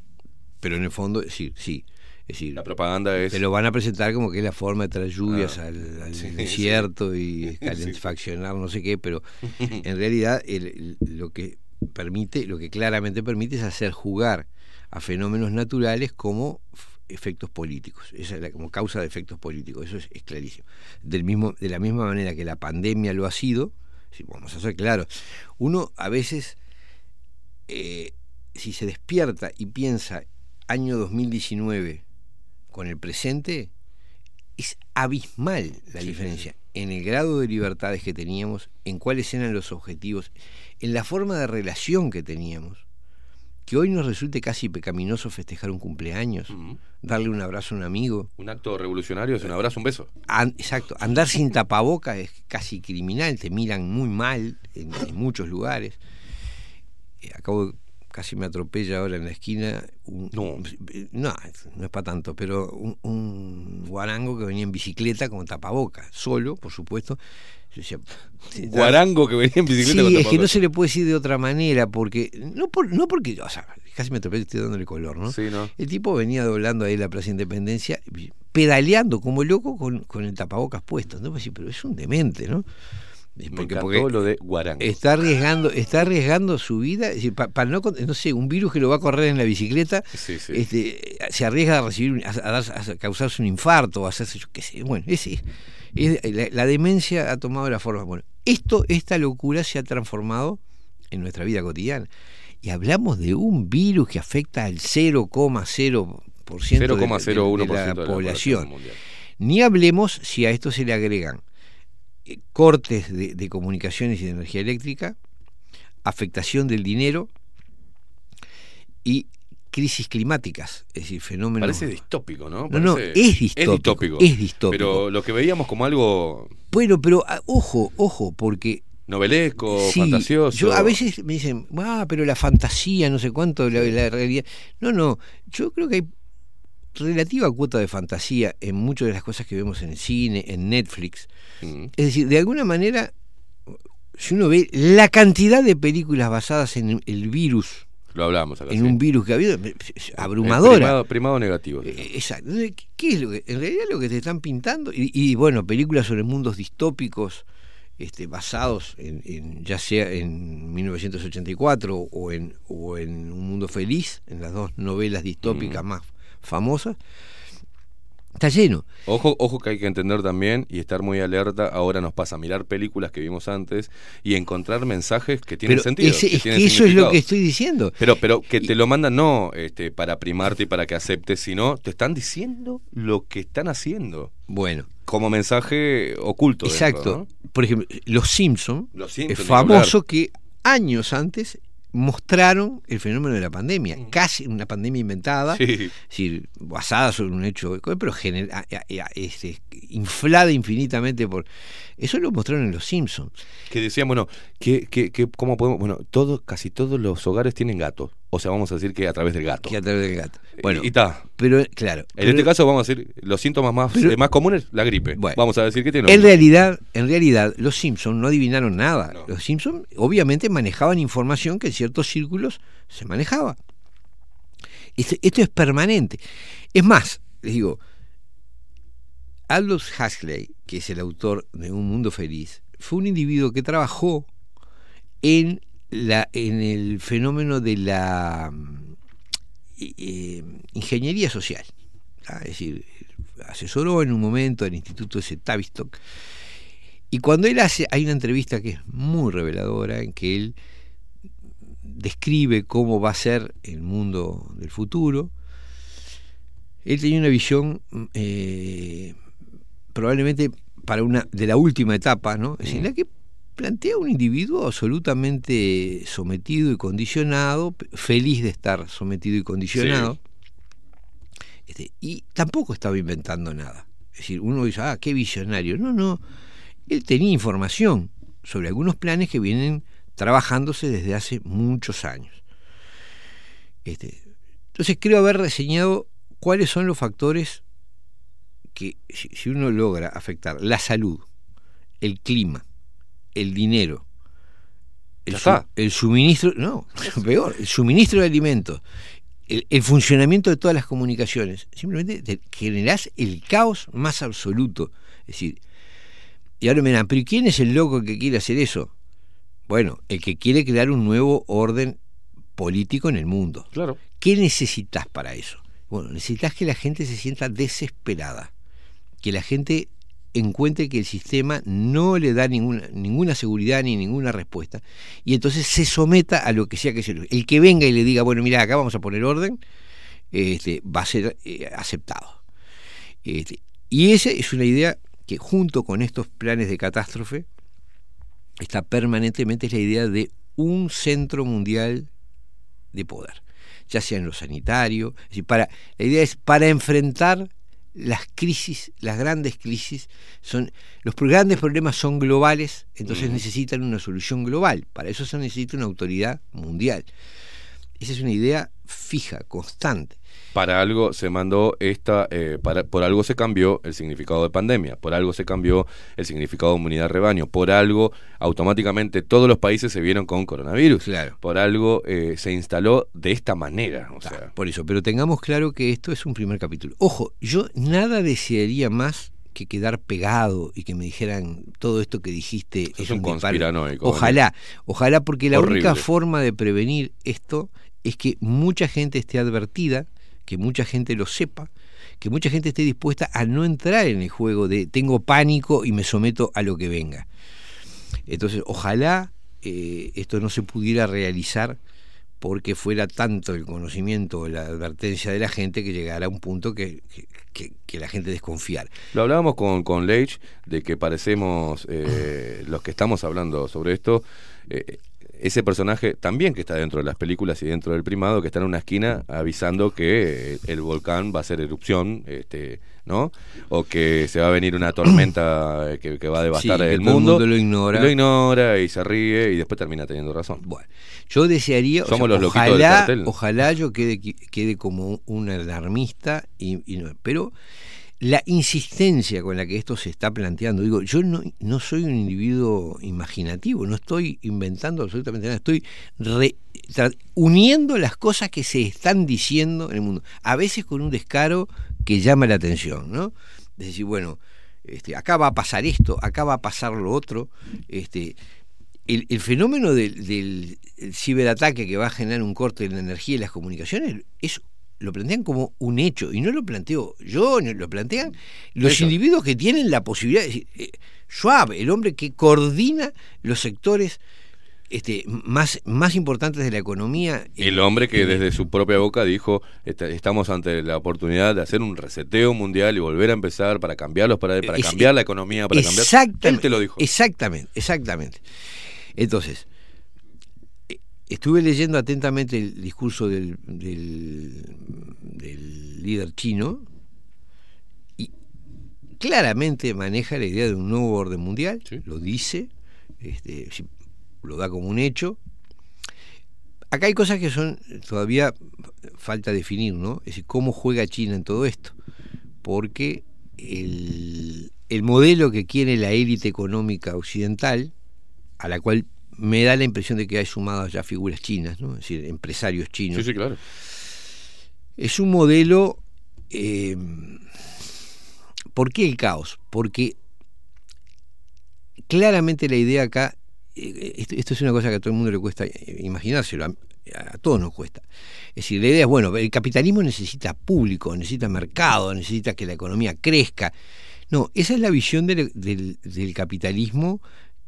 Pero en el fondo, sí, sí. Es decir, la propaganda es... Te lo van a presentar como que es la forma de traer lluvias Ah, al, al sí, desierto y calefaccionar no sé qué, pero en realidad el- el- lo que permite, lo que claramente permite es hacer jugar a fenómenos naturales como efectos políticos, esa es la, como causa de efectos políticos, eso es, es clarísimo. Del mismo, de la misma manera que la pandemia lo ha sido, si vamos a ser claros, uno a veces eh, si se despierta y piensa año 2019 con el presente, es abismal la diferencia en el grado de libertades que teníamos, en cuáles eran los objetivos, en la forma de relación que teníamos. Que hoy nos resulte casi pecaminoso festejar un cumpleaños, darle un abrazo a un amigo. Un acto revolucionario es un abrazo, un beso. An- exacto, andar sin tapaboca es casi criminal, te miran muy mal en, en muchos lugares. Eh, acabo, de- casi me atropella ahora en la esquina. Un, no. no, no es para tanto, pero un, un guarango que venía en bicicleta con tapaboca, solo, por supuesto. Yo decía, Guarango que venía en bicicleta Sí, con es que no se le puede decir de otra manera, porque no, por, no porque, o sea, casi me atropellé, estoy dándole color, ¿no? Sí, ¿no? El tipo venía doblando ahí la Plaza Independencia, pedaleando como loco con, con el tapabocas puesto. ¿no? Pues sí, pero es un demente, ¿no? Me lo de guarango. Está arriesgando, está arriesgando su vida, pa- para, no, no sé, un virus que lo va a correr en la bicicleta, Sí, sí. este, se arriesga a recibir, a, a dar- a causarse un infarto, a hacerse, yo qué sé, bueno, es, es- la, la demencia ha tomado la forma. Bueno, esto, esta locura se ha transformado en nuestra vida cotidiana. Y hablamos de un virus que afecta al 0,0% de, de- de 0,01% de la la población. mundial. Ni hablemos si a esto se le agregan eh, cortes de, de comunicaciones y de energía eléctrica, afectación del dinero y crisis climáticas, es decir, fenómenos... Parece distópico, ¿no? No, no, es distópico, es distópico. Pero lo que veíamos como algo Bueno, pero ah, ojo, ojo, porque novelesco, Sí, fantasioso. Yo a veces me dicen, ah, pero la fantasía, no sé cuánto, la, la realidad. No, no, yo creo que hay relativa cuota de fantasía en muchas de las cosas que vemos en el cine, en Netflix. Mm. Es decir, de alguna manera si uno ve la cantidad de películas basadas en el virus, Lo hablamos acá. en sí. un virus que ha habido, El abrumadora. primado, primado negativo. Eh, Exacto. ¿qué- ¿Qué es lo que, en realidad lo que te están pintando? Y, y, bueno, películas sobre mundos distópicos, este, basados en, en- ya sea en 1984 o en, o en Un Mundo Feliz, en las dos novelas distópicas más famosas, está lleno. Ojo, ojo que hay que entender también y estar muy alerta. Ahora nos pasa mirar películas que vimos antes y encontrar mensajes que tienen Pero sentido. ese- que es tienen que eso es lo que estoy diciendo. Pero, pero que te lo mandan no este, para primarte y para que aceptes, sino te están diciendo lo que están haciendo. Bueno. Como mensaje oculto. dentro, Exacto. ¿no? Por ejemplo, Los Simpson Los es Simpson, ni famoso que años antes mostraron el fenómeno de la pandemia, casi una pandemia inventada, Mm. Sí. es decir, basada sobre un hecho, pero gener- a- a- a- este, inflada infinitamente por... Eso lo mostraron en Los Simpsons. Que decían, bueno, que, que, que- ¿cómo podemos? Bueno, todo, casi todos los hogares tienen gatos. O sea, vamos a decir que a través del gato. Que a través del gato. Bueno, y está. Pero, claro. En pero- este caso vamos a decir los síntomas más, Pero- eh, más comunes, la gripe. vamos a decir que tiene. En realidad, en realidad, los Simpson no adivinaron nada. Los Simpson obviamente manejaban información que en ciertos círculos se manejaba. Esto, esto es permanente. Es más, les digo, Aldous Huxley, que es el autor de Un Mundo Feliz, fue un individuo que trabajó en la en el fenómeno de la mm, eh, ingeniería social. ¿tá? Es decir, asesoró en un momento al Instituto ese Tavistock. Y cuando él hace, hay una entrevista que es muy reveladora, en que él describe cómo va a ser el mundo del futuro. Él tenía una visión eh, probablemente para una de la última etapa, ¿no? Es decir, en la que plantea un individuo absolutamente sometido y condicionado, feliz de estar sometido y condicionado. Este, y tampoco estaba inventando nada. Es decir, uno dice, ah, qué visionario. No, no. Él tenía información sobre algunos planes que vienen trabajándose desde hace muchos años. Este, entonces creo haber reseñado cuáles son los factores que si uno logra afectar la salud, el clima, el dinero, el, su- suministro, no, peor, el suministro de alimentos, el, el funcionamiento de todas las comunicaciones, simplemente te generás el caos más absoluto. Es decir, y ahora me dirán, pero ¿y quién es el loco que quiere hacer eso? Bueno, el que quiere crear un nuevo orden político en el mundo. Claro. ¿Qué necesitas para eso? Bueno, necesitas que la gente se sienta desesperada, que la gente encuentre que el sistema no le da ninguna, ninguna seguridad ni ninguna respuesta, y entonces se someta a lo que sea que sea. El que venga y le diga, bueno, mira, acá vamos a poner orden, este, va a ser eh, aceptado. Este, y esa es una idea que junto con estos planes de catástrofe está permanentemente es la idea de un centro mundial de poder, ya sea en lo sanitario, es para, la idea es para enfrentar las crisis, las grandes crisis, son los grandes problemas son globales, entonces necesitan una solución global, para eso se necesita una autoridad mundial. Esa es una idea fija, constante. Para algo se mandó esta, eh, para, por algo se cambió el significado de pandemia, por algo se cambió el significado de inmunidad rebaño, por algo automáticamente todos los países se vieron con coronavirus, Claro. por algo eh, se instaló de esta manera. O sea, Por eso, pero tengamos claro que esto es un primer capítulo. Ojo, yo nada desearía más que quedar pegado y que me dijeran todo esto que dijiste es un disparate". conspiranoico, Ojalá, ojalá, porque la única forma de prevenir esto es que mucha gente esté advertida, que mucha gente lo sepa, que mucha gente esté dispuesta a no entrar en el juego de tengo pánico y me someto a lo que venga. Entonces, ojalá eh, esto no se pudiera realizar porque fuera tanto el conocimiento o la advertencia de la gente que llegara a un punto que, que- la gente desconfiara. Lo hablábamos con, con Leitch de que parecemos, eh, los que estamos hablando sobre esto, eh, ese personaje también que está dentro de las películas y dentro del primado, que está en una esquina avisando que el volcán va a hacer erupción, este, ¿no? O que se va a venir una tormenta eh, que, que va a devastar Sí, que el todo el mundo. mundo lo ignora. Lo ignora y se ríe y después termina teniendo razón. Bueno, yo desearía, o Somos sea, los loquitos del ojalá, cartel. ojalá yo quede, quede como un alarmista, y, y no- pero la insistencia con la que esto se está planteando, digo, yo no, soy un individuo imaginativo, no estoy inventando absolutamente nada, estoy uniendo las cosas que se están diciendo en el mundo, a veces con un descaro que llama la atención, ¿no? Es decir, bueno, este, acá va a pasar esto, acá va a pasar lo otro, este, el, el fenómeno del, del ciberataque que va a generar un corte en la energía y las comunicaciones es lo plantean como un hecho y no lo planteo yo, lo plantean los Ellos. individuos que tienen la posibilidad eh, Schwab, el hombre que coordina los sectores este, más, más importantes de la economía. El hombre que desde su propia boca dijo, "Esta- estamos ante la oportunidad de hacer un reseteo mundial y volver a empezar para cambiarlos, para, para Es- cambiar la economía, para cambiar... Exactamente, Él te lo dijo. Exactamente, exactamente. Entonces, eh, estuve leyendo atentamente el discurso del, del, del líder chino y claramente maneja la idea de un nuevo orden mundial, lo dice, este, lo da como un hecho. Acá hay cosas que son todavía falta definir, ¿no? Es decir, cómo juega China en todo esto. Porque el, el modelo que quiere la élite económica occidental, a la cual me da la impresión de que hay sumadas ya figuras chinas, ¿no? es decir, empresarios chinos. Sí, sí, claro. Es un modelo... eh, ¿Por qué el caos? Porque claramente la idea acá, eh, esto, esto es una cosa que a todo el mundo le cuesta eh, imaginárselo, a, a todos nos cuesta. Es decir, la idea es, bueno, el capitalismo necesita público, necesita mercado, necesita que la economía crezca. No, esa es la visión del, del- del capitalismo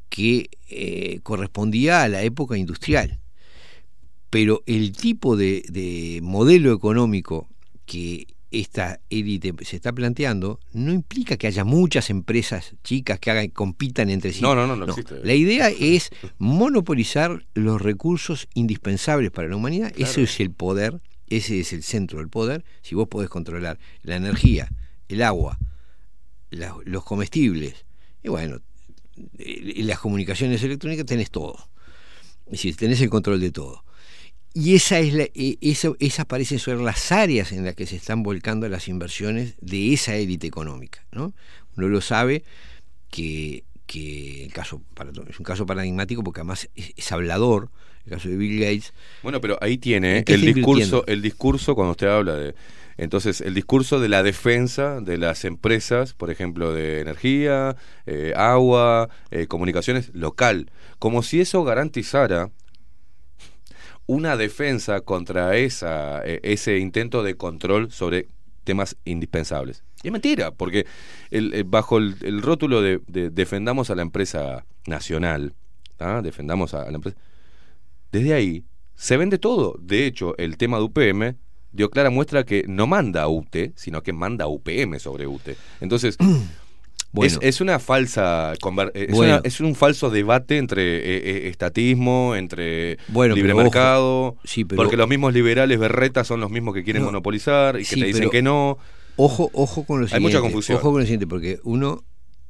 que eh, correspondía a la época industrial. Pero el tipo de, de modelo económico que esta élite se está planteando no implica que haya muchas empresas chicas que hagan, compitan entre sí. No, no, no, no existe. La idea es monopolizar los recursos indispensables para la humanidad. Ese es el poder, ese es el centro del poder. Si vos podés controlar la energía, el agua, la- los comestibles, y bueno, eh, las comunicaciones electrónicas tenés todo. Es decir, tenés el control de todo. Y esa es la, e- eso, esas parecen ser las áreas en las que se están volcando las inversiones de esa élite económica. ¿no? Uno lo sabe que, que el caso es un caso paradigmático porque además es, es hablador, el caso de Bill Gates. Bueno, pero ahí tiene ¿En qué el discurso, el discurso cuando usted habla de entonces el discurso de la defensa de las empresas, por ejemplo, de energía, eh, agua, eh, comunicaciones local, como si eso garantizara una defensa contra esa eh, ese intento de control sobre temas indispensables. Y es mentira, porque el- bajo el, rótulo de, de defendamos a la empresa nacional, ¿ah? defendamos a la empresa, desde ahí se vende todo. De hecho, el tema de UPM dio clara muestra que no manda a UTE, sino que manda a UPM sobre UTE. Entonces, Bueno. es, es una falsa. Es, Bueno. una- es un falso debate entre eh, eh, estatismo, entre Bueno, libre ojo. mercado. Sí, pero- porque los mismos liberales berretas son los mismos que quieren No. monopolizar y que Sí, te dicen pero que no. Ojo, ojo con lo Hay siguiente. mucha confusión. Ojo con lo siguiente, porque uno,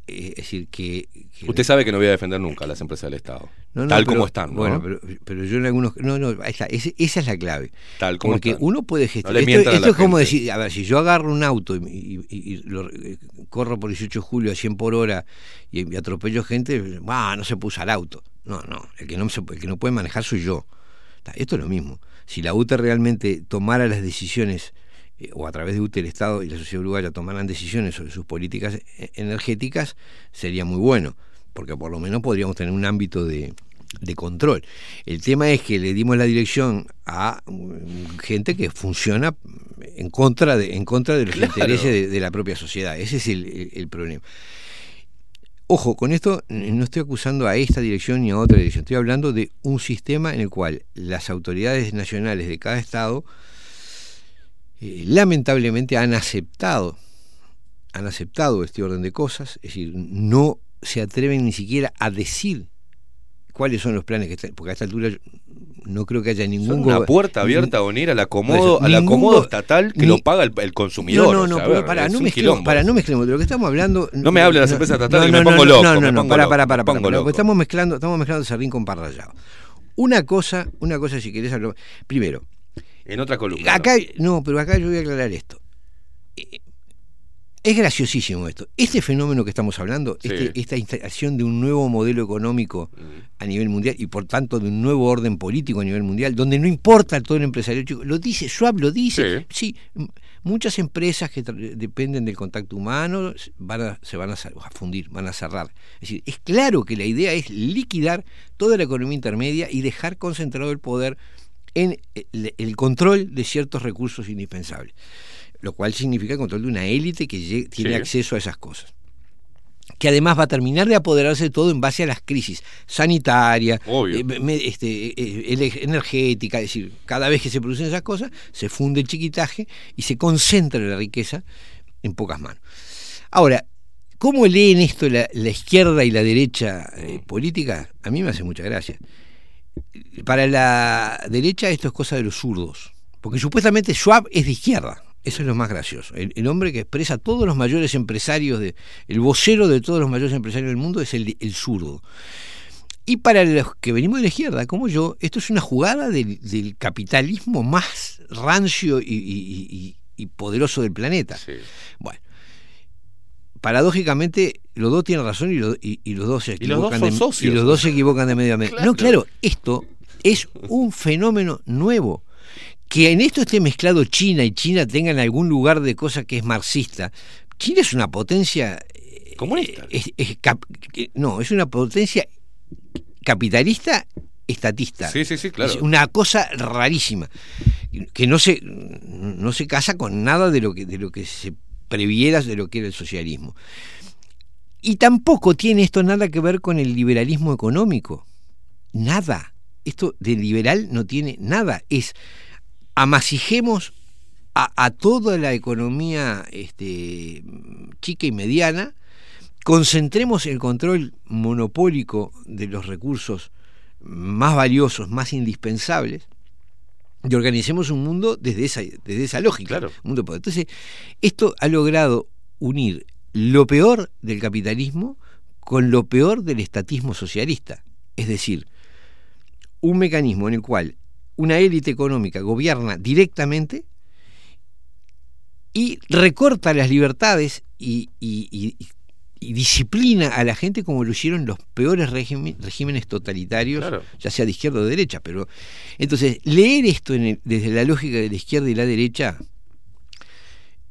eh, es decir, que... que- Usted sabe que no voy a defender nunca a las empresas del Estado. No, no, tal pero- como están. ¿no? Bueno, pero, pero yo en algunos. No, no, ese- esa es la clave. Tal como Porque están. uno puede gestionar. esto es como decir: a ver, si yo agarro un auto y, y- y- y lo, eh, corro por 18 de julio a 100 por hora y, atropello gente, bah, no se puso al auto. No, no. El que no, se- el que no puede manejar soy yo. Esto es lo mismo. Si la UTE realmente tomara las decisiones, eh, o a través de UTE el Estado y la sociedad uruguaya tomaran decisiones sobre sus políticas eh, energéticas, sería muy bueno, porque por lo menos podríamos tener un ámbito de, de control. El tema es que le dimos la dirección a mm, gente que funciona en contra de, en contra de los Claro. intereses de, de la propia sociedad. Ese es el, el- el problema. Ojo, con esto no estoy acusando a esta dirección ni a otra dirección. Estoy hablando de un sistema en el cual las autoridades nacionales de cada estado eh, lamentablemente han aceptado han aceptado este orden de cosas, es decir, no se atreven ni siquiera a decir cuáles son los planes que están, porque a esta altura yo no creo que haya ningún Son una puerta abierta a unir al acomodo, al acomodo estatal que ni- lo paga el, el consumidor. No, no, o no, sea, a pero ver, para, no mezclemos, para, no mezclemos. De lo que estamos hablando. No me hable de las empresas estatales que me pongo no, loco, No, no, no, para, para, para, para, loco. estamos mezclando, estamos mezclando serrín con pan rallado. Una cosa, una cosa, si querés hablar. Primero, En otra columna. acá, no, pero acá yo voy a aclarar esto. Eh, es graciosísimo esto. Este fenómeno que estamos hablando, Sí. este- esta instalación de un nuevo modelo económico a nivel mundial y por tanto de un nuevo orden político a nivel mundial, donde no importa todo el empresario chico, lo dice, Schwab lo dice. Sí, muchas empresas que dependen del contacto humano s- van a, se van a fundir, van a cerrar. Es decir, es claro que la idea es liquidar toda la economía intermedia y dejar concentrado el poder en el, el control de ciertos recursos indispensables lo cual significa el control de una élite que tiene Sí. acceso a esas cosas. Que además va a terminar de apoderarse de todo en base a las crisis sanitaria, Obvio. eh, este, eh, energética, es decir, cada vez que se producen esas cosas, se funde el chiquitaje y se concentra la riqueza en pocas manos. Ahora, ¿cómo leen esto la, la izquierda y la derecha eh, política? A mí me hace mucha gracia. Para la derecha esto es cosa de los zurdos, porque supuestamente Schwab es de izquierda. Eso es lo más gracioso. El, el hombre que expresa a todos los mayores empresarios, de, el vocero de todos los mayores empresarios del mundo es el, el zurdo. Y para los que venimos de la izquierda, como yo, esto es una jugada del, del capitalismo más rancio y, y- y- y poderoso del planeta. Bueno, paradójicamente, los dos tienen razón y, lo- y- y los dos se Y los dos equivocan. son de, socios. y los dos se equivocan de medio a medio. Claro. No, claro, esto es un fenómeno nuevo. Que en esto esté mezclado China y China tenga en algún lugar de cosa que es marxista. China es una potencia. Comunista. es- es no, es una potencia capitalista estatista. Sí, sí, sí, claro. Es una cosa rarísima que no se no se casa con nada de lo que de lo que se previera de lo que era el socialismo. Y tampoco tiene esto nada que ver con el liberalismo económico. Nada. Esto de liberal no tiene nada. Es amasijemos a, a toda la economía este, chica y mediana, concentremos el control monopólico de los recursos más valiosos, más indispensables, y organicemos un mundo desde esa, desde esa lógica. Mundo de poder. Entonces, esto ha logrado unir lo peor del capitalismo con lo peor del estatismo socialista. Es decir, un mecanismo en el cual una élite económica gobierna directamente y recorta las libertades y, y- y- y disciplina a la gente como lo hicieron los peores régimen- regímenes totalitarios, ya sea de izquierda o de derecha. Pero entonces, leer esto en el- desde la lógica de la izquierda y la derecha,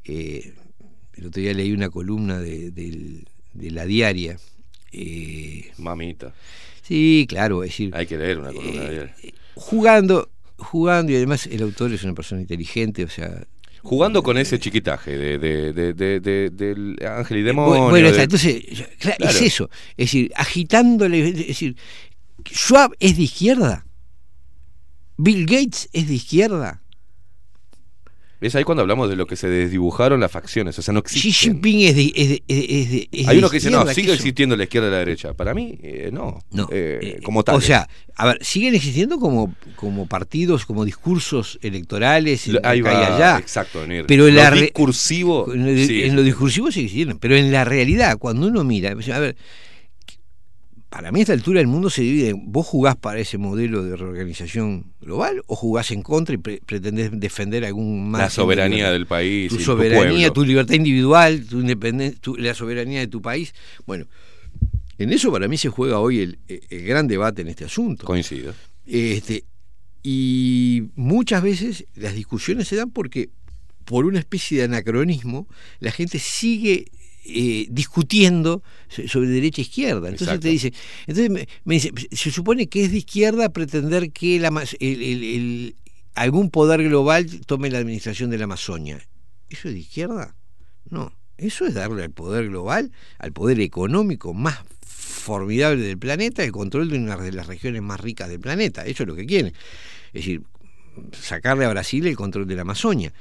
eh, el otro día leí una columna de, del- de la diaria. eh, Mamita. Sí, claro, es decir, Hay que leer una columna de ayer. jugando, jugando y además el autor es una persona inteligente, o sea, Jugando con ese chiquitaje de, de, de, de- de- ángel y demonio. Bu- Bueno, está, de- entonces, claro, Claro. es eso. Es decir, agitándole. Es decir, Schwab es de izquierda. Bill Gates es de izquierda. Es ahí cuando hablamos de lo que se desdibujaron las facciones. O sea, no Xi existen. Jinping es de. Es de- es de- es Hay uno que dice, no, sigue existiendo la izquierda y la derecha. Para mí, eh, no. No, Eh, como tal. O sea, a ver, siguen existiendo como, como partidos, como discursos electorales en Ahí acá y va, allá. exacto, Daniel. Pero en Lo la discursivo, En, lo- sí. en lo discursivo sí existieron. Pero en la realidad, cuando uno mira, a ver, para mí a esta altura el mundo se divide. en, ¿Vos jugás para ese modelo de reorganización global o jugás en contra y pre- pretendés defender algún la margen de soberanía del país. tu soberanía, tu libertad individual, tu independencia, la soberanía de tu país. Bueno, en eso para mí se juega hoy el, el gran debate en este asunto. Coincido. Este, y muchas veces las discusiones se dan porque por una especie de anacronismo la gente sigue eh, discutiendo so- sobre derecha e izquierda. Entonces Exacto. te dice, entonces me, me dice, se supone que es de izquierda pretender que la, el- el- algún poder global tome la administración de la Amazonia. ¿Eso es de izquierda? No. Eso es darle al poder global, al poder económico más formidable del planeta, el control de una de las regiones más ricas del planeta. Eso es lo que quieren. Es decir, sacarle a Brasil el control de la Amazonia.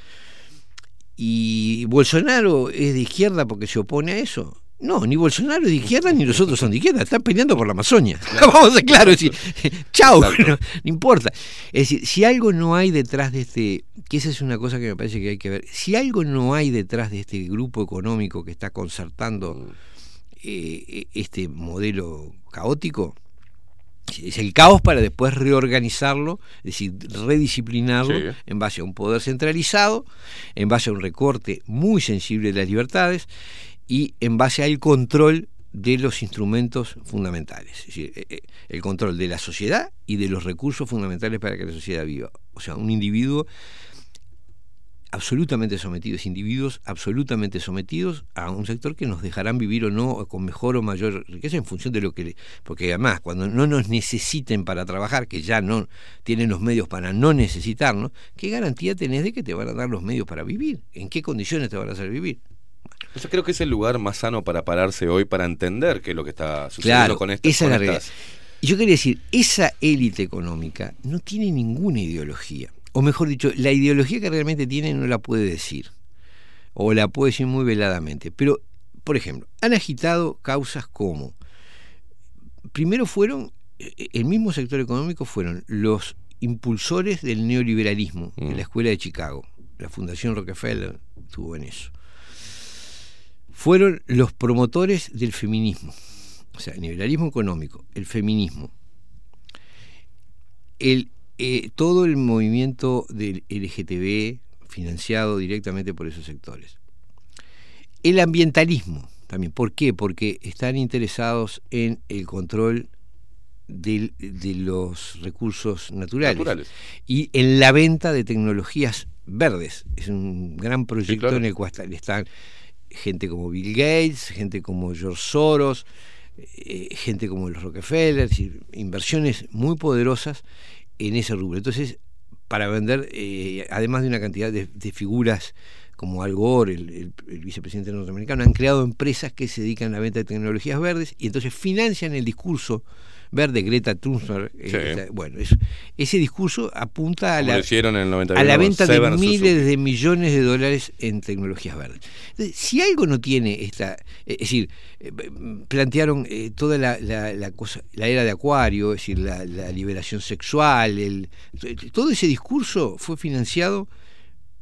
¿Y Bolsonaro es de izquierda porque se opone a eso? No, ni Bolsonaro es de izquierda ni los otros son de izquierda, están peleando por la Amazonia. Vamos a es decir, chau, no, no importa. Es decir, si algo no hay detrás de este, que esa es una cosa que me parece que hay que ver, si algo no hay detrás de este grupo económico que está concertando eh, este modelo caótico, Es el caos para después reorganizarlo, es decir, redisciplinarlo Sí. en base a un poder centralizado, en base a un recorte muy sensible de las libertades y en base al control de los instrumentos fundamentales, es decir, eh, eh, el control de la sociedad y de los recursos fundamentales para que la sociedad viva. O sea, un individuo absolutamente sometidos, individuos absolutamente sometidos a un sector que nos dejarán vivir o no con mejor o mayor riqueza en función de lo que... porque además, cuando no nos necesiten para trabajar, que ya no tienen los medios para no necesitarnos, ¿qué garantía tenés de que te van a dar los medios para vivir? ¿En qué condiciones te van a hacer vivir? Yo creo que es el lugar más sano para pararse hoy para entender qué es lo que está sucediendo Claro, con estas. esa es la realidad. Y yo quería decir, esa élite económica no tiene ninguna ideología. O mejor dicho, la ideología que realmente tiene no la puede decir. O la puede decir muy veladamente. Pero, por ejemplo, han agitado causas como, primero fueron, eh, el mismo sector económico fueron los impulsores del neoliberalismo en la escuela de Chicago. La Fundación Rockefeller estuvo en eso. Fueron los promotores del feminismo. O sea, el neoliberalismo económico, el feminismo, el, eh, todo el movimiento del LGTB financiado directamente por esos sectores. El ambientalismo también. ¿Por qué? Porque están interesados en el control de los recursos naturales, Naturales. y en la venta de tecnologías verdes. Es un gran proyecto claro. en el cual están, gente como Bill Gates, gente como George Soros, eh, gente como los Rockefeller, inversiones muy poderosas en ese rubro. Entonces, para vender, eh, además de una cantidad de, de figuras como Al Gore, el, el- el vicepresidente norteamericano, han creado empresas que se dedican a la venta de tecnologías verdes y entonces financian el discurso verde, Greta Thunberg. eh, Sí. bueno, ese discurso apunta a la, lo hicieron en el 91 a la venta de miles Suzuki. de millones de dólares en tecnologías verdes. Entonces, si algo no tiene esta, es decir, eh, plantearon eh, toda la, la- la cosa, la era de Acuario, es decir, la, la liberación sexual, el, todo ese discurso fue financiado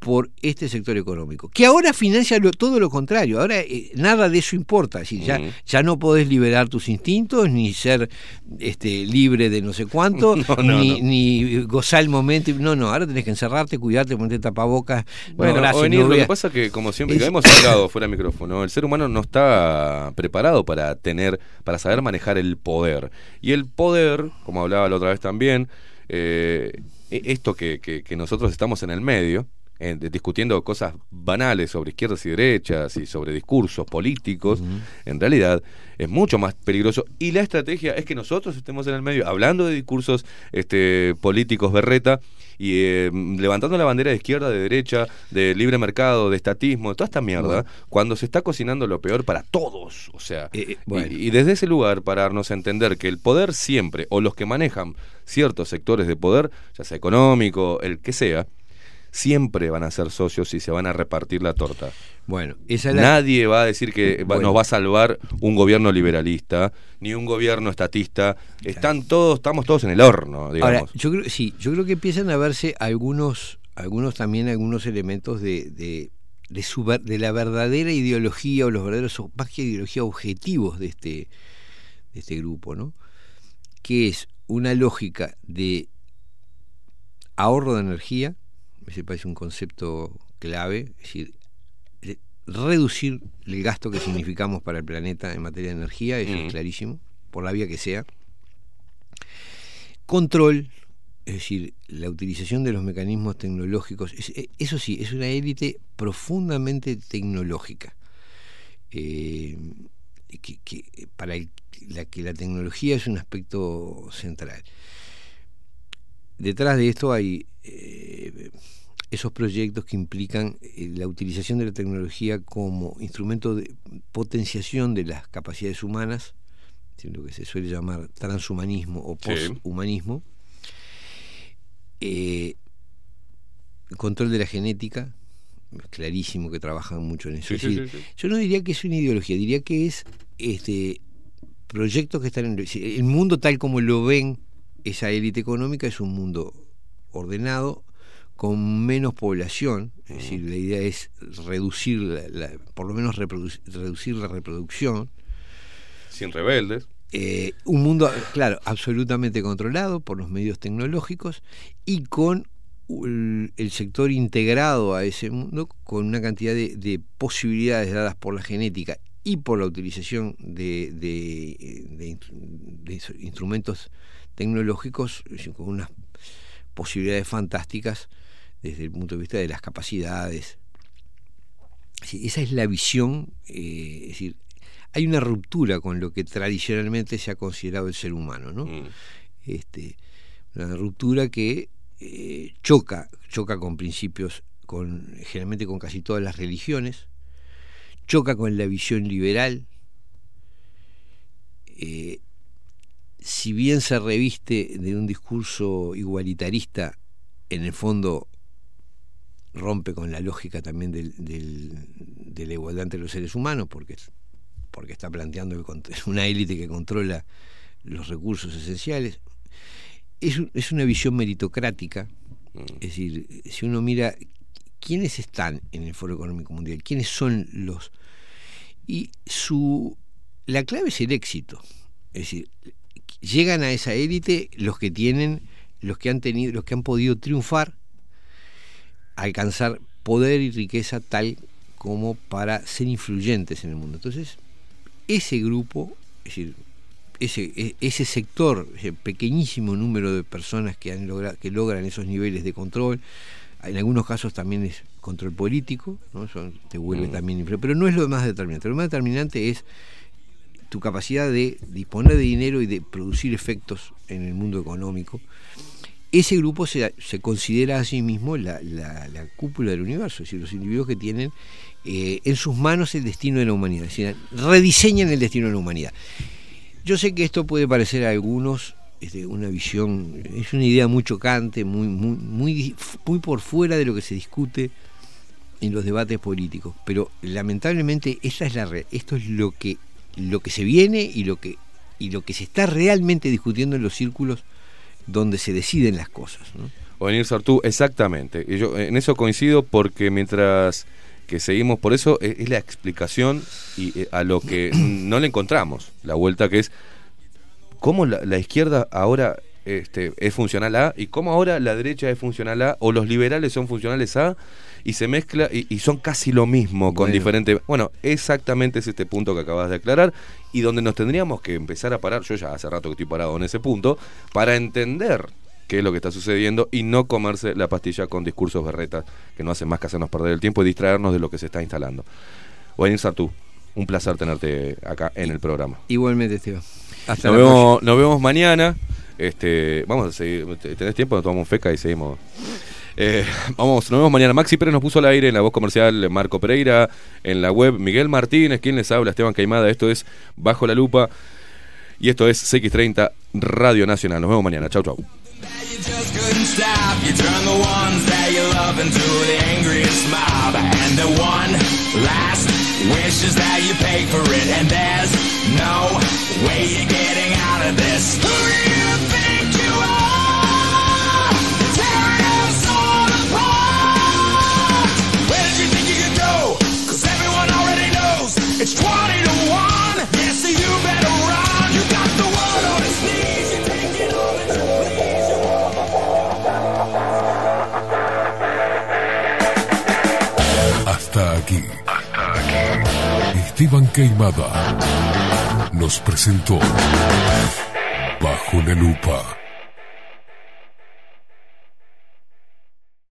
por este sector económico, que ahora financia lo- todo lo contrario, ahora eh, nada de eso importa, es decir, ya, Ujú. ya no podés liberar tus instintos, ni ser este, libre de no sé cuánto, No, no, ni, no. ni gozar el momento, no, no, ahora tenés que encerrarte, cuidarte, ponerte tapabocas, no, Bueno, gracias, venir, lo que pasa que, como siempre, Es- que hemos hablado fuera de micrófono, el ser humano no está preparado para tener, para saber manejar el poder. Y el poder, como hablaba la otra vez también, eh, e- esto que, que- que nosotros estamos en el medio, de- discutiendo cosas banales sobre izquierdas y derechas y sobre discursos políticos, en realidad es mucho más peligroso. Y la estrategia es que nosotros estemos en el medio hablando de discursos este, políticos berreta y eh, levantando la bandera de izquierda, de derecha, de libre mercado, de estatismo, de toda esta mierda, Bueno. cuando se está cocinando lo peor para todos. O sea, Eh, eh, bueno. y, y desde ese lugar pararnos a entender que el poder siempre, o los que manejan ciertos sectores de poder, ya sea económico, el que sea, siempre van a ser socios y se van a repartir la torta. Bueno, esa es la- Nadie va a decir que Bueno. nos va a salvar un gobierno liberalista, ni un gobierno estatista. Están todos, estamos todos en el horno, digamos. Ahora, yo creo, sí, yo creo que empiezan a verse algunos, algunos también algunos elementos de, de, de su ver- de la verdadera ideología o los verdaderos, más que ideología, objetivos de este, de este grupo, ¿no? Que es una lógica de ahorro de energía, me parece un concepto clave, es decir, de reducir el gasto que significamos para el planeta en materia de energía, eso Mm. es clarísimo, por la vía que sea. Control, es decir, la utilización de los mecanismos tecnológicos, es- eh, eso sí, es una élite profundamente tecnológica. Eh, que, que para el- la que la tecnología es un aspecto central. Detrás de esto hay eh, esos proyectos que implican eh, la utilización de la tecnología como instrumento de potenciación de las capacidades humanas, lo que se suele llamar transhumanismo o Sí. posthumanismo, eh, control de la genética, es clarísimo que trabajan mucho en eso. Sí, Es sí, decir, sí, sí. Yo no diría que es una ideología, diría que es este proyectos que están en el mundo tal como lo ven esa élite económica es un mundo ordenado con menos población, es decir, la idea es reducir, la, la- por lo menos reducir la reproducción, Sin rebeldes. eh, un mundo, claro, absolutamente controlado por los medios tecnológicos y con el, el sector integrado a ese mundo con una cantidad de, de posibilidades dadas por la genética y por la utilización de, de- de instru- de instru- instrumentos tecnológicos con unas posibilidades fantásticas desde el punto de vista de las capacidades. Esa es la visión, eh, es decir, hay una ruptura con lo que tradicionalmente se ha considerado el ser humano, ¿no? Este, una ruptura que eh, choca, choca con principios, con, generalmente con casi todas las religiones, choca con la visión liberal, eh, si bien se reviste de un discurso igualitarista, en el fondo rompe con la lógica también del- del- de la igualdad entre los seres humanos, porque, porque está planteando una élite que controla los recursos esenciales. Es, es una visión meritocrática, es decir, si uno mira quiénes están en el Foro Económico Mundial, quiénes son los... Y su, la clave es el éxito, es decir, llegan a esa élite los que tienen, los que han tenido, los que han podido triunfar, alcanzar poder y riqueza tal como para ser influyentes en el mundo. Entonces, ese grupo, es decir, ese, e- ese sector, ese pequeñísimo número de personas que han logrado, que logran esos niveles de control, en algunos casos también es control político, ¿no? Eso te vuelve Mm. también influ- pero no es lo más determinante. Lo más determinante es tu capacidad de disponer de dinero y de producir efectos en el mundo económico. Ese grupo se, considera a sí mismo la, la- la cúpula del universo, es decir, los individuos que tienen eh, en sus manos el destino de la humanidad, es decir, rediseñan el destino de la humanidad. Yo sé que esto puede parecer a algunos este, una visión, es una idea muy chocante, muy, muy, muy, muy por fuera de lo que se discute en los debates políticos, pero lamentablemente esta es la esto es lo que lo que se viene y lo que y lo que se está realmente discutiendo en los círculos donde se deciden las cosas. ¿no? O venir Sartú, exactamente. Y yo en eso coincido porque mientras que seguimos por eso eh, es la explicación y eh, a lo que no le encontramos la vuelta que es cómo la, la izquierda ahora este, es funcional A y cómo ahora la derecha es funcional A o los liberales son funcionales A y se mezcla y, y son casi lo mismo con Bueno. diferentes bueno exactamente es este punto que acabas de aclarar y donde nos tendríamos que empezar a parar yo ya hace rato que estoy parado en ese punto para entender qué es lo que está sucediendo y no comerse la pastilla con discursos berretas que no hacen más que hacernos perder el tiempo y distraernos de lo que se está instalando. Oain Sartú, un placer tenerte acá en el programa. Igualmente, Esteban. Hasta Nos la vemos, nos vemos mañana. Este, vamos a seguir. ¿Tenés tiempo? Nos tomamos feca y seguimos. Eh, vamos, nos vemos mañana. Maxi Pérez nos puso al aire en la voz comercial Marco Pereira, en la web Miguel Martínez, quien les habla, Esteban Caimada. Esto es Bajo la Lupa y esto es CX30 Radio Nacional. Nos vemos mañana. Chau, chau. Hasta aquí. Esteban Queimada nos presentó Bajo la Lupa.